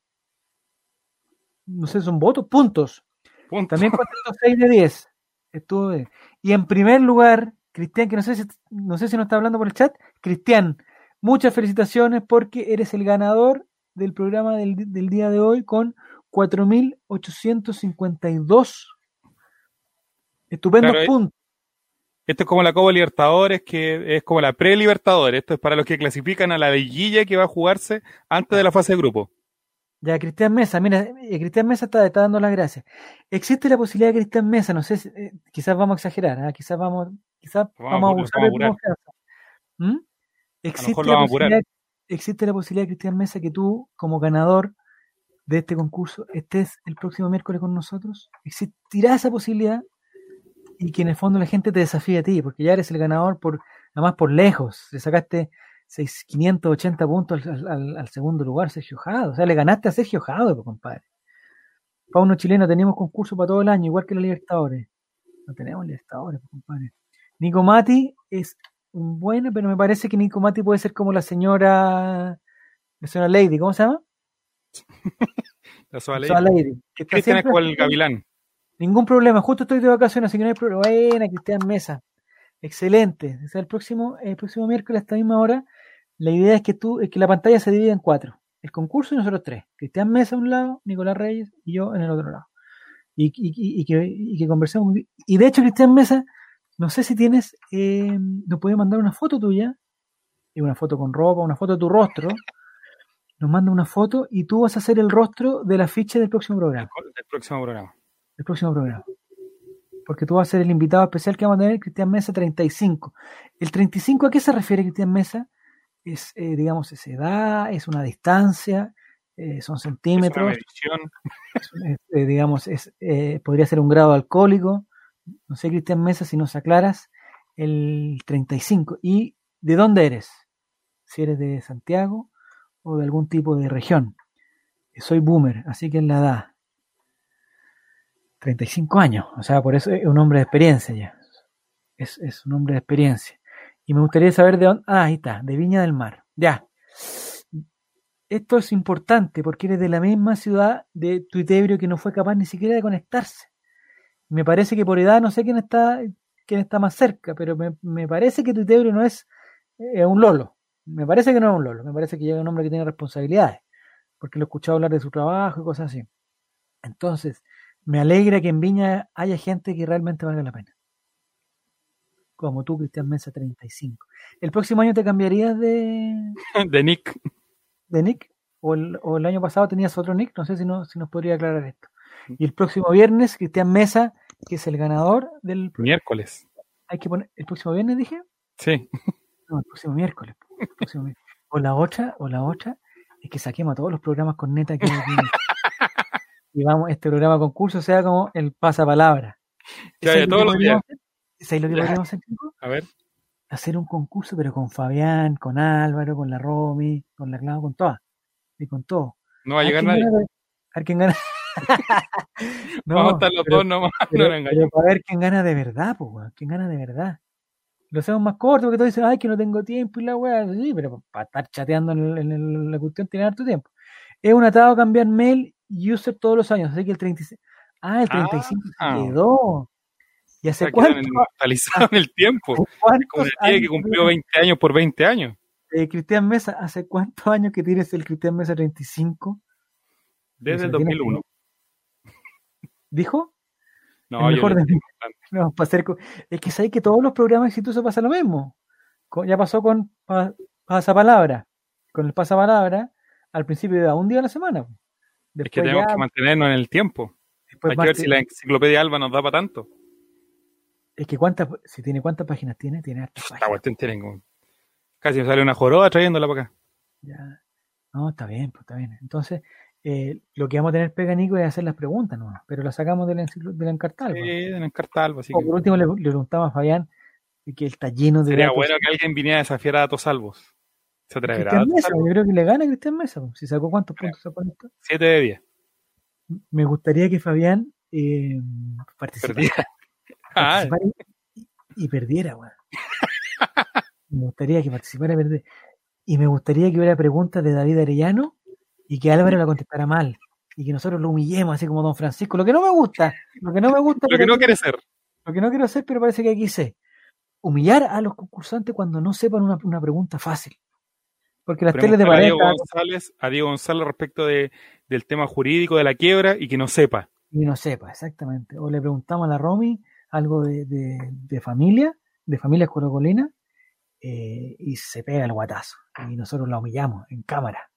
No sé, son votos, puntos. Punto. También contestó 6 de 10. Estuvo bien. Y en primer lugar, Cristian, que no sé si no sé si nos está hablando por el chat, Cristian, muchas felicitaciones porque eres el ganador del programa del, del día de hoy con 4.852 estupendos Claro, eh. puntos. Esto es como la Copa Libertadores, que es como la pre-Libertadores. Esto es para los que clasifican a la liguilla que va a jugarse antes de la fase de grupo. Ya, Cristian Mesa, mira, eh, Cristian Mesa está, está dando las gracias. Existe la posibilidad de Cristian Mesa, no sé, si, eh, quizás vamos a exagerar, ¿ah? quizás vamos, quizás Vamos a vamos vamos confianza. ¿Mm? Existe la vamos a existe la posibilidad, Cristian Mesa, que tú, como ganador, de este concurso estés el próximo miércoles con nosotros? ¿Existirá esa posibilidad? Y que en el fondo la gente te desafíe a ti, porque ya eres el ganador por, además por lejos. Le sacaste 6, 580 puntos al, al, al, segundo lugar, Sergio Jado. O sea, le ganaste a Sergio Jado, pues, compadre. Para uno chileno tenemos concurso para todo el año, igual que la Libertadores. No tenemos Libertadores, compadre. Nico Mati es un bueno, pero me parece que Nico Mati puede ser como la señora, la señora Lady, ¿cómo se llama? [LAUGHS] la Soa Lady. Lady que Cristian es el Gavilán. Ningún problema, justo estoy de vacaciones, así que no hay problema. Buena, Cristian Mesa. Excelente. O el próximo, el próximo miércoles a esta misma hora, la idea es que tú, es que la pantalla se divide en cuatro. El concurso y nosotros tres. Cristian Mesa a un lado, Nicolás Reyes y yo en el otro lado. Y, y, y, que, y que conversemos. Y de hecho, Cristian Mesa no sé si tienes, eh, nos puede mandar una foto tuya, una foto con ropa, una foto de tu rostro. Nos manda una foto y tú vas a hacer el rostro de la ficha del próximo programa. Del próximo programa. El próximo programa. Porque tú vas a ser el invitado especial que vamos a tener, Cristian Mesa 35. ¿El 35 a qué se refiere Cristian Mesa? Es, eh, digamos, es edad, es una distancia, eh, son centímetros. Es una medición. Eh, digamos, es, podría ser un grado alcohólico no sé, Cristian Mesa, si nos aclaras, el 35. ¿Y de dónde eres? Si eres de Santiago o de algún tipo de región. Soy boomer, así que en la edad. 35 años, o sea, por eso es un hombre de experiencia ya. Es, es un hombre de experiencia. Y me gustaría saber de dónde. Ah, ahí está, de Viña del Mar. Ya. Esto es importante porque eres de la misma ciudad de Tuitebrio que no fue capaz ni siquiera de conectarse. Me parece que por edad no sé quién está, quién está más cerca, pero me, me parece que Tuitebro no es un lolo. Me parece que no es un lolo. Me parece que llega un hombre que tiene responsabilidades, porque lo he escuchado hablar de su trabajo y cosas así. Entonces, me alegra que en Viña haya gente que realmente valga la pena. Como tú, Cristian Mesa 35. ¿El próximo año te cambiarías de. [LAUGHS] De Nick. ¿De Nick? ¿O el, o el año pasado tenías otro Nick? No sé si, no, si nos podría aclarar esto. Y el próximo viernes, Cristian Mesa, que es el ganador del. Miércoles. Hay que poner. ¿El próximo viernes dije? Sí. No, el próximo miércoles. El próximo miércoles. O la otra, o la otra, es que saquemos a todos los programas con neta que [LAUGHS] y vamos, este programa concurso sea como el pasapalabra. Ya, ya, todos los días. ¿Sabes lo que podríamos hacer, A ver. Hacer un concurso, pero con Fabián, con Álvaro, con la Romy, con la Clau, con todas. Y con todo. No va a llegar nadie. A ver quién gana. [LAUGHS] no, Vamos a estar los dos nomás. [LAUGHS] Pero, no para ver quién gana de verdad, pues, quién gana de verdad. Lo hacemos más corto porque todos dicen, ay, que no tengo tiempo y la weá, sí, pero para estar chateando en, el, en la cuestión tiene harto tiempo. Es un atado cambiar mail user todos los años, así que el 36. Ah, el 35 ah, quedó. ¿Y hace cuánto? En el tiempo. Como el que cumplió 20 años por 20 años. Eh, Cristian Mesa, ¿hace cuántos años que tienes el Cristian Mesa 35? Desde el 2001. [LAUGHS] ¿Dijo? No, el mejor de... [LAUGHS] no, para hacer... Es que sabéis que todos los programas exitosos pasa lo mismo. Ya pasó con Pasapalabra. Con el Pasapalabra, al principio de un día a la semana. Después es que tenemos que mantenernos en el tiempo. Hay que ver si la enciclopedia Alba nos da para tanto. Es que cuántas, si tiene cuántas páginas tiene, tiene hartas páginas. cuestión tiene como... Casi me sale una joroba trayéndola para acá. Ya. No, está bien, pues está bien. Entonces, eh, lo que vamos a tener pega Nico es hacer las preguntas, ¿no? pero las sacamos del, del encartal. Sí, del encartal. Así o por último le, le, preguntamos a Fabián que está lleno de. Sería bueno que alguien viniera a desafiar a datos salvos. Se atreverá. Mesa, yo creo que le gana a Cristian Mesa. Si sacó cuántos puntos sacó esto. Siete de diez. Me gustaría que Fabián eh, [LAUGHS] participara. Ah. y, y, perdiera, weón. me gustaría que participara y perdiera. Y me gustaría que hubiera preguntas de David Arellano y que Álvaro la contestara mal y que nosotros lo humillemos así como Don Francisco, lo que no me gusta, lo que no me gusta, [LAUGHS] lo que no quiere ser, lo que no quiero hacer, pero parece que aquí sé, humillar a los concursantes cuando no sepan una, una pregunta fácil, porque las teles de pareja, a Diego González, a Diego González respecto de, del tema jurídico de la quiebra y que no sepa, y no sepa exactamente, o le preguntamos a la Romy algo de, de, de familia, de familia colocolina, eh, y se pega el guatazo y nosotros la humillamos en cámara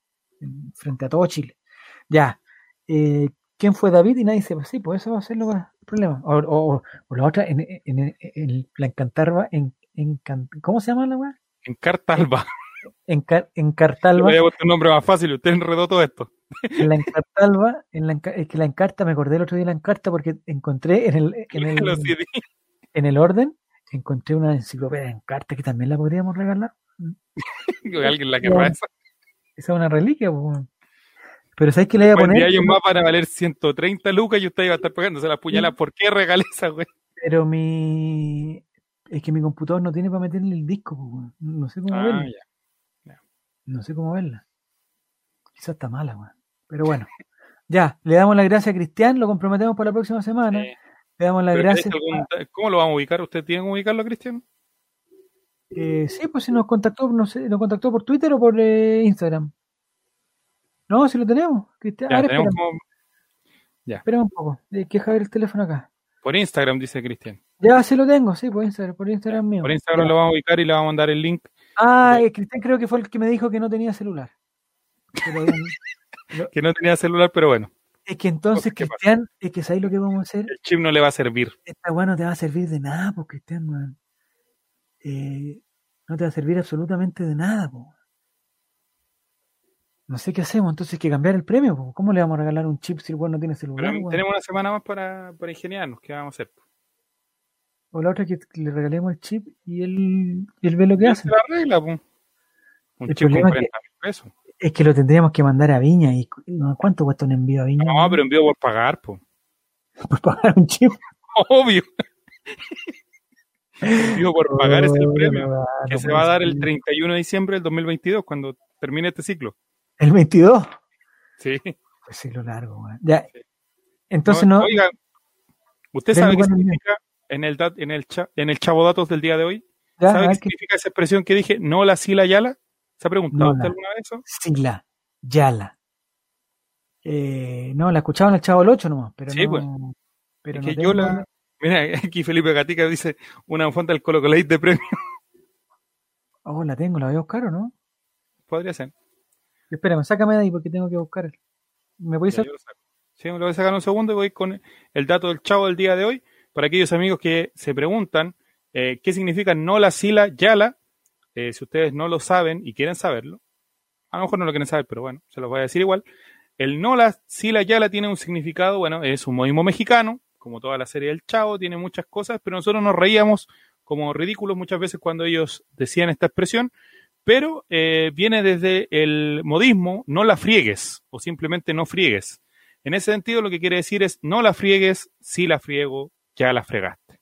frente a todo Chile. Ya, eh, ¿quién fue David? Y nadie dice, pues sí, pues eso va a ser el problema. O, o, o, la otra, en, en, en, la Encantarva, en, en, ¿cómo se llama la weá? Encartalba. En, Car- en Le Cartalba, voy a un nombre más fácil, usted enredó todo esto. en la Encartalba, en la es que la Encarta, me acordé el otro día de la Encarta porque encontré en el, en [LAUGHS] el, en el orden, encontré una enciclopedia de Encarta que también la podríamos regalar. [LAUGHS] Alguien la querrá esa. Esa es una reliquia, weón. Pero ¿sabes qué le voy a Buen poner? hay un mapa para valer 130 lucas y usted iba a estar pagándose la puñalada. ¿Por qué regalé esa, güey? Pero mi. Es que mi computador no tiene para meterle el disco. No sé cómo Ah, ya. No sé cómo verla. Quizás está mala, weón. Pero bueno. [LAUGHS] Ya, le damos las gracias a Cristian, lo comprometemos para la próxima semana. Eh, Le damos las gracias. ¿tenés algún- ¿Cómo lo vamos a ubicar? ¿Usted tiene que ubicarlo, Cristian? Eh, sí, pues si nos contactó, no sé, nos contactó por Twitter o por eh, Instagram. No, si lo tenemos. Cristian, Ya, tenemos como- espera un poco. Hay que dejar el teléfono acá. Por Instagram, dice Cristian. Ya, sí lo tengo, sí, por Instagram, por Instagram mío. Por Instagram Ya. lo vamos a ubicar y le vamos a mandar el link. Ah, Cristian creo que fue el que me dijo que no tenía celular. Pero, [LAUGHS] Que no tenía celular, pero bueno, es que entonces. Cristian, es que ¿sabes lo que vamos a hacer? el chip no le va a servir. Esta weá no te va a servir de nada, pues, Cristian, weón. Eh, no te va a servir absolutamente de nada, po. No sé qué hacemos, entonces hay que cambiar el premio, po. ¿Cómo le vamos a regalar un chip si el weón no tiene celular? Pero tenemos una semana más para, para ingeniarnos. ¿Qué vamos a hacer? O la otra que le regalemos el chip y él, y él ve lo que hace. la regla, po. Un El chip con problema es 40 mil pesos. Es que lo tendríamos que mandar a Viña. y no, ¿Cuánto cuesta un envío a Viña? No, pero envío por pagar, po. [LAUGHS] Por pagar un chip. [LAUGHS] Obvio. envío por pagar es el Oh, premio. no, Que no se puede va a dar el ser. 31 de diciembre del 2022, cuando termine este ciclo. ¿El 22? Sí. Pues sí, lo largo. Ya. Sí. Entonces no. Oiga, ¿usted sabe qué significa en el, en, el cha- en el Chavo Datos del día de hoy? ya, ¿Sabe a qué significa esa expresión que dije? No la sila yala. ¿Se ha preguntado usted alguna vez eso? Sila, Yala. Eh, no, la escuchaba en el Chavo el 8 nomás, pero Sí, no. pues. Pero Es no que tengo yo la. Mira, [LAUGHS] aquí Felipe Gatica dice una fonda del Colo Colate de premio. [LAUGHS] Oh, la tengo, la voy a buscar o no. Podría ser. Espérame, sácame de ahí porque tengo que buscar. ¿Me podéis Ya, sacar? Sí, me lo voy a sacar un segundo y voy con el dato del chavo del día de hoy. Para aquellos amigos que se preguntan eh, qué significa no la sila yala, eh, si ustedes no lo saben y quieren saberlo, a lo mejor no lo quieren saber, pero bueno, se los voy a decir igual. El no la sila yala tiene un significado, bueno, es un modismo mexicano, como toda la serie del chavo, tiene muchas cosas, pero nosotros nos reíamos como ridículos muchas veces cuando ellos decían esta expresión, pero eh, viene desde el modismo no la friegues o simplemente no friegues. En ese sentido lo que quiere decir es no la friegues, si la friego, ya la fregaste.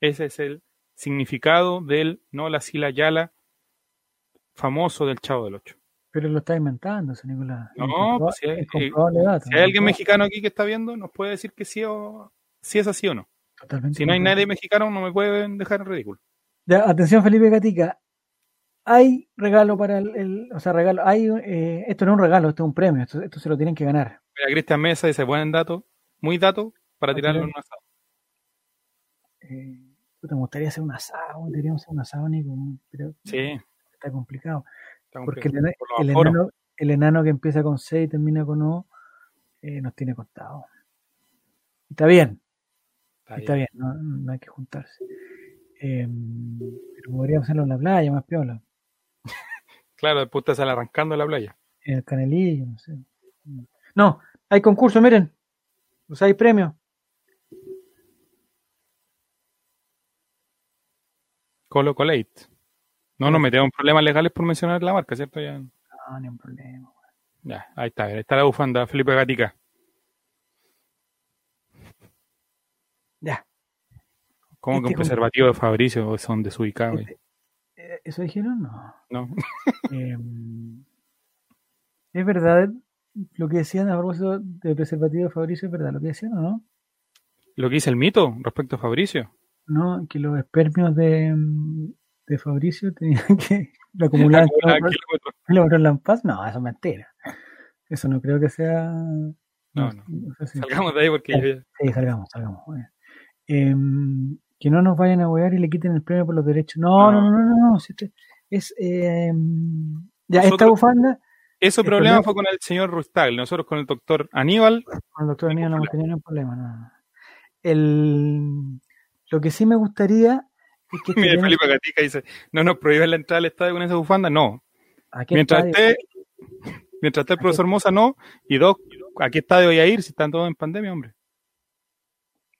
Ese es el significado del no la si la yala famoso del Chavo del Ocho. Pero lo está inventando, ese Nicolás. No, pues si hay- incomprobable dato, Si hay alguien mexicano aquí que está viendo, nos puede decir que sí o si es así o no. Totalmente Si no hay nadie mexicano, no me pueden dejar en ridículo. Ya, atención, Felipe Gatica. Hay regalo para el, el- o sea, regalo, hay, eh, esto no es un regalo, esto es un premio, esto, esto se lo tienen que ganar. Mira, Cristian Mesa dice buen dato, muy dato para tirarlo en claro. un asado. Eh, puta, me gustaría hacer un asado, deberíamos hacer un asado, Nico, pero Sí, está complicado. está Porque el, Por enano, el enano que empieza con C y termina con O eh, nos tiene contado. Está bien, Está está bien. bien, no, no hay que juntarse. Eh, pero podríamos hacerlo en la playa, más piola. [LAUGHS] Claro, después usted sale arrancando en la playa. En el canelillo, no sé. No, hay concurso, miren. Sea, hay premio. Colo Colate. No nos metemos en problemas legales por mencionar la marca, ¿cierto? Ya, No, ni un problema. ya ahí está, ahí está la bufanda, Felipe Gatica. Ya. ¿Cómo Este que un con- preservativo de Fabricio son desubicados? Este- eh, ¿Eso dijeron? No. ¿No? [LAUGHS] Eh, ¿Es verdad lo que decían a propósito de preservativo de Fabricio? ¿Es verdad lo que decían o no? Lo que dice el mito respecto a Fabricio. No, que los espermios de, de Fabricio tenían [LAUGHS] que lo acumulaban Acumulaba kilómetros paz. No, eso es mentira. Eso no creo que sea. No, no. sé si- Salgamos de ahí porque yo Sí, salgamos, salgamos. Em, que no nos vayan a huear y le quiten el premio por los derechos. No, no, No. no, no, no. si este- es. em, ya, esta Nosotros- bufanda, Ese problema problema- fue con el señor Rustagl, nosotros con el doctor Aníbal. con el doctor Aníbal no hemos tenido ningún problema. no. El, lo que sí me gustaría es que. [LAUGHS] este premio- Felipe Gatica dice, no nos prohíben la entrada al estadio con esa bufanda. No, ¿A qué Mientras esté, [LAUGHS] mientras esté el profesor Moza, no. Y dos, ¿a qué estadio voy a ir si están todos en pandemia, hombre?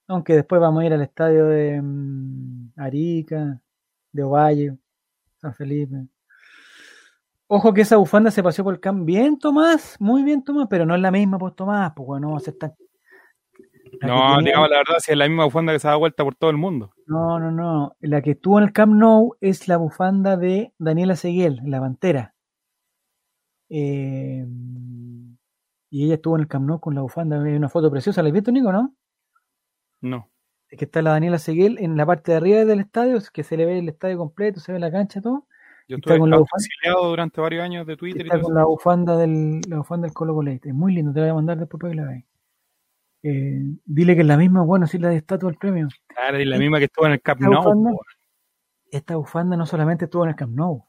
Aunque después vamos a ir al estadio de mm, Arica, de Ovalle, San Felipe. Ojo que esa bufanda se paseó por el camp. Bien, Tomás, muy bien, Tomás, pero no es la misma, pues Tomás, pues bueno, no va a ser tan. la que No, tenía- digamos la verdad, si es la misma bufanda que se da vuelta por todo el mundo. No, no, no. La que estuvo en el Camp Nou es la bufanda de Daniela Seguel, la pantera. Eh, y ella estuvo en el Camp Nou con la bufanda. Hay una foto preciosa. ¿La has visto, Nico, no? No. Es que está la Daniela Seguel en la parte de arriba del estadio, es que se le ve el estadio completo, se ve la cancha, todo. Yo estuve con la bufanda. durante varios años de Twitter y Está todo con eso. la bufanda del, la bufanda del Colo Colo. Es muy lindo, te la voy a mandar después para que la veas. Eh, dile que es la misma, bueno, sí, la de estatua del premio. Claro, la misma que estuvo en el Camp Nou. bufanda, esta bufanda no solamente estuvo en el Camp Nou,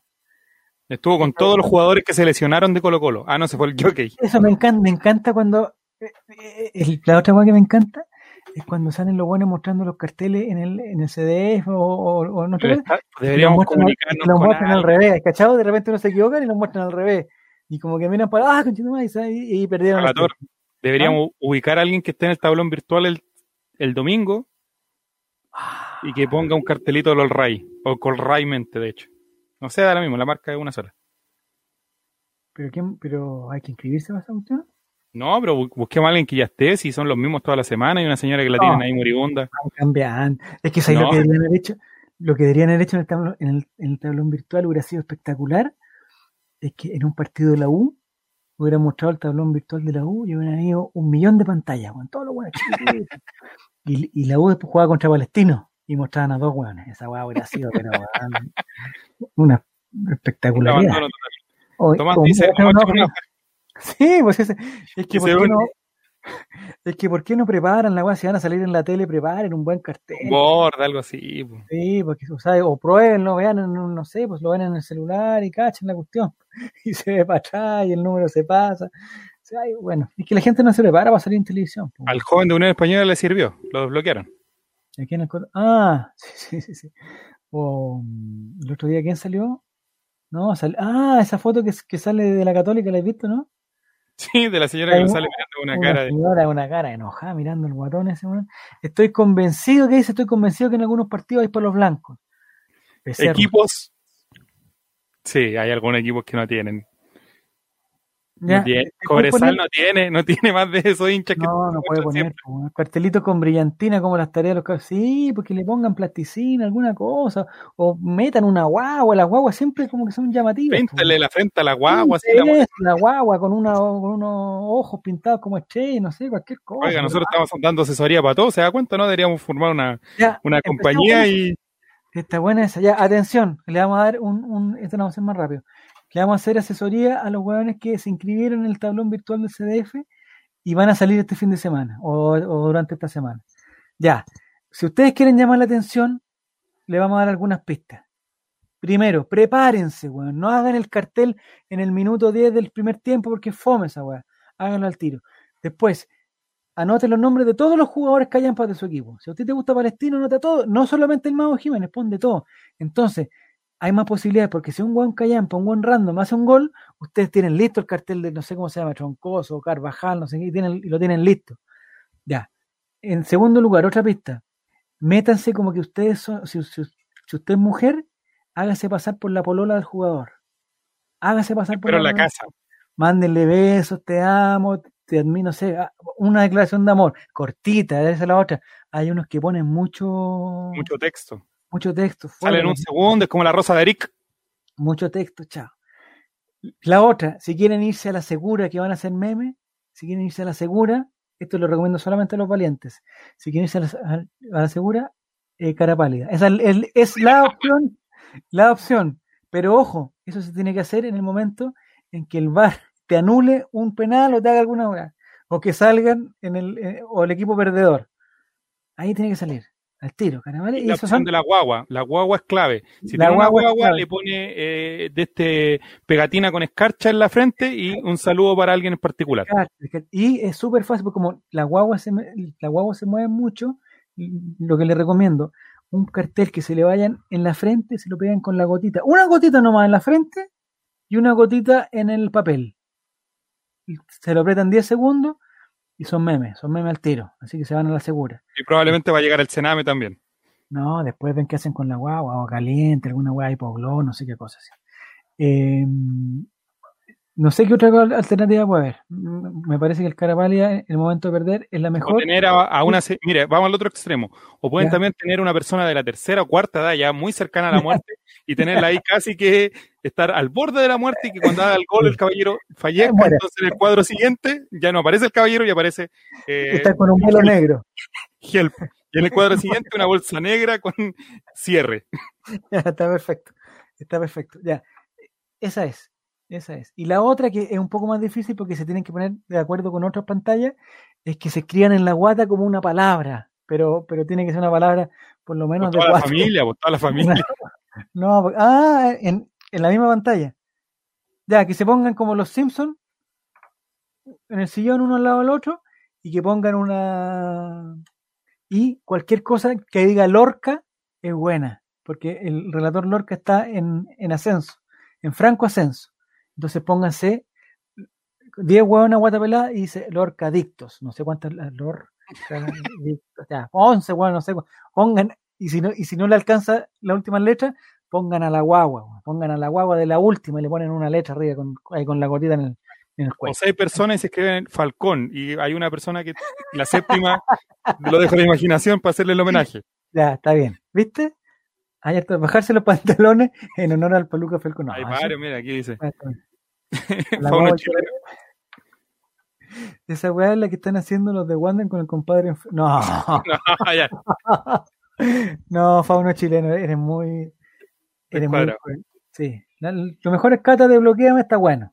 Estuvo con todos los jugadores que se lesionaron de Colo Colo. Ah, no, se fue el jockey. Eso me encanta, me encanta cuando. eh, eh, el- la otra cosa que me encanta es cuando salen los buenos mostrando los carteles en el, en el CDF o, o, o lado, está- los deberíamos al- comunicarnos y los muestran al revés, ¿cachado? De repente uno se equivocan y los muestran al revés. Y como que miran para, ah, sa- y, y perdieron Deberíamos ubicar a alguien que esté en el tablón virtual el, el domingo y que ponga un cartelito de Ray o Colray Mente, de hecho. No sé, da lo mismo, la marca es una sola. ¿Pero, quién, pero hay que inscribirse para esa cuestión. No, pero bu- busquemos a alguien que ya esté, si son los mismos toda la semana y una señora que la No. tienen ahí moribunda. Van cambiando. Es que ¿sabes No. lo que deberían haber hecho? Lo que deberían haber hecho en el, tablón, en, el, en el tablón virtual hubiera sido espectacular. Es que en un partido de la U hubiera mostrado el tablón virtual de la U y hubieran ido un millón de pantallas, con todos los buenos [LAUGHS] y, y la U después jugaba contra Palestino y mostraban a dos hueones. Esa hueá hubiera sido pero, una Un espectacularidad. Tomás dice, no, Sí, pues es que ¿por qué no? [LAUGHS] Es que ¿por qué no preparan la weá? Si van a salir en la tele, preparen un buen cartel. un board, algo así. po. Sí, porque o, sea, o pruébenlo, vean, en un- no sé, pues lo ven en el celular y cachen la cuestión. [LAUGHS] Y se ve para atrás y el número se pasa. O sea, y bueno, es que la gente no se prepara para salir en televisión. Al joven de Unión Española le sirvió, lo desbloquearon. Aquí en el ah, [LAUGHS] sí, sí, sí. sí. O, mm, el otro día, ¿quién salió? No, sal- ah, esa foto que, que sale de la Católica, ¿la has visto, no? Sí, de la señora que una- sale mirando una Una cara de. una cara enojada mirando el guatón ese, weón. Estoy convencido que dice, estoy convencido que en algunos partidos hay por los blancos. Becerro. Equipos. Sí, hay algunos equipos que no tienen. Ya, No tiene- ¿te puedes Cobresal no tiene, no tiene más de esos hinchas que No, no puede poner siempre. po, un cartelito con brillantina como las tareas de los cabros. Sí, porque le pongan plasticina, alguna cosa, o metan una guagua, las guaguas siempre como que son llamativas. po. Píntale la frente a la guagua, así Sí, la- guagua con, una, con unos ojos pintados como estrellas, no sé, cualquier cosa. Oiga, nosotros estamos dando asesoría para todo, ¿se da cuenta? ¿No? Deberíamos formar una, Ya, una compañía y. Está buena esa. Ya, atención, le vamos a dar un, un esto lo vamos a hacer más rápido. Le vamos a hacer asesoría a los hueones que se inscribieron en el tablón virtual del CDF y van a salir este fin de semana o, durante esta semana. Ya, si ustedes quieren llamar la atención, le vamos a dar algunas pistas. Primero, prepárense, weón. No hagan el cartel en el minuto 10 del primer tiempo porque fome esa weá. Háganlo al tiro. Después, anoten los nombres de todos los jugadores que hayan para su equipo. Si a usted te gusta Palestino, anota todo. No solamente el Mago Jiménez, pon de todo. Entonces, hay más posibilidades porque si un buen callampa, un buen random hace un gol, ustedes tienen listo el cartel de no sé cómo se llama, Troncoso, Carvajal, no sé qué, y, tienen, y lo tienen listo. Ya. En segundo lugar, otra pista. Métanse como que ustedes son, si, si- si usted es mujer, hágase pasar por la polola del jugador. Hágase pasar por Pero la polola- casa. Mándenle besos, te amo, te admiro, no sé, ah, una declaración de amor, cortita, esa es la otra. Hay unos que ponen mucho, Mucho texto. Mucho texto, Sale en un segundo, es como la rosa de Eric. mucho texto, chao. La otra, si quieren irse a la segura que van a hacer memes, si quieren irse a la segura, esto lo recomiendo solamente a los valientes. Si quieren irse a la, a la segura, eh, cara pálida. Esa es la opción, la opción. Pero ojo, eso se tiene que hacer en el momento en que el VAR te anule un penal o te haga alguna hora. O que salgan en el, eh, o el equipo perdedor. Ahí tiene que salir. Al tiro. Y la opción son de la guagua. La guagua es clave. Si La tiene una guagua le pone eh, de este pegatina con escarcha en la frente y un saludo para alguien en particular. Y es súper fácil, porque como la guagua se, la guagua se mueve mucho, lo que le recomiendo, un cartel que se le vayan en la frente, se lo pegan con la gotita. Una gotita nomás en la frente y una gotita en el papel. Se lo apretan 10 segundos y son memes, son memes al tiro, así que se van a la segura. Y probablemente va a llegar el cename también. No, después ven qué hacen con la guagua, agua caliente, alguna hueá hipoglós, no sé qué cosas. Eh, no sé qué otra alternativa puede haber. Me parece que el Carapalia, en el momento de perder, es la mejor. O tener a, una. Mire, vamos al otro extremo. O pueden también tener una persona de la tercera o cuarta edad, ya muy cercana a la muerte, [LAUGHS] y tenerla ahí casi que estar al borde de la muerte y que cuando haga el gol el caballero fallezca. Entonces en el cuadro siguiente ya no aparece el caballero y aparece. Eh, Está con un velo negro. [LAUGHS] Help. Y en el cuadro siguiente una bolsa negra con cierre. [LAUGHS] está perfecto. Está perfecto. Ya. Esa es. Esa es. Y la otra, que es un poco más difícil porque se tienen que poner de acuerdo con otras pantallas, es que se escriban en la guata como una palabra, pero, pero tiene que ser una palabra por lo menos por toda la familia, por toda la [LAUGHS] familia. [LAUGHS] no, ah, en, en la misma pantalla. Ya, que se pongan como los Simpsons, en el sillón uno al lado del otro, y que pongan una... Y cualquier cosa que diga Lorca es buena, porque el relator Lorca está en, en ascenso, en franco ascenso. Entonces pónganse 10 hueones guatapelada y dice Lorca adictos. No sé cuántas Lorca adictos. Ya, 11 hueones, no sé. Pongan, y si no, y si no le alcanza la última letra, pongan a la guagua, pongan a la guagua de la última y le ponen una letra arriba con, con la gotita en el. O seis personas y se escriben Falcón y hay una persona que la séptima lo deja la imaginación para hacerle el homenaje. [LAUGHS] Ya, está bien. ¿Viste? Hay hasta bajarse los pantalones en honor al Paluca Falcón. hay varios, mira, aquí dice. [LAUGHS] Esa weá es la que están haciendo los de Wander con el compadre. No, [LAUGHS] no, ya. [LAUGHS] no, fauno chileno, eres muy. Eres muy sí. lo mejor es Cata de Bloqueame, está bueno.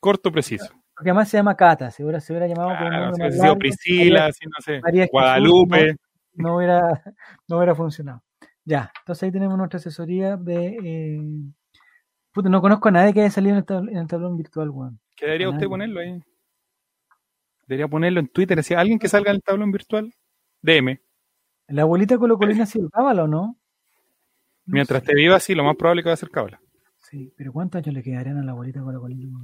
Corto, preciso. Porque además se llama Cata, se hubiera, se hubiera llamado claro, como Priscila, no sé, Guadalupe. no, hubiera, no hubiera funcionado. Ya, entonces ahí tenemos nuestra asesoría de. Eh, puta, no conozco a nadie que haya salido en el, tablón, virtual, weón. ¿Qué debería usted ponerlo ahí? Debería ponerlo en Twitter. Si alguien que salga en el tablón virtual, DM. ¿La abuelita colocolina ha sido cábala o no? Mientras te viva, sí, lo más probable es que va a ser cábala. Sí, pero ¿cuántos años le quedarían a la abuelita colocolina?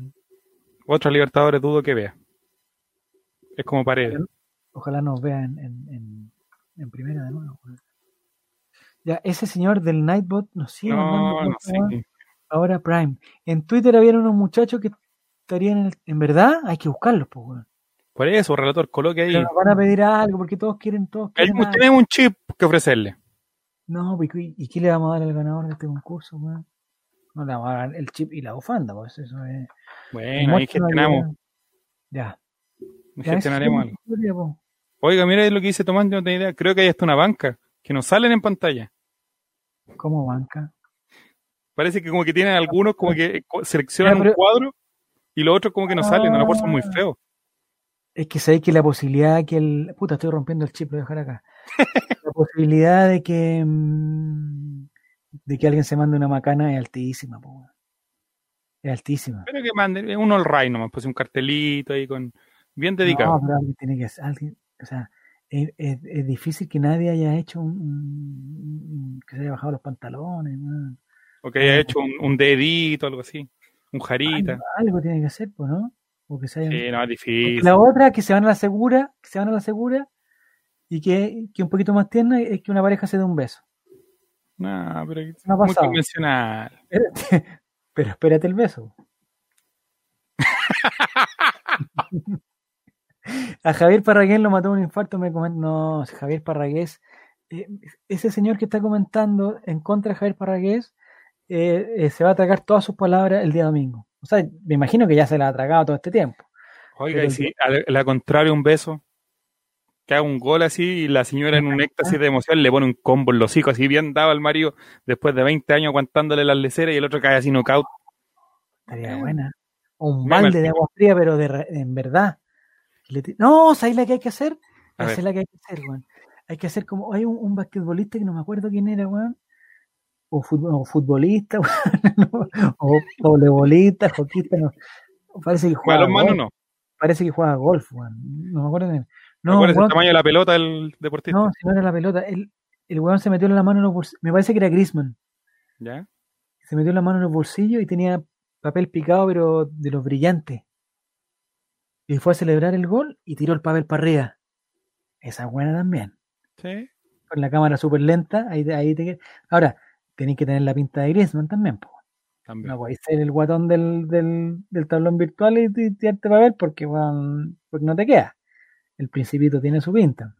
Otros libertadores dudo que vea. Es como pared. Ojalá nos vea en, en, en primera de nuevo. Ya, ese señor del Nightbot nos sigue no, no sé. Ahora Prime. En Twitter había unos muchachos que estarían en, en verdad, hay que buscarlos, pues, Por eso, relator, coloque ahí. nos van a pedir algo, porque todos quieren, todos quieren Tenemos un chip que ofrecerle. No, ¿y qué le vamos a dar al ganador de este concurso, weón? No le vamos a dar el chip y la bufanda, pues eso es. Bueno, ahí gestionamos. Ya. Gestionaremos algo. Oiga, mira lo que dice Tomás, no tengo idea. Creo que hay hasta una banca que nos salen en pantalla. ¿Cómo banca? Parece que como que tienen algunos como que seleccionan un cuadro y los otros como que no salen, a lo mejor son muy ah. feos. Es que sabéis que la posibilidad que el... Puta, estoy rompiendo el chip, lo voy a dejar acá. [LAUGHS] la posibilidad de que... Mm, de que alguien se mande una macana es altísima, Es altísima. Pero que mande uno al ray nomás, pues un cartelito ahí con... Bien dedicado. No, pero alguien tiene que... Alguien, o sea, es, es, difícil que nadie haya hecho un, que se haya bajado los pantalones. O que haya eh, hecho un, dedito, algo así. Un jarita. Algo, tiene que hacer, pues, ¿no? O que se Sí, no, es difícil. La otra, que se van a la segura, que se van a la segura, y que, que un poquito más tierna es que una pareja se dé un beso. No, pero es muy convencional. [LAUGHS] Pero espérate el beso. [LAUGHS] A Javier Parragués lo mató un infarto, me comenta, no, Javier Parragués, eh, ese señor que está comentando en contra de Javier Parragués, eh, eh, se va a tragar todas sus palabras el día domingo. O sea, me imagino que ya se la ha tragado todo este tiempo. Oiga, y si al, contrario un beso, que haga un gol así y la señora en un éxtasis de emoción le pone un combo en los hijos, así bien dado al marido después de 20 años aguantándole las leceras y el otro cae así knockout. Estaría buena. un balde de agua fría, pero de, en verdad. No, ¿sabes la que hay que hacer? Esa es la que hay que hacer, weón. Hay que hacer como. Hay un, basquetbolista que no me acuerdo quién era, weón. O, futbolista, [LAUGHS] weón. o voleibolista, hockeyista, no. Parece que juega. No. Parece que juega golf, weón. No me acuerdo de No, ¿Cuál es el tamaño de la pelota del deportista? No, si no era la pelota. El, el weón se metió en la mano en los bolsillos. Me parece que era Grisman. ¿Ya? Se metió la mano en los bolsillos y tenía papel picado, pero de los brillantes. Y fue a celebrar el gol y tiró el papel para arriba. Esa es buena también. Sí. Con la cámara súper lenta. Ahí, ahí te... Ahora, tenéis que tener la pinta de Griezmann también. po. También. No podéis ser el guatón del, del, del tablón virtual y, tirarte papel porque, weón, porque no te queda. El Principito tiene su pinta.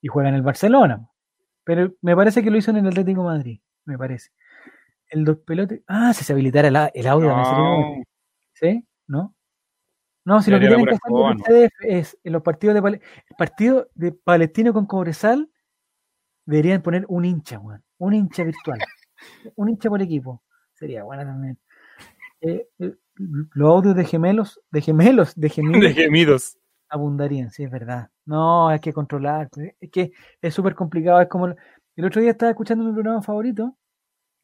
Y juega en el Barcelona. Pero me parece que lo hizo en el Atlético de Madrid. Me parece. El dos pelotes. Ah, si se habilitara el, el audio. bueno. No, ¿Sí? ¿No? No, si lo que tienen que hacer los CDF es en los partidos de Pale- el partido de Palestino con Cobresal deberían poner un hincha, weón. Un hincha virtual. [LAUGHS] un hincha por equipo. Sería buena también. Eh, eh, los audios de gemelos, de gemelos, de gemelos de gemidos. abundarían, sí, es verdad. No, hay que controlar. Es que es súper complicado. Es como el otro día estaba escuchando mi programa favorito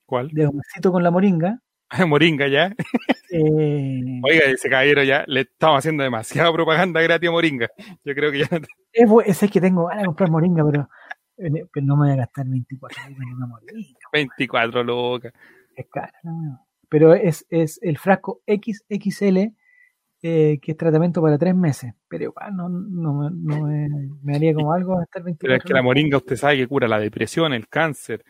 ¿Cuál? de Omarcito con la Moringa. [LAUGHS] Moringa ya. Eh, Oiga, ese caballero ya le estamos haciendo demasiada propaganda gratis a Moringa. Yo creo que ya no Es, es que tengo ganas de comprar moringa, pero, pero no me voy a gastar 24 lucas en una moringa. 24 locas. Es cara, weá. Pero es, es el frasco XXL, eh, que es tratamiento para tres meses. Pero igual no, no, me- no me, me haría como algo gastar 24 Pero es que la lucas. moringa usted sabe que cura la depresión, el cáncer,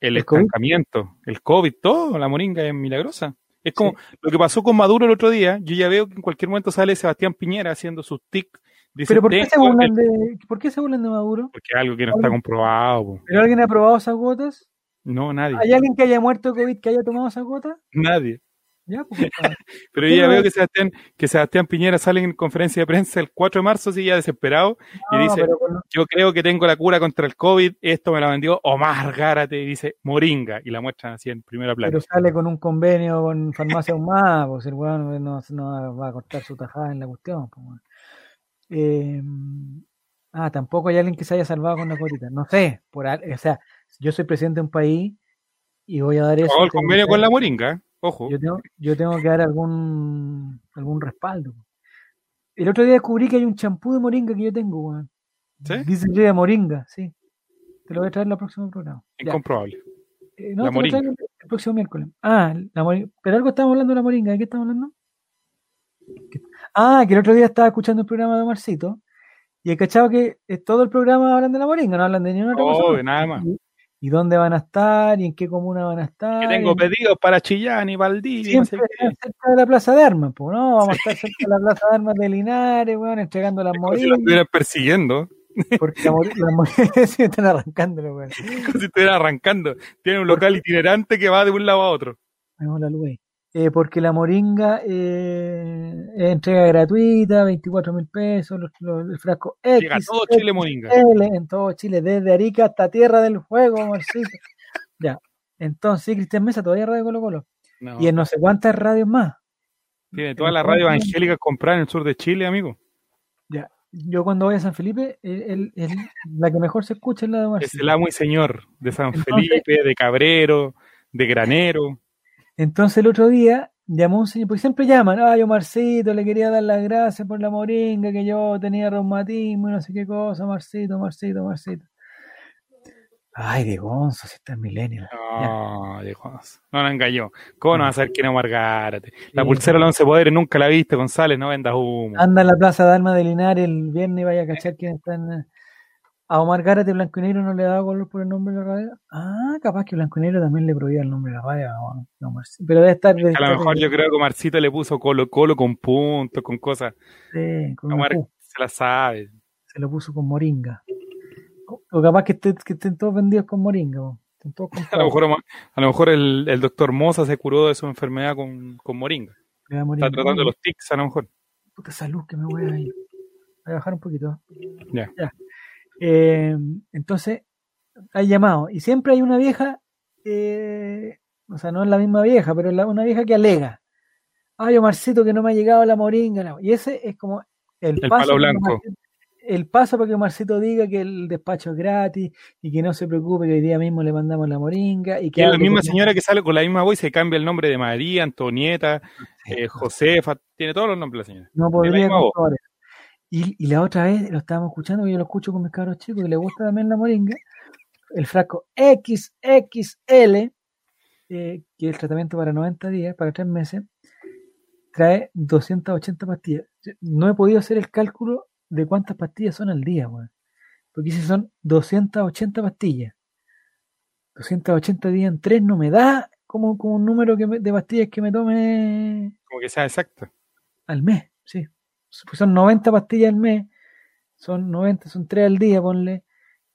el, estancamiento, el COVID, todo. La moringa es milagrosa. Es como lo que pasó con Maduro el otro día. Yo ya veo que en cualquier momento sale Sebastián Piñera haciendo sus tics. Dice, Pero ¿por qué, se burlan de, ¿por qué se burlan de Maduro? Porque es algo que no está comprobado. po. ¿Pero alguien ha probado esas gotas? No, nadie. ¿Hay alguien que haya muerto COVID que haya tomado esas gotas? Nadie. Ya, pues. [LAUGHS] Pero ya no, veo que Sebastián, que Sebastián Piñera sale en conferencia de prensa el 4 de marzo, sí, ya desesperado, y No, dice, yo creo que tengo la cura contra el COVID, esto me la vendió Omar Gárate, y dice Moringa, y la muestran así en primera plana. Pero sale con un convenio con Farmacia Humada, pues el weón no, no va a cortar su tajada en la cuestión. pues. Eh, ah, tampoco hay alguien que se haya salvado con la cotita. No sé, por, o sea, yo soy presidente de un país y voy a dar eso. Pagó el convenio con la Moringa. Ojo. yo tengo, yo tengo que dar algún algún respaldo. El otro día descubrí que hay un champú de moringa que yo tengo, weón. ¿Sí? Dice de moringa, sí. Te lo voy a traer en el próximo programa. Incomprobable. Eh, no, La moringa. el, el próximo miércoles. Ah, la moringa. Pero algo estamos hablando de la moringa. ¿De qué estamos hablando? ¿Qué- Ah, que el otro día estaba escuchando el programa de Marcito y he cachado que eh, todo el programa hablan de la moringa, no hablan de ninguna otra cosa. Oh, de nada más. Y, y dónde van a estar y en qué comuna van a estar. Que tengo pedidos para Chillán y Valdivia, no sé Siempre qué. están cerca de la Plaza de Armas, pues, ¿no? Vamos a estar cerca de la Plaza de Armas de Linares, weón, entregando las como si lo estuvieran persiguiendo, Porque las moringas [LAUGHS] se están arrancándolo, weón. como si estuvieran arrancando. Tiene un local itinerante que va de un lado a otro. Vemos la luz ahí. Eh, porque la moringa eh, es entrega gratuita, 24 mil pesos, los- los- el frasco X, Llega todo Chile Moringa. L, en todo Chile, desde Arica hasta Tierra del Fuego, Marcito. [LAUGHS] ya, entonces, sí, Cristian Mesa todavía radio Colo Colo. No, Y en no sé cuántas radios más. tiene toda la radio evangélica comprada en el sur de Chile, amigo. Ya, yo cuando voy a San Felipe, el, el- el- la que mejor se escucha es la de Es Marcito. el amo y señor de San Entonces- Felipe, de Cabrero, de Granero. Entonces el otro día llamó un señor, porque siempre llaman, ay, Marcito, le quería dar las gracias por la moringa, que yo tenía reumatismo y no sé qué cosa, Marcito, Marcito, Marcito. Ay, de Gonzo, si está en Millennial. No, dijo, no nos engañó. ¿Cómo no vas a saber quién es Omar Gárate? La Sí. pulsera de los once poderes nunca la viste, González, no vendas humo. Anda en la plaza de armas de Linares el viernes y vaya a cachar quién está en... A Omar Gárate Blanco y Negro no le da color por el nombre de la radio. Ah, capaz que Blanco y Negro también le prohibía el nombre de la radio. No. Pero debe estar... debe A lo mejor yo creo que Omarcito le puso Colo Colo con puntos, con cosas. sí, con Omar se la sabe. se lo puso con moringa. O, capaz que, esté- que estén todos vendidos con moringa. Estén todos [LAUGHS] A lo mejor, a lo mejor el, el doctor Moza se curó de su enfermedad con, con moringa. Moringa. Está tratando los tics, a lo mejor. Puta salud que me voy a ir. Voy a bajar un poquito. Ya. Eh, entonces, hay llamado. Y siempre hay una vieja, eh, o sea, no es la misma vieja, pero es la- una vieja que alega. Ay, Omarcito, que no me ha llegado la moringa. la-". Y ese es como el, El paso palo blanco. El paso para que Omarcito diga que el despacho es gratis y que no se preocupe que hoy día mismo le mandamos la moringa y que es la misma señora que sale con la misma voz y se cambia el nombre de María, Antonieta, eh, Josefa, tiene todos los nombres la señora. No podría. Y, y la otra vez lo estábamos escuchando, yo lo escucho con mis cabros chicos, que le gusta también la moringa. El frasco XXL eh, que el tratamiento para 90 días, para 3 meses, trae 280 pastillas. No he podido hacer el cálculo de cuántas pastillas son al día, weón. Porque si son 280 pastillas. 280 días en 3 no me da como, como un número que me- de pastillas que me tome Como que sea exacto. al mes, sí. Pues son 90 pastillas al mes, son 90, son 3 al día, ponle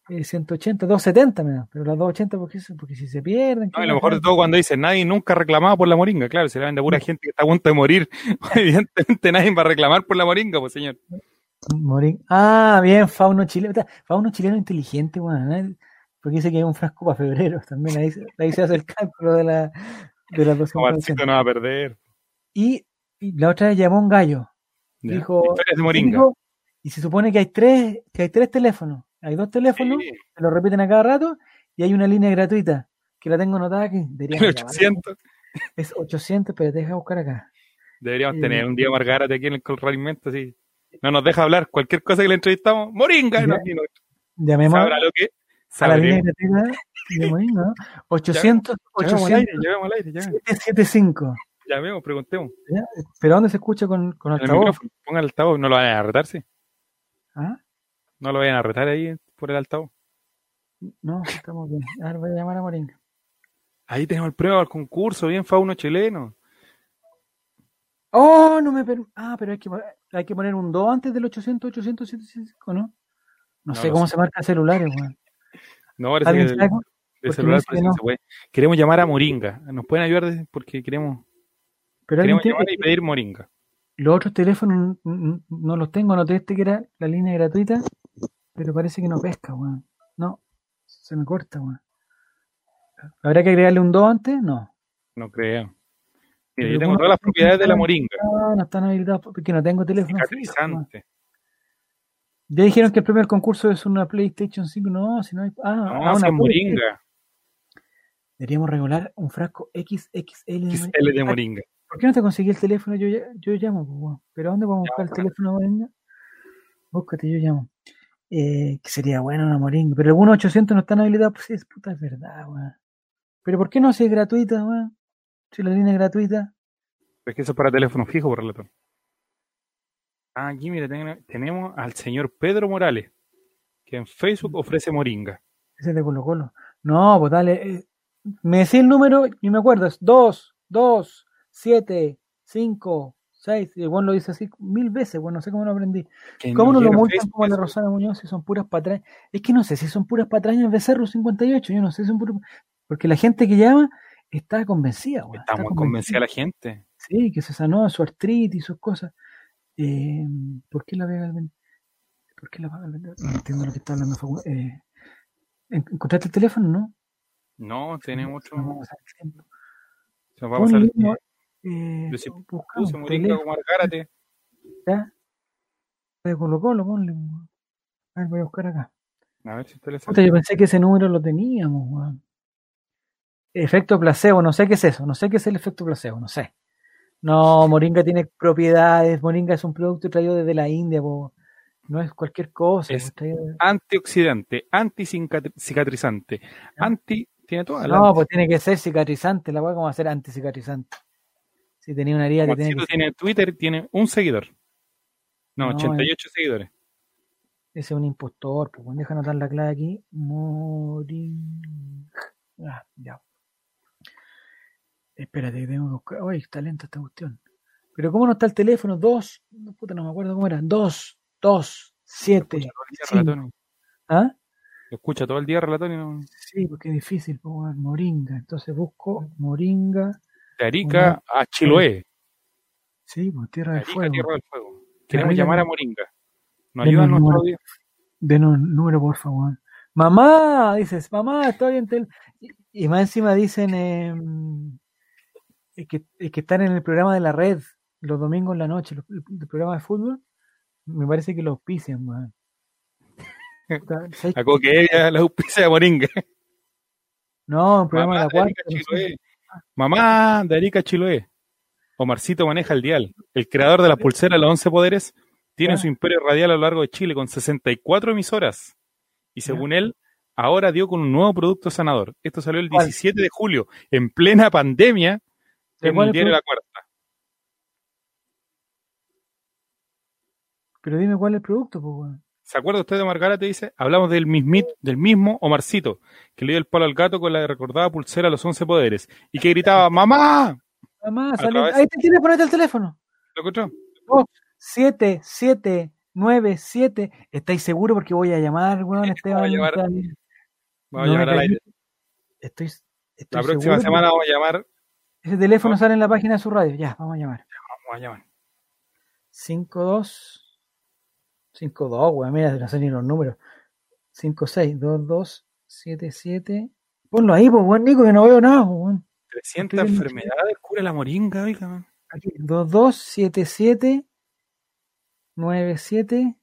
eh, 180, 270 me da, pero las 280 porque, porque si se pierden. No, ¿qué y lo mejor de todo cuando dice nadie nunca ha reclamado por la moringa, claro, se le vende a pura gente que está a punto de morir. [LAUGHS] Evidentemente nadie va a reclamar por la moringa, pues señor. Morín. Ah, bien, fauno chileno. Fauno chileno inteligente, weón. ¿eh? Porque dice que hay un frasco para febrero. También ahí, se- ahí se hace el cálculo de la de las [LAUGHS] Como 280. Marcito no va a perder. Y, y la otra vez llamó un gallo. Ya. Dijo, Historias de moringa. dijo, y se supone que hay tres, que hay tres teléfonos. Hay dos teléfonos, Sí, se lo repiten a cada rato, y hay una línea gratuita, que la tengo anotada aquí. Deberíamos el llamar. 800. Es 800, pero deja buscar acá. Deberíamos Sí. tener un día Margarate aquí en el corralimiento, así. No nos deja hablar cualquier cosa que le entrevistamos. ¡Moringa! Y no- no- Llamemos sabrá lo que a la línea gratuita de Morín, ¿no? 800, Llamemos al aire, 800, llamemos al aire, llamemos. 775. Llamemos, preguntemos. ¿Ya? ¿Pero dónde se escucha con, con el altavoz? micrófono, pongan el altavoz, no lo vayan a retar, sí. ¿Ah? No lo vayan a retar ahí por el altavoz. No, estamos bien. A ver, voy a llamar a Moringa. Ahí tenemos el prueba al concurso, bien fauno chileno. Oh, no me per... Ah, pero hay que, hay que poner un 2 antes del 800, 800, 775, ¿no? No, No sé cómo sé. se marcan celulares, weón. No, parece que ¿Alguien del- Porque celular parece que no. se puede. Queremos llamar a Moringa. ¿Nos pueden ayudar porque queremos, Pero queremos llamar y pedir Moringa? los otros teléfonos no los tengo, anoté este que era la línea gratuita, pero parece que no pesca, weón. No, se me corta, weón. ¿Habrá que agregarle un 2 antes? No. No creo. Mira, yo tengo ¿cómo todas las propiedades de la Moringa. No, no están habilitados porque no tengo teléfono. Cicatrizante. Ya dijeron que el primer concurso es una PlayStation 5. No, si no hay. Ah, No, ah, una Moringa. Deberíamos regular un frasco XXL. de XL de Moringa. ¿Por qué no te conseguí el teléfono? Yo, yo llamo, pues. ¿Pero dónde podemos buscar el teléfono Moringa? Búscate, yo llamo. Eh, que sería bueno una Moringa. Pero algunos 800 no están habilitados. Pues es puta, es verdad, weón. ¿Pero por qué no si es gratuita, weón? Si la línea es gratuita. Es que eso es para teléfono fijo, por relator. Ah, aquí mira, ten- tenemos al señor Pedro Morales, que en Facebook ofrece Moringa. Ese es de Colo Colo. No, pues dale. eh, me decía el número y me acuerdo. Es 2, 2, 7, 5, 6. Y weón lo dice así mil veces, bueno, no sé cómo lo aprendí. ¿Cómo no lo multan como la. Rosana Muñoz si son puras patrañas? Es que no sé si son puras patrañas Becerro 58, yo no sé si son puras... Porque la gente que llama está convencida, weón. Está muy convencida la gente. Sí, que se sanó de su artritis y sus cosas. Eh, ¿Por qué la pega el vendedor? ¿Por qué la paga? No entiendo lo que está hablando. Eh, ¿en- ¿Encontraste el teléfono, no? No, tenemos otro. Se nos va a pasar el tiempo. Eh, Moringa teléfono, como Margárate. ya. De Colo Colo, ponle. A ver, voy a buscar acá. A ver si usted le Puta, yo pensé que ese número lo teníamos, weón. Efecto placebo, no sé qué es eso, no sé qué es el efecto placebo, no sé. No, Moringa tiene propiedades, Moringa es un producto traído desde la India, po. no es cualquier cosa. Es traído Antioxidante, anticicatrizante, anti. Tiene todas las. No, pues tiene que ser cicatrizante, la weá, ¿cómo va a ser anticicatrizante? Si tenía una herida, te Juancito que tiene Twitter, tiene un seguidor. No, No, 88 seguidores. Ese es un impostor, pues bueno, deja anotar la clave aquí. Morin. Ah, ya. Espérate, que tengo que buscar. Uy, está lenta esta cuestión. Pero ¿cómo no está el teléfono? Dos, no, puta, no me acuerdo cómo era. Dos, dos, siete. Escucha todo el día, cinco. Relatón. ¿Ah? Lo escucha todo el día Relatón y no. Sí, porque es difícil, pues, Moringa. Entonces busco Moringa. De Arica a Chiloé. Sí, pues Tierra De del Arica Fuego. Tierra del Fuego. Queremos llamar a. Moringa. Nos Denos ayuda el nuestro audio. Denos número, por favor. Mamá, dices, mamá, estoy en tel... Y, más encima dicen eh, es que, es que están en el programa de la red los domingos en la noche, los- el, programa de fútbol. Me parece que los auspician, weón. Puta, ¿sabes [LAUGHS] A Coqueria, la auspicia de Moringa. No, un programa Mamá de la cuarta. No sé. Mamá de Arica Chiloé. Omarcito maneja el dial. El creador de la pulsera Los 11 Poderes tiene su imperio radial a lo largo de Chile con 64 emisoras. Y según él, ahora dio con un nuevo producto sanador. Esto salió el 17 de julio, en plena pandemia, en el diario La Cuarta. Pero dime cuál es el producto, pues, ¿Se acuerda usted de Margarita? Te dice, hablamos del, mismit, del mismo Omarcito, que le dio el palo al gato con la recordada pulsera a los once poderes, y que gritaba, ¡Mamá! Mamá, salió. Ahí te tienes, ponete el teléfono. ¿Lo escuchó? Oh, siete, siete, nueve, siete. ¿Estáis seguros? Porque voy a llamar, weón, [LAUGHS] Esteban. Voy a llamar, voy a llamar al aire. Estoy, estoy La próxima semana vamos a llamar. Ese teléfono sale en la página de su radio. Ya, vamos a llamar. Ya, vamos a llamar. 52 5-2, weón, mira, no sé ni los números. 5-6, 2-2, 7-7. Ponlo ahí, pues, weón, Nico, que no veo nada, pues, weón. 300 enfermedades, cura la moringa, oiga. Aquí, 2-2, 7-7, 9-7,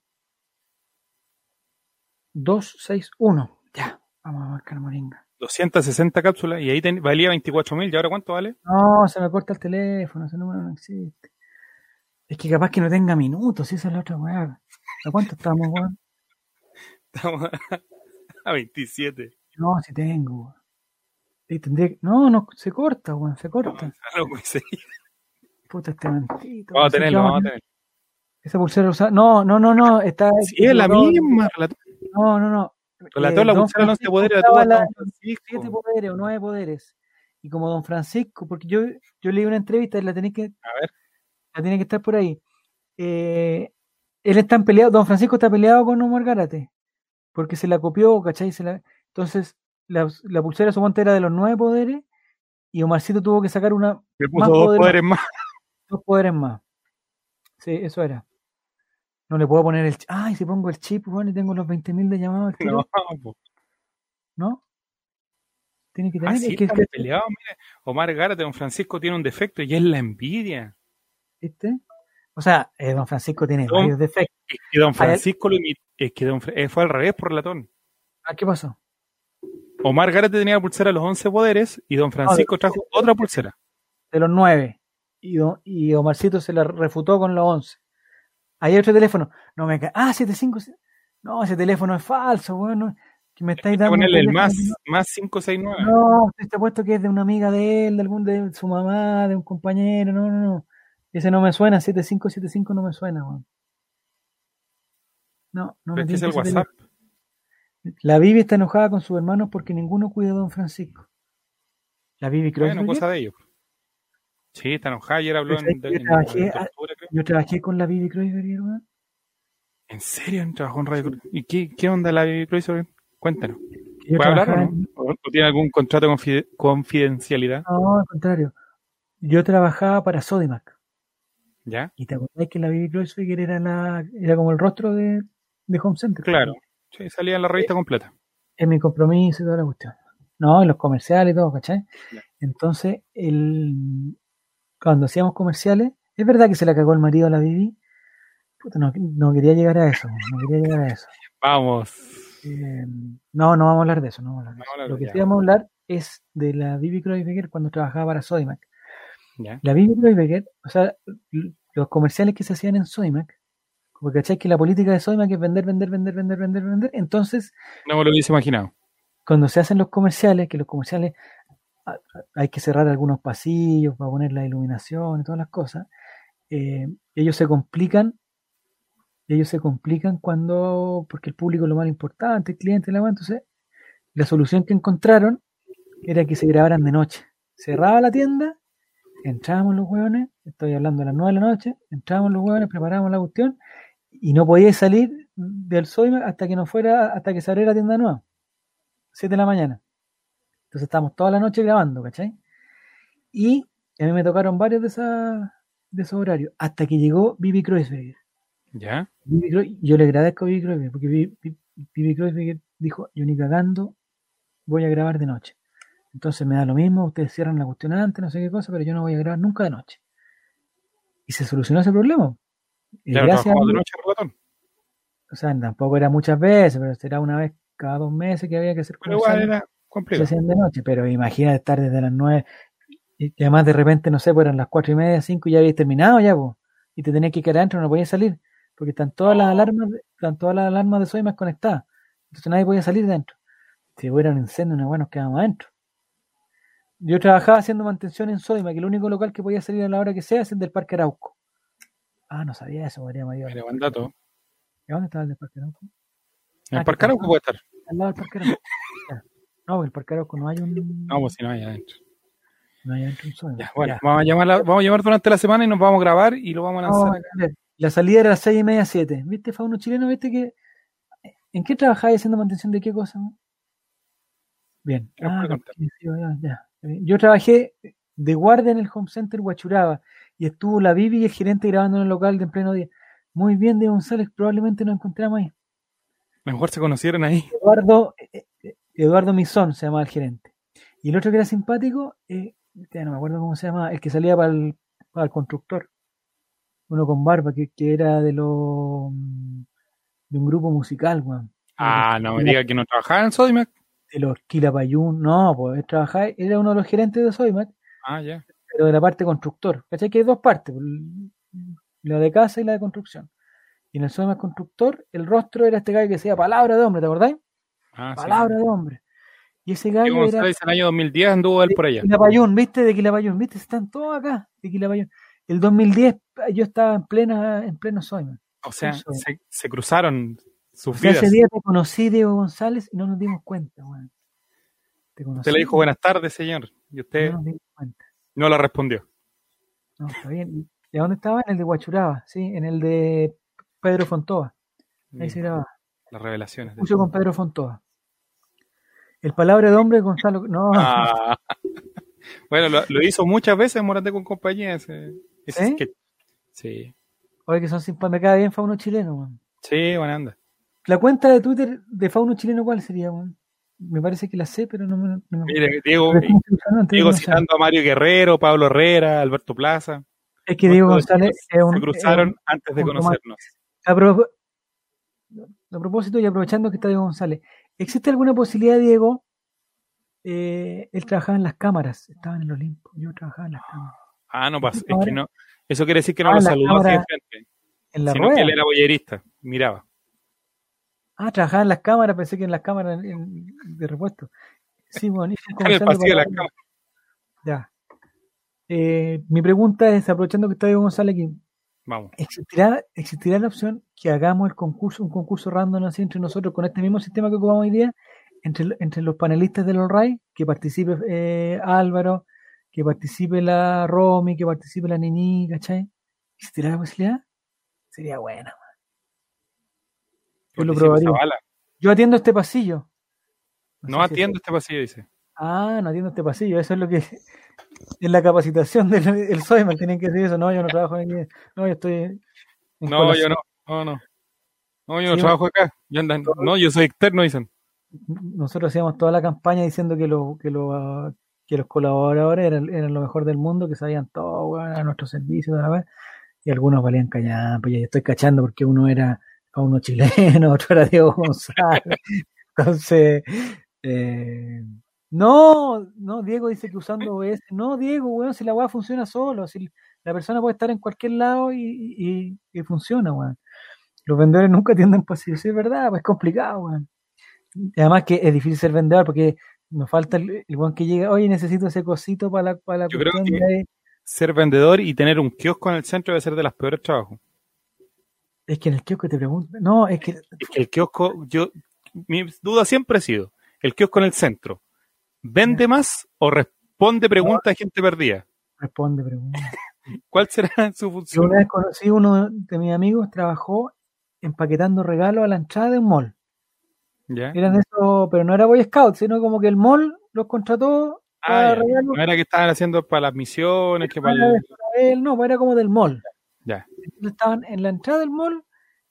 2-6-1. Ya, vamos a marcar moringa. 260 cápsulas y ahí valía 24.000. ¿Y ahora cuánto vale? No, se me corta el teléfono, ese número no existe. Es que capaz que no tenga minutos, esa es la otra weá. ¿A cuánto estamos, weón? Estamos a 27. No, si tengo, weón. Sí, tendría que... No, no, se corta, weón, se corta. No, no, sí. Puta, este mentito. Vamos a tenerlo, vamos a tener. Esa pulsera usada. No, no, no, no. Está, sí, es la misma. No, no, no. Relató eh, la pulsera no se poderes, la tuvo la, siete poderes o nueve poderes. Y como don Francisco, porque yo, yo leí una entrevista y la tenéis que. A ver. La tiene que estar por ahí. Eh, él está peleado, don Francisco está peleado con Omar Gárate, porque se la copió, ¿cachai? Se la, entonces, la, la pulsera suponte era de los nueve poderes, y Omarcito tuvo que sacar una. Le puso dos poderes más. Dos poderes más. Sí, eso era. No le puedo poner el chip. Ay, si pongo el chip, bueno, y tengo los 20.000 de llamados. [LAUGHS] No, ¿No? Tiene que tener. Ah, sí, es que, está peleado, mire. Omar Gárate, don Francisco tiene un defecto y es la envidia. ¿Viste? O sea, eh, don Francisco tiene don, varios defectos. Es que don Francisco lo imitó. Es que don, eh, fue al revés por latón. ¿Ah, qué pasó? Omar Gárate tenía la pulsera de los 11 poderes y don Francisco no, trajo otra pulsera. De los 9. Y, don, y Omarcito se la refutó con los 11. Hay otro teléfono. No me cae. Ah, 75. No, ese teléfono es falso, bueno. Que me estáis dando. Ponerle el más, más 569. No, usted está puesto que es de una amiga de él, de algún de su mamá, de un compañero. No, no, no. Ese no me suena, 7575 no me suena, weón. No, no me ¿Este es el WhatsApp? La Bibi está enojada con sus hermanos porque ninguno cuida a don Francisco. La Bibi creo Bueno, cosa de ellos. Sí, está enojada. Ayer habló en, yo, en, trabajé, en tortura, yo trabajé con la Bibi Kreuzberger, weón. ¿En serio? ¿Trabajó en Radio ¿Y qué, qué onda la Bibi Kreuzberger? Cuéntanos. ¿Puede hablar o no? ¿O tiene algún contrato de confidencialidad? No, al contrario. Yo trabajaba para Sodimac. ¿Ya? Y te acordás que la Bibi Kreuzberger era, la, era como el rostro de, de Home Center. Claro. Sí, salía en la revista completa. Es mi compromiso y toda la cuestión. No, en los comerciales y todo, ¿cachai? Entonces, el, cuando hacíamos comerciales, es verdad que se la cagó el marido a la Bibi. Puta, no, no, quería llegar a eso, no quería llegar a eso. [LAUGHS] Vamos. Eh, no, no vamos a hablar de eso, no vamos a hablar de No, eso. no, Lo que sí vamos a hablar es de la Bibi Kreuzberger cuando trabajaba para Sodimac. ¿Ya? La Bibi Kreuzberger, o sea, los comerciales que se hacían en Sodimac, porque cachai que la política de Sodimac es vender, vender, vender, vender, vender, vender. Entonces, No me lo hubiese imaginado. cuando se hacen los comerciales, que los comerciales hay que cerrar algunos pasillos para poner la iluminación y todas las cosas, eh, ellos se complican, ellos se complican cuando, porque el público es lo más importante, el cliente, la entonces la solución que encontraron era que se grabaran de noche. Cerraba la tienda, entrábamos los hueones, estoy hablando de las 9 de la noche, entrábamos los hueones, preparábamos la cuestión y no podía salir del Soima hasta que no fuera, hasta que se abriera la tienda nueva. 7 de la mañana. Entonces estábamos toda la noche grabando, ¿cachai? Y a mí me tocaron varios de, esas, de esos horarios, hasta que llegó Bibi Kreuzberger. ¿Ya? Bibi yo le agradezco a Bibi Kreuzberger, porque Bibi, Bibi- Bibi Kreuzberger dijo, yo ni cagando voy a grabar de noche. Entonces me da lo mismo, ustedes cierran la cuestión antes, no sé qué cosa, pero yo no voy a grabar nunca de noche. Y se solucionó ese problema. Y ¿Ya no gracias a trabajamos de noche, o sea, tampoco era muchas veces, pero será una vez cada dos meses que había que hacer Pero igual era se completo. hacían de noche, pero imagínate estar desde las nueve y además de repente, no sé, pues eran las cuatro y media, cinco y ya habías terminado ya, pues, y te tenías que quedar adentro, no podías salir, porque están todas las alarmas, están todas las alarmas de Soimas conectadas, entonces nadie podía salir de dentro. Si hubiera un incendio, una bueno, nos quedamos adentro. Yo trabajaba haciendo mantención en Sodima, que el único local que podía salir a la hora que sea es el del Parque Arauco. Ah, no sabía eso, María Mayor. Mira, buen dato. ¿Y dónde estaba el del Parque Arauco? ¿En Ah, el Parque que- Arauco puede estar? Al lado del Parque Arauco. No, el Parque Arauco no hay un. No, pues si no hay adentro. no hay adentro un Sodima. Ya, bueno, Ya. Vamos, a llamar la- vamos a llamar durante la semana y nos vamos a grabar y lo vamos a lanzar. La salida era a las seis y media, siete. ¿Viste, Fauno chileno? ¿Viste que. ¿En qué trabajáis haciendo mantención de qué cosa? Bien. ¿Qué nos Ah, ya, ya. Yo trabajé de guardia en el Home Center Huachuraba y estuvo la Bibi y el gerente grabando en el local de en pleno día. Muy bien, de González, probablemente nos encontramos ahí. Mejor se conocieron ahí. Eduardo, eh, eh, Eduardo Misón se llamaba el gerente. Y el otro que era simpático, eh, ya no me acuerdo cómo se llamaba, el que salía para el, para el constructor. Uno con barba, que, que era de lo de un grupo musical, weón. Ah, no me diga que no trabajaba en Sodimac. De los Quilapayún. No, pues trabajaba, era uno de los gerentes de Soymac, Ah, ya. pero de la parte constructor. ¿Cachai? Que hay dos partes, pues, la de casa y la de construcción. Y en el Soymac constructor, el rostro era este gallo que decía palabra de hombre, ¿te acordáis? Ah, sí. Palabra de hombre. Y ese gallo era en el año 2010 anduvo él por allá. Quilapayún, ¿viste? De Quilapayún, ¿viste? Están todos acá, de Quilapayún. El 2010 yo estaba en plena en pleno Soymac. O sea, se, se cruzaron sus O sea, vidas. ese día te conocí, Diego González, y no nos dimos cuenta. Te conocí. Usted le dijo buenas tardes, señor. Y usted No no la respondió. No, está bien. ¿Y a dónde estaba? En el de Huachuraba, sí, en el de Pedro Fontoa. Ahí se grababa. Las revelaciones. Mucho con Pedro Fontoa. El palabra de hombre, Gonzalo. No, Ah. [LAUGHS] bueno, lo, lo hizo muchas veces Morate con compañía. Ese, ese ¿Sí? oye, que son simpáticos. Me cae bien Fauno chileno, weón. Sí, buena anda. La cuenta de Twitter de Fauno chileno, ¿cuál sería, weón? Me parece que la sé, pero no me. No me Mire, Diego, Pero ¿cómo se Diego citando a Mario Guerrero, Pablo Herrera, Alberto Plaza. Es que Diego González es un. se cruzaron es un- antes de conocernos. a, pro- a propósito y aprovechando que está Diego González, ¿existe alguna posibilidad, Diego? Eh, él trabajaba en las cámaras, estaba en el Olimpo, yo trabajaba en las cámaras. Ah, no pasa. Es Ahora- que no. Eso quiere decir que no Ah, lo saludó así de cámara- frente, En la sino rueda. que él era boyerista. Miraba. Ah, trabajaba en las cámaras, pensé que en las cámaras en- de repuesto. Sí, bueno, En [LAUGHS] el pasillo de la palabras. cámara. Ya. Eh, mi pregunta es, aprovechando que está Diego González aquí, Vamos. ¿existirá, ¿existirá la opción que hagamos el concurso, un concurso random así entre nosotros con este mismo sistema que ocupamos hoy día, entre, entre los panelistas del All que participe eh, Álvaro, que participe la Romy, que participe la Nini, ¿cachai? ¿Existirá la posibilidad? Sería buena. Yo lo Participa probaría. Zavala. Yo atiendo este pasillo. No sé si- atiendo este pasillo, dice. Ah, no atiendo este pasillo. Eso es lo que. [LAUGHS] Es la capacitación del el SOIMAC. Tienen que decir eso. No, yo no trabajo aquí. No, yo estoy. en No, colación. yo no. No, no. No, yo no Sí, trabajo acá. Yo andan- No, yo soy externo, dicen. Nosotros hacíamos toda la campaña diciendo que, lo, que, lo, ah, que los colaboradores eran, eran lo mejor del mundo, que sabían todo, weón, a nuestro servicio, de la vez. Y algunos valían callar. Pues ya estoy cachando porque uno era a uno chileno, [LAUGHS] otro era Diego González. Entonces, eh, no, no, Diego dice que usando OBS, no, Diego, weón, si la weá funciona solo, si la persona puede estar en cualquier lado y, y, y funciona, weón. Los vendedores nunca tienden pasillo, sí, es verdad, pues es complicado, weón. Además que es difícil ser vendedor porque nos falta el, el weón que llega, oye, necesito ese cosito para la, para la Yo creo que- de- Ser vendedor y tener un kiosco en el centro debe ser de los peores trabajos. Es que en el kiosco te preguntan, no, es que Es que el kiosco, yo, mi duda siempre ha sido, el kiosco en el centro, ¿vende más o responde preguntas de gente perdida? responde preguntas. [LAUGHS] ¿Cuál será su Yo función? una vez conocí uno de mis amigos, trabajó empaquetando regalos a la entrada de un mall. ¿Ya? Eran eso, pero no era Boy Scout, sino como que el mall los contrató para Ah, ya. regalos No era que estaban haciendo para las misiones, que para para el- él, no, era como del mall. Ya. Estaban en la entrada del mall,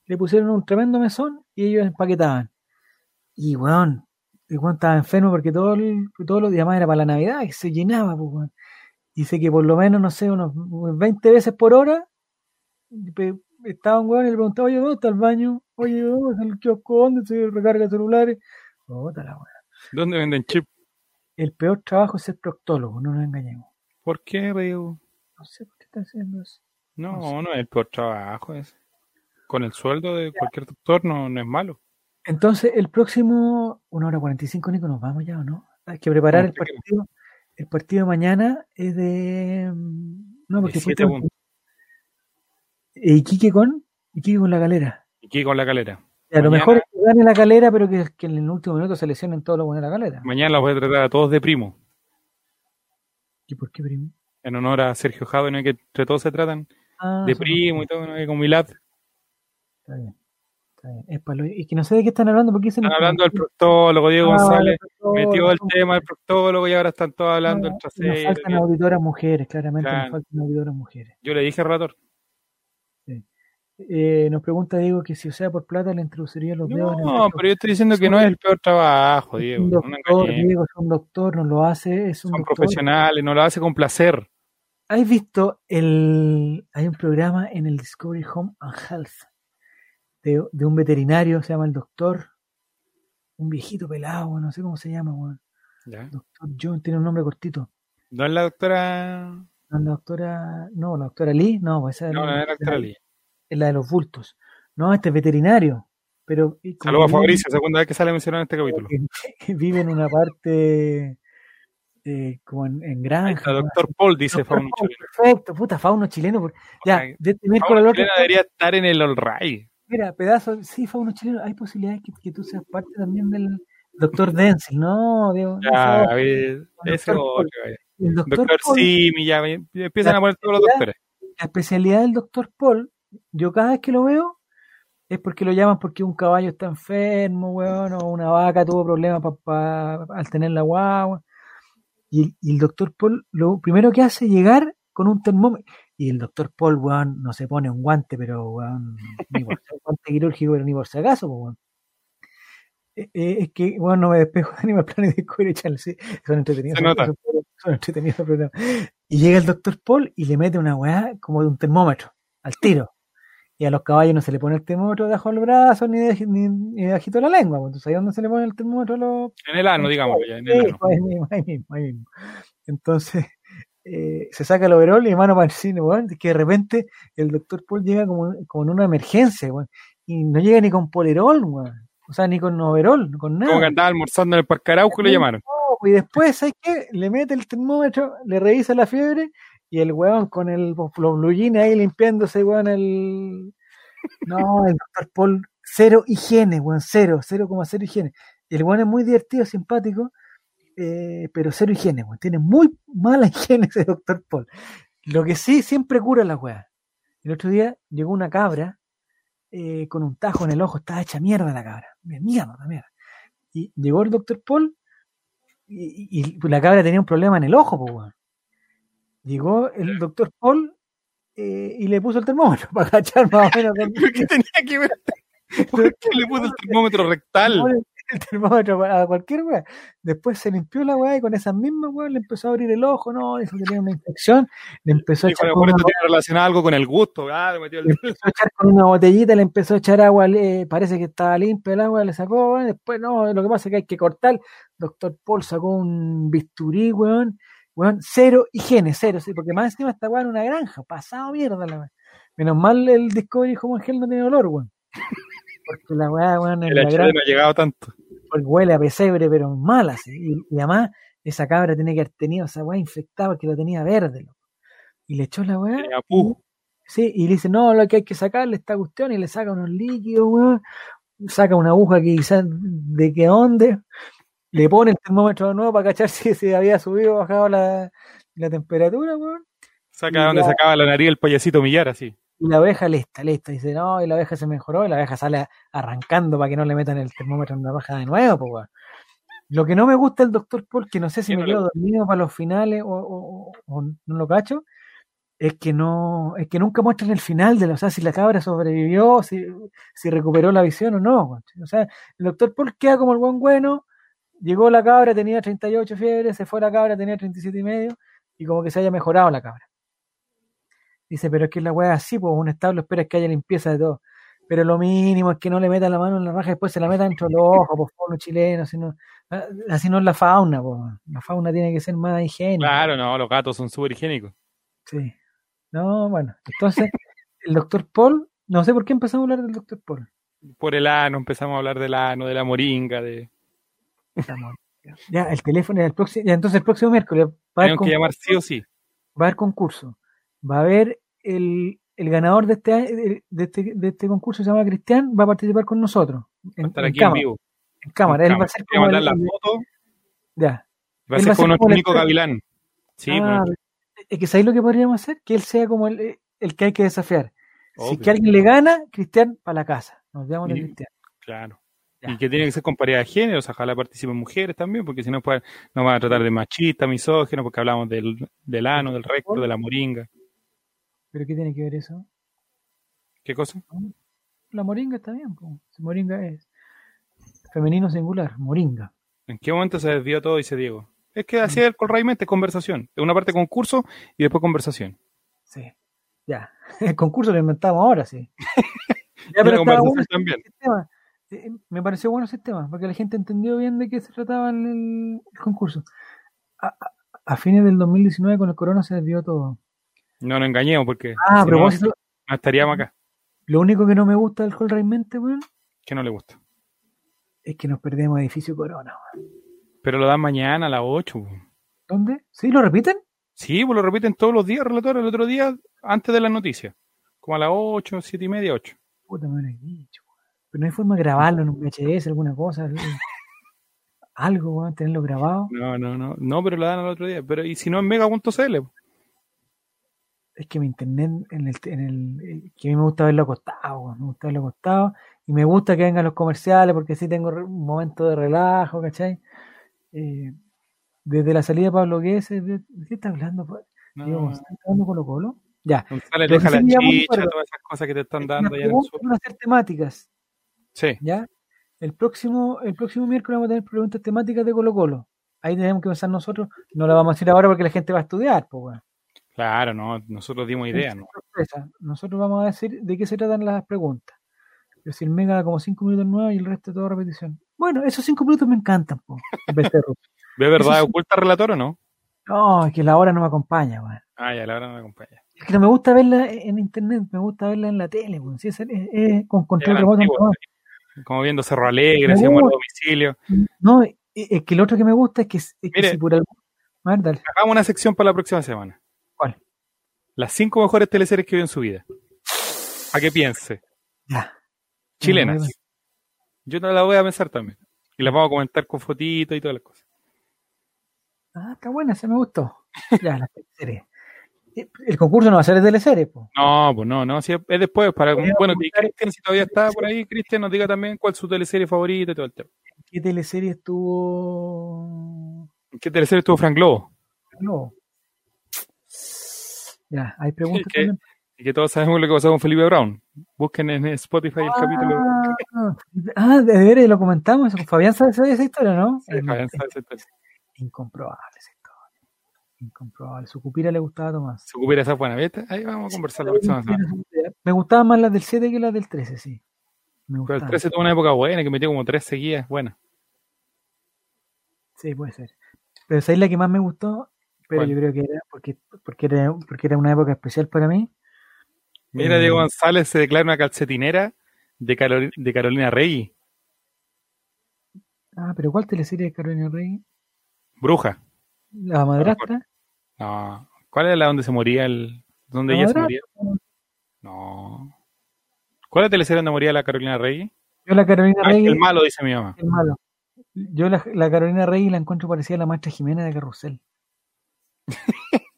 le pusieron un tremendo mesón y ellos empaquetaban. Y weón, el weón estaba enfermo porque todo el- todos los días más era para la Navidad y se llenaba, pues, weón. Dice que por lo menos, no sé, unos 20 veces por hora estaba un weón y le preguntaba, oye, ¿dónde está el baño? Oye, ¿dónde está el kiosco? ¿Dónde se recarga celulares? La. ¿Dónde venden chip? El peor trabajo es ser proctólogo, no nos engañemos. ¿Por qué? No sé por qué está haciendo eso. No No, no es el peor trabajo ese. Con el sueldo de cualquier doctor no, no es malo. Entonces, el próximo, una hora 45, Nico, nos vamos ya o no? Hay que preparar el partido. El partido de mañana es de. No, porque fue- puntos. ¿Y Iquique con? Iquique con la galera. Y aquí con la calera. Y a lo mejor es que gane la calera, pero que, que en el último minuto se lesionen todos los buenos de la galera. Mañana los voy a tratar a todos de primo. ¿Y por qué primo? En honor a Sergio Jado, ¿no? que entre todos se tratan Ah, de primo y todo, ¿no? con Milad. Está bien. Está bien. Es pa' lo- y que no sé de qué están hablando, porque Están hablando del proctólogo, Diego Ah, González metió el tema del proctólogo y ahora están todos hablando del Nos faltan auditoras mujeres, claramente Claro. nos faltan auditoras mujeres. Yo le dije al relator, Eh, nos pregunta Diego que si o sea por plata le introduciría los dedos en el no, pero yo estoy diciendo que no es el peor trabajo, Diego. un no doctor. Diego, es un doctor, no lo hace, es un Son doctor. profesionales, no lo hace con placer. ¿Has visto el hay un programa en el Discovery Home and Health de, de un veterinario, se llama el doctor, un viejito pelado, no sé cómo se llama, weón. Doctor John tiene un nombre cortito. No es la doctora. No, la doctora, no, la doctora Lee, no, pues esa No, no es la doctora Lee. es la de los bultos. No, este es veterinario, pero Saludos a Fabricio, segunda vez que sale mencionado en este capítulo. que [LAUGHS] vive en una parte eh, como en, en granja. doctor Paul, dice Fauno Paul, Chileno. Perfecto, puta, fauno chileno. por- Ya, Ay, de este miércoles al otro. Debería estar en el All Right. Mira, pedazo, sí, fauno chileno. Hay posibilidades que, que tú seas parte también del doctor Denzel. No, Diego. Ya, por a ver, ese otro. El doctor, Doctor Paul, Simi, ya empiezan a poner todos los doctores. la especialidad del doctor Paul, yo cada vez que lo veo, es porque lo llaman porque un caballo está enfermo, weón, o una vaca tuvo problemas pa- pa- al tener la guagua. Y, y el doctor Paul lo primero que hace es llegar con un termómetro. Y el doctor Paul, weón, no se pone un guante, pero, weón, ni por un guante quirúrgico, pero ni por si acaso, weón. Eh, eh, es que, weón, no me despejo de Animal Planet Discovery Channel, sí, son entretenidos. Se son- nota. Son, son entretenidos los programas. Y llega el doctor Paul y le mete una weá como de un termómetro, al tiro. Y a los caballos no se le pone el termómetro debajo del brazo ni, de, ni, ni debajito de la lengua. pues, Entonces, ¿ahí dónde se le pone el termómetro los, En el ano, digamos, ya, en el ano. ahí mismo, ahí mismo, ahí mismo. Entonces, [LAUGHS] eh, se saca el overol y mano para el cine, weón, que de repente el doctor Paul llega como, como en una emergencia, weón, y no llega ni con polerol, weón. O sea, ni con overol, con nada. Como que andaba almorzando en el Parque Arauco y lo Sí. llamaron. No, y después, ¿sabes qué? Le mete el termómetro, le revisa la fiebre y el weón con el, los blue jeans ahí limpiándose, weón, el... No, el doctor Paul, cero higiene, weón, cero, cero como cero higiene. Y el weón es muy divertido, simpático, eh, pero cero higiene, weón. Tiene muy mala [LAUGHS] higiene ese doctor Paul. Lo que sí, siempre cura la weá. El otro día llegó una cabra eh, con un tajo en el ojo, estaba hecha mierda la cabra. Mierda, mierda. Y llegó el doctor Paul y, y- y la cabra tenía un problema en el ojo, pues, weón. Llegó el doctor Paul eh, y le puso el termómetro [LAUGHS] para cachar más o menos. dónde- [LAUGHS] ¿Pero qué tenía que ver? [LAUGHS] ¿Por qué le puso el termómetro rectal? el termómetro a cualquier weá. Después se limpió la weá y con esas mismas weá le empezó a abrir el ojo, no, dijo que tenía una infección, le empezó a echar con una, tiene relacionado algo con el gusto. Ah, le metió el le empezó a echar con una botellita, le empezó a echar agua, le- parece que estaba limpio el agua, le sacó, weón, después no, lo que pasa es que hay que cortar. Doctor Paul sacó un bisturí, weón, weón, cero higiene, cero, sí, porque más encima esta weá en una granja, pasado mierda la weá. Menos mal el Discovery Home Gel no tiene olor, weón. Porque la weá, weón, en El la granja no ha llegado tanto. porque huele a pesebre, pero mal así. Y, y además, esa cabra tiene que haber tenido esa weá infectada porque lo tenía verde. loco. Y le echó la weá. Sí, y le dice, no, lo que hay que sacarle esta cuestión, y le saca unos líquidos, weón. Saca una aguja que quizás de qué dónde. Le pone el termómetro de nuevo para cachar [LAUGHS] si se había subido o bajado la, la temperatura, weón. Saca donde sacaba la nariz el payasito Millar, así. Y la abeja lista, lista. Dice, no, y la abeja se mejoró, y la abeja sale arrancando para que no le metan el termómetro en la raja de nuevo, pues, weón. Lo que no me gusta del doctor Paul, que no sé si ¿Qué me no quedo dormido para los finales o, o- o no lo cacho, es que no, es que nunca muestran el final de lo, o sea, si la cabra sobrevivió, si, si recuperó la visión o no, weón. O sea, el doctor Paul queda como el buen bueno, llegó la cabra, tenía 38 fiebre, se fue la cabra, tenía 37 y medio, y como que se haya mejorado la cabra. Dice, pero es que la weá así, pues un establo espera que haya limpieza de todo. Pero lo mínimo es que no le metan la mano en la raja y después se la metan dentro de los ojos, por favor, los chilenos, así no, así no es la fauna, pues. La fauna tiene que ser más higiénica. Claro, no, los gatos son súper higiénicos. Sí. No, bueno, entonces, [LAUGHS] el doctor Paul, no sé por qué empezamos a hablar del doctor Paul. Por el ano, empezamos a hablar del ano, de la moringa, de... Estamos- Ya, el teléfono, el próximo, ya, entonces el próximo miércoles va a haber Tenemos que llamar concurso, sí o sí. va a haber concurso. Va a haber el, el ganador de este, año- de, este, de este concurso, se llama Cristian, va a participar con nosotros. Va En, a estar en aquí cámara, en vivo. en cámara. En Él va a ser a como mandar el- la foto. ya. Va a ser va a ser como nuestro como el Nico experto. Gavilán. Sí, Ah, pues, es que ¿sabéis lo que podríamos hacer? Que él sea como el, el que hay que desafiar. Si que alguien le gana, Cristian para la casa. Nos veamos de. Cristian. Claro. Ya. Y que tiene que ser con paridad de género, o sea, ojalá participen mujeres también, porque si no, pues, nos van a tratar de machista, misógino, porque hablamos del, del ano, del recto, de la moringa. ¿Pero qué tiene que ver eso? ¿Qué cosa? La moringa está bien. Si Moringa es femenino singular, moringa. ¿En qué momento se desvió todo, dice Diego? Es que así es realmente conversación. Es una parte concurso y después conversación. Sí. Ya. [LAUGHS] El concurso lo inventamos ahora, sí. [LAUGHS] Ya, la pero estaba conversación bueno también. el sistema. Eh, Me pareció bueno el sistema, porque la gente entendió bien de qué se trataba el, el concurso. A, a- a fines del 2019 con el corona se desvió todo. No nos engañemos, porque Ah, si no, estaríamos acá. lo único que no me gusta del Hall realmente, weón, Que no le gusta. es que nos perdemos edificio corona. weón. Pero lo dan mañana a las 8. po. ¿Dónde? ¿Sí? ¿Lo repiten? Sí, pues lo repiten todos los días, relator, el otro día, antes de las noticias. Como a las 8, 7 y media, 8. Puta, me lo he dicho, weón. Pero no hay forma de grabarlo en un [LAUGHS] VHS, alguna cosa. así. Algo, weón, tenerlo grabado. No, no, no. No, pero lo dan al otro día. Pero y si no en mega.cl. Es que mi internet, en el, en el, el- que a mí me gusta verlo acostado, me gusta verlo acostado. Y me gusta que vengan los comerciales porque así tengo un momento de relajo, ¿cachai? Eh, desde la salida de Pablo Guedes, ¿de qué está hablando? No, Digo, ¿está hablando Colo Colo? Ya. González, deja sí la chicha, todas esas cosas que te están dando ya en el sur. van a ser temáticas, Sí, ¿ya? El próximo, el próximo miércoles vamos a tener preguntas temáticas de Colo Colo. Ahí tenemos que pensar nosotros, no lo vamos a decir ahora porque la gente va a estudiar, pues, weón. claro, no, nosotros dimos idea, ¿no? Nosotros vamos a decir de qué se tratan las preguntas. Pero si el Mega da como 5 minutos nuevos y el resto todo repetición. Bueno, esos 5 minutos me encantan, po. ¿Ve [LAUGHS] verdad Eso sí. oculta relator o no? No, es que la hora no me acompaña, weón. Ah, ya, la verdad no me acompaña. Es que no me gusta verla en internet, me gusta verla en la tele, weón. Si es, es- es con control remoto. no. Como viendo Cerro Alegre, hacíamos el domicilio. No, es que lo otro que me gusta es que, es que Mire. si por algún... A ver, dale. Hagamos una sección para la próxima semana. ¿Cuál? Las cinco mejores teleseries que vio en su vida. A que piense. Ya. Chilenas. Yo no la voy a pensar también. Y las vamos a comentar con fotitos y todas las cosas. Ah, está buena, se me gustó. [LAUGHS] Ya, las teleseries. El concurso no va a ser de teleseries, po. No, pues no, no, sí, es después. Para, Podemos bueno, y comentar- Cristian, si todavía está por ahí, Cristian, nos diga también cuál es su teleserie favorita y todo el tema. ¿Qué teleserie estuvo? ¿En ¿Qué teleserie estuvo Frank Lobo? No. Ya, hay preguntas que-. Y que todos sabemos lo que pasó con Felipe Brown. Busquen en Spotify el capítulo. Ah, ah, de veras, lo comentamos. Fabián sabe esa historia, ¿no? Sí, Es- Fabián es sabe esa historia. incomprobable esa historia. Incomprobable. Su cupira le gustaba Tomás. Se ocupa esa buena, ¿viste? Ahí vamos a conversar la próxima semana. Me gustaban más las del 7 que las del 13, sí. Me Pero el gustaban. 13 tuvo una época buena, que metió como tres seguidas. Buena. Sí, puede ser. Pero esa es la que más me gustó, pero ¿Cuál? yo creo que era porque, porque, era porque era una época especial para mí. Mira, Eh, Diego González se declara una calcetinera de, Carol- de Carolina Rey. Ah, pero ¿cuál teleserie de Carolina Rey? Bruja. La madrastra. No. ¿Cuál es la donde se moría el. donde La ella se moría? No. ¿Cuál es la teleserie donde moría la Carolina Rey? Yo la Carolina Ah, Rey. el malo, dice mi mamá. el malo. Yo la, la Carolina Rey la encuentro parecida a la maestra Jimena de Carrusel. [LAUGHS]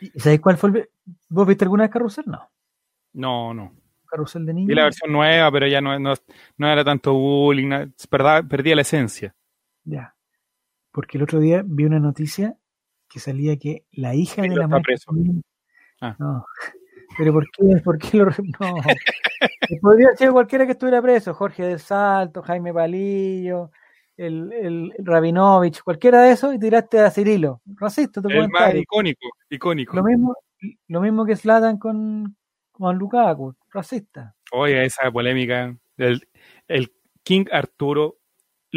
¿Y sabéis cuál fue el... ¿Vos viste alguna vez Carrusel? No. No, no. Carrusel de Vi niños. la versión nueva, pero ya no, no, no era tanto bullying, no- perdá- perdía la esencia. Ya. Porque el otro día vi una noticia que salía que la hija de la está maestra preso. Ah. No. [LAUGHS] Pero ¿por qué? ¿Por qué lo No. Podría ser cualquiera que estuviera preso. Jorge del Salto, Jaime Palillo, el, el, el Rabinovich, cualquiera de esos y tiraste a Cirilo. Racista tu El más icónico, icónico. Lo mismo, lo mismo que Slatan con, con Lukaku, racista. Oye, esa polémica. El, el King Arturo,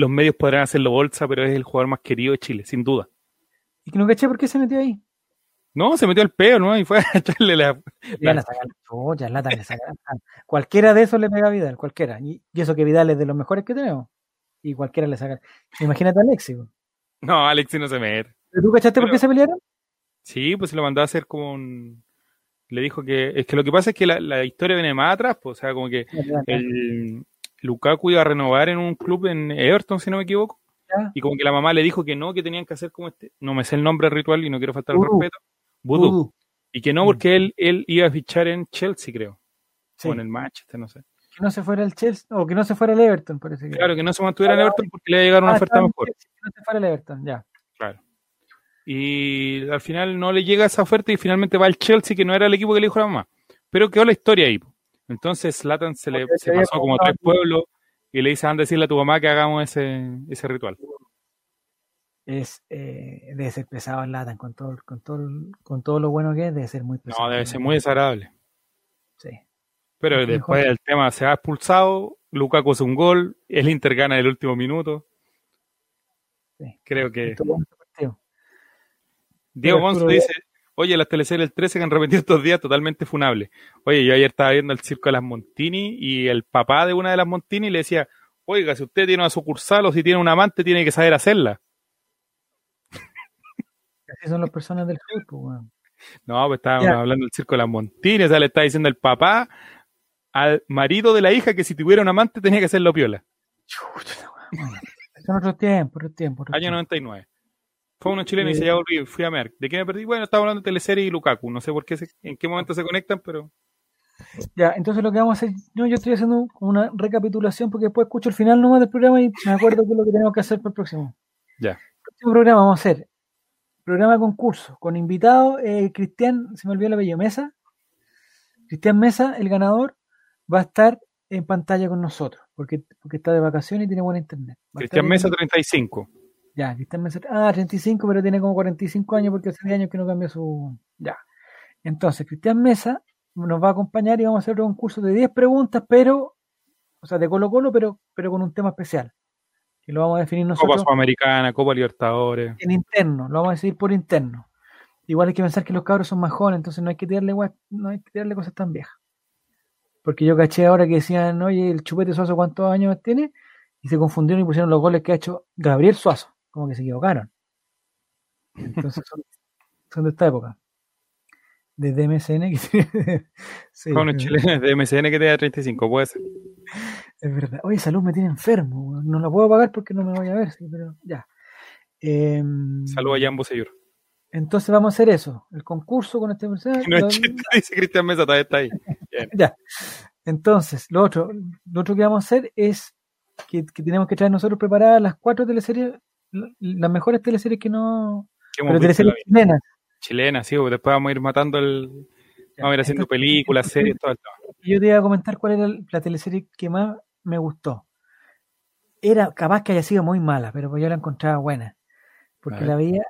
los medios podrán hacerlo bolsa, pero es el jugador más querido de Chile, sin duda. Y que no caché por qué se metió ahí. No, se metió el peo, ¿no? Y fue a echarle la. Ya la chucha, Zlatan le saca- Cualquiera de esos le pega a Vidal, cualquiera. Y, eso que Vidal es de los mejores que tenemos. Y cualquiera le saca. Imagínate a Alexis. po. No, Alexis no se mete. ¿Pero ¿Tú cachaste por qué se pelearon? Sí, pues se lo mandó a hacer como un. Le dijo que. Es que lo que pasa es que la, la historia viene más atrás, pues, o sea, como que el Lukaku iba a renovar en un club en Everton, si no me equivoco. Ya. Y como que la mamá le dijo que no, que tenían que hacer como este. No me sé el nombre ritual y no quiero faltar el respeto. Vudú. Vudú. Y que no, porque él, él iba a fichar en Chelsea, creo. Sí. O en el Manchester, no sé. Que no se fuera el Chelsea, o que no se fuera el Everton, parece que. Claro, que no se mantuviera en Everton porque le iba a llegar una Ah, oferta mejor. Chelsea, Que no se fuera el Everton, ya. Claro. Y al final no le llega esa oferta y finalmente va al Chelsea, que no era el equipo que le dijo la mamá. Pero quedó la historia ahí. po. Entonces Zlatan se le se pasó como tres pueblos y le dice, anda a decirle a tu mamá que hagamos ese, ese ritual. Es, eh, debe ser pesado el Latan con todo, con todo, con todo lo bueno que es, debe ser muy pesado. No, debe ser muy desagradable. Sí. Pero Mejor. después del tema se ha expulsado, Lukaku hace un gol, el Inter gana en el último minuto. Sí. Creo que. Diego Arturo dice, oye, las teleseries del 13 que han repetido estos días totalmente funable. Oye, yo ayer estaba viendo el circo de las Montini y el papá de una de las Montini le decía, oiga, si usted tiene una sucursal o si tiene un amante, tiene que saber hacerla. Así son las personas del fútbol, pues, weón. No, pues estábamos hablando del circo de las Montini, o sea, le está diciendo el papá al marido de la hija que si tuviera un amante tenía que hacerlo piola. Bueno, Son otros tiempos, otros tiempos. otros Año tiempos. 99. Fue uno chileno y se ya volví, fui a ver. ¿De qué me perdí? Bueno, estaba hablando de teleserie y Lukaku. No sé por qué, se- en qué momento se conectan, pero Ya, entonces lo que vamos a hacer, no, yo estoy haciendo una recapitulación porque después escucho el final nomás del programa y me acuerdo qué es lo que tenemos que hacer para el próximo. ya. El próximo programa vamos a hacer programa de concurso con invitado eh, Cristian, se me olvidó el apellido, Mesa. Cristian Mesa, el ganador, va a estar en pantalla con nosotros porque, porque está de vacaciones y tiene buena internet. Cristian Mesa, en- 35. Ya, Cristian Mesa. Ah, 35, pero tiene como 45 años porque hace 10 años que no cambia su. Ya. Entonces, Cristian Mesa nos va a acompañar y vamos a hacer un concurso de 10 preguntas, pero. O sea, de Colo Colo, pero, pero con un tema especial. Que lo vamos a definir Copa nosotros Sudamericana, Copa Libertadores. en interno. Lo vamos a decidir por interno. Igual hay que pensar que los cabros son más jóvenes, entonces no hay que tirarle, no hay que tirarle cosas tan viejas. Porque yo caché ahora que decían, oye, el Chupete Suazo, ¿cuántos años tiene? Y se confundieron y pusieron los goles que ha hecho Gabriel Suazo. Como que se equivocaron. Entonces son, [LAUGHS] son de esta época. Desde MSN que tiene- [LAUGHS] sí, Con es- chilenos de MCN que tenga 35, puede ser. Es verdad. Oye, salud me tiene enfermo. No la puedo pagar porque no me voy a ver, sí, pero ya. Saludos a Jan Bosellur. Entonces vamos a hacer eso. El concurso con este personaje. [LAUGHS] No es chiste, dice Cristian Mesa, todavía está ahí. Ya. Entonces, lo otro, lo otro que vamos a hacer es que, que tenemos que traer nosotros preparadas las cuatro teleseries, las mejores teleseries que no. Pero teleseries chilenas. chilena, sí, porque después vamos a ir matando el. Vamos a ir haciendo Entonces, películas, entonces, series, todo el tema. Yo te iba a comentar cuál era la teleserie que más me gustó. Era capaz que haya sido muy mala, pero pues yo la encontraba buena. Porque la veía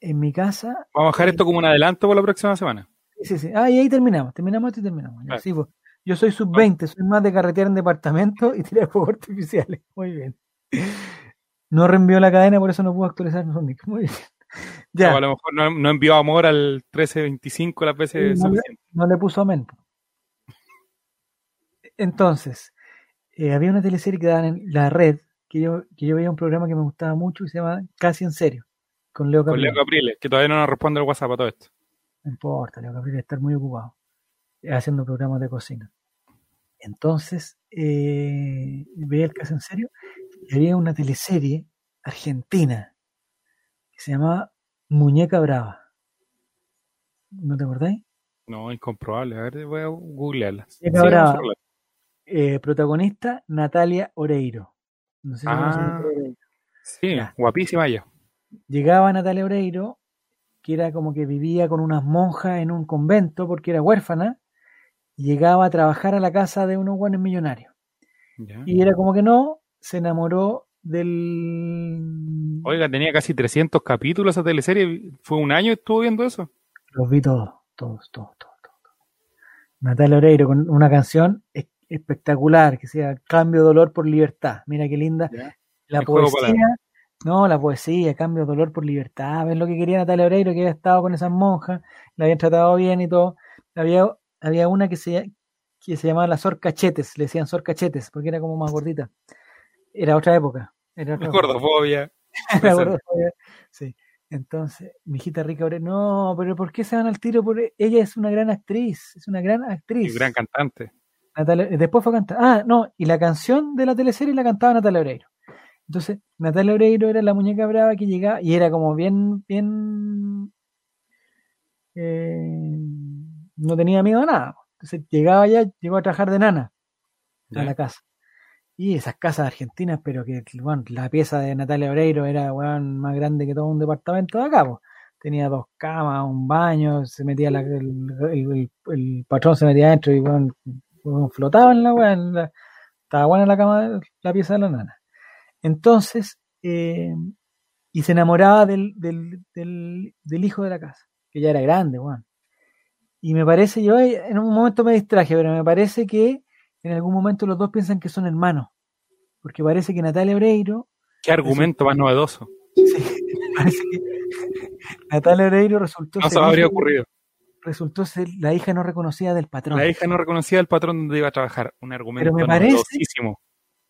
en mi casa. Vamos a dejar esto como un adelanto por la próxima semana. Sí, sí, sí. Ah, y ahí terminamos. Terminamos esto y terminamos. Sí, pues. Yo soy sub-20, soy más de carretear en departamento y [LAUGHS] tirar fuegos artificiales. Muy bien. No reenvió la cadena, por eso no pudo actualizar su [LAUGHS] nick. Muy bien. Ya, O a lo mejor no, no envió amor al 1325 las veces no le- suficientes. no le puso amén. Entonces, eh, había una teleserie que daban en la red, que yo, que yo veía un programa que me gustaba mucho y se llama Casi en Serio, con Leo Con Capriles. Leo Capriles, que todavía no nos responde el WhatsApp a todo esto. No importa, Leo Capriles estar muy ocupado eh, haciendo programas de cocina. Entonces, eh, veía el caso en serio y había una teleserie argentina que se llamaba Muñeca Brava. ¿No te acordáis? No, incomprobable. A ver, voy a googlearlas. Llega Sí, ahora- vamos a hablar. Eh, protagonista Natalia Oreiro. No sé si Ah. Oreiro. Sí, Ya. guapísima ella. Llegaba Natalia Oreiro, que era como que vivía con unas monjas en un convento porque era huérfana, y llegaba a trabajar a la casa de unos buenos millonarios. Ya. Y era como que no, se enamoró del... Oiga, tenía casi 300 capítulos esa teleserie. Fue un año que estuvo viendo eso. Los vi todos, todos, todos, todos. todos. Natalia Oreiro con una canción es- espectacular que sea Cambio dolor por libertad. Mira qué linda Ya. la El poesía, No, la poesía, cambio de dolor por libertad, ves lo que quería Natalia Oreiro, que había estado con esas monjas, la habían tratado bien y todo. Había, había una que se, que se llamaba la Sor Cachetes, le decían Sor Cachetes, porque era como más gordita. Era otra época. Era otra. [LAUGHS] Gordofobia. Sí. Entonces, mi hijita rica, no, pero ¿por qué se van al tiro? Por... Ella es una gran actriz, es una gran Y actriz. gran cantante. Natalia- después fue cantar. Ah, no, y la canción de la teleserie la cantaba Natalia Oreiro. Entonces, Natalia Oreiro era la muñeca brava que llegaba y era como bien, bien. eh, no tenía miedo a nada. Entonces, llegaba ya, llegó a trabajar de nana a la casa. Y esas casas argentinas, pero que bueno, la pieza de Natalia Oreiro era más grande que todo un departamento de acá. Tenía dos camas, un baño, se metía la- el, el- patrón se metía adentro y weón, flotaba en la weá, estaba buena la cama, la pieza de la nana. Entonces, eh, y se enamoraba del, del, del, del hijo de la casa, que ya era grande, weón. Y me parece, yo en un momento me distraje, pero me parece que en algún momento los dos piensan que son hermanos. Porque parece que Natalia Oreiro, Qué argumento más novedoso. [LAUGHS] parece que [LAUGHS] Natalia Oreiro resultó No se habría ocurrido. resultó ser la hija no reconocida del patrón. La hija no reconocía el patrón donde iba a trabajar. Un argumento me parece- novedosísimo.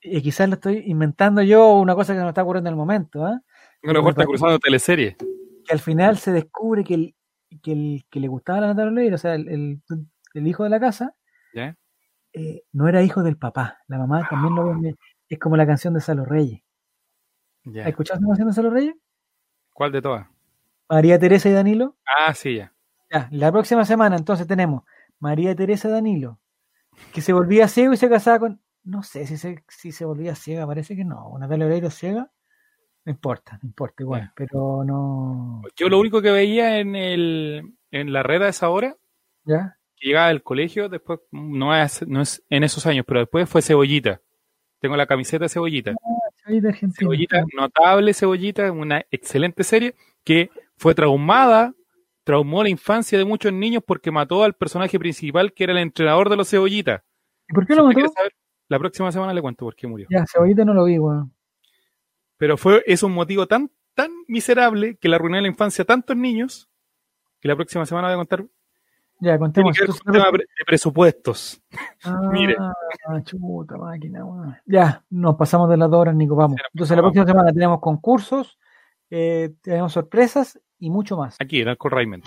Y quizás lo estoy inventando yo, una cosa que me está ocurriendo en el momento, ¿ah? A lo está cruzando teleserie. que al final se descubre que el que, el, que le gustaba a la Natalia Oreiro, o sea, el, el- el hijo de la casa, ¿Ya? Eh, no era hijo del papá. La mamá también lo ve. Es como la canción de Salo Reyes. Ya. ¿Has escuchado la canción de Salo Reyes? ¿Cuál de todas? María Teresa y Danilo. Ah, sí, ya. Ya, la próxima semana entonces tenemos María Teresa Danilo, que se volvía ciego y se casaba con. No sé si se, si se volvía ciega, parece que no. Natalia Oreiro ciega. No importa, no importa igual, pero no. Yo lo único que veía en, el, en la red a esa hora, ¿Ya? Que llegaba del colegio, después, no es, no es en esos años, pero después fue Cebollita. Tengo la camiseta de Cebollita. De Argentina. Cebollita, notable Cebollita, una excelente serie que fue traumada, traumó la infancia de muchos niños porque mató al personaje principal que era el entrenador de los Cebollitas. ¿Y por qué lo mató? la próxima semana le cuento por qué murió. Ya, Cebollita no lo vi, weón. Pero fue, es un motivo tan, tan miserable que le arruinó la infancia a tantos niños que la próxima semana voy a contar. Ya, Tiene contemos. que ver con un tema de presupuestos. Ah, [LAUGHS] Mire. chuta máquina, weón. Ya, nos pasamos de las dos horas, Nico, vamos. Entonces la próxima semana tenemos concursos, eh, tenemos sorpresas y mucho más. Aquí, en Alcohol Raiment.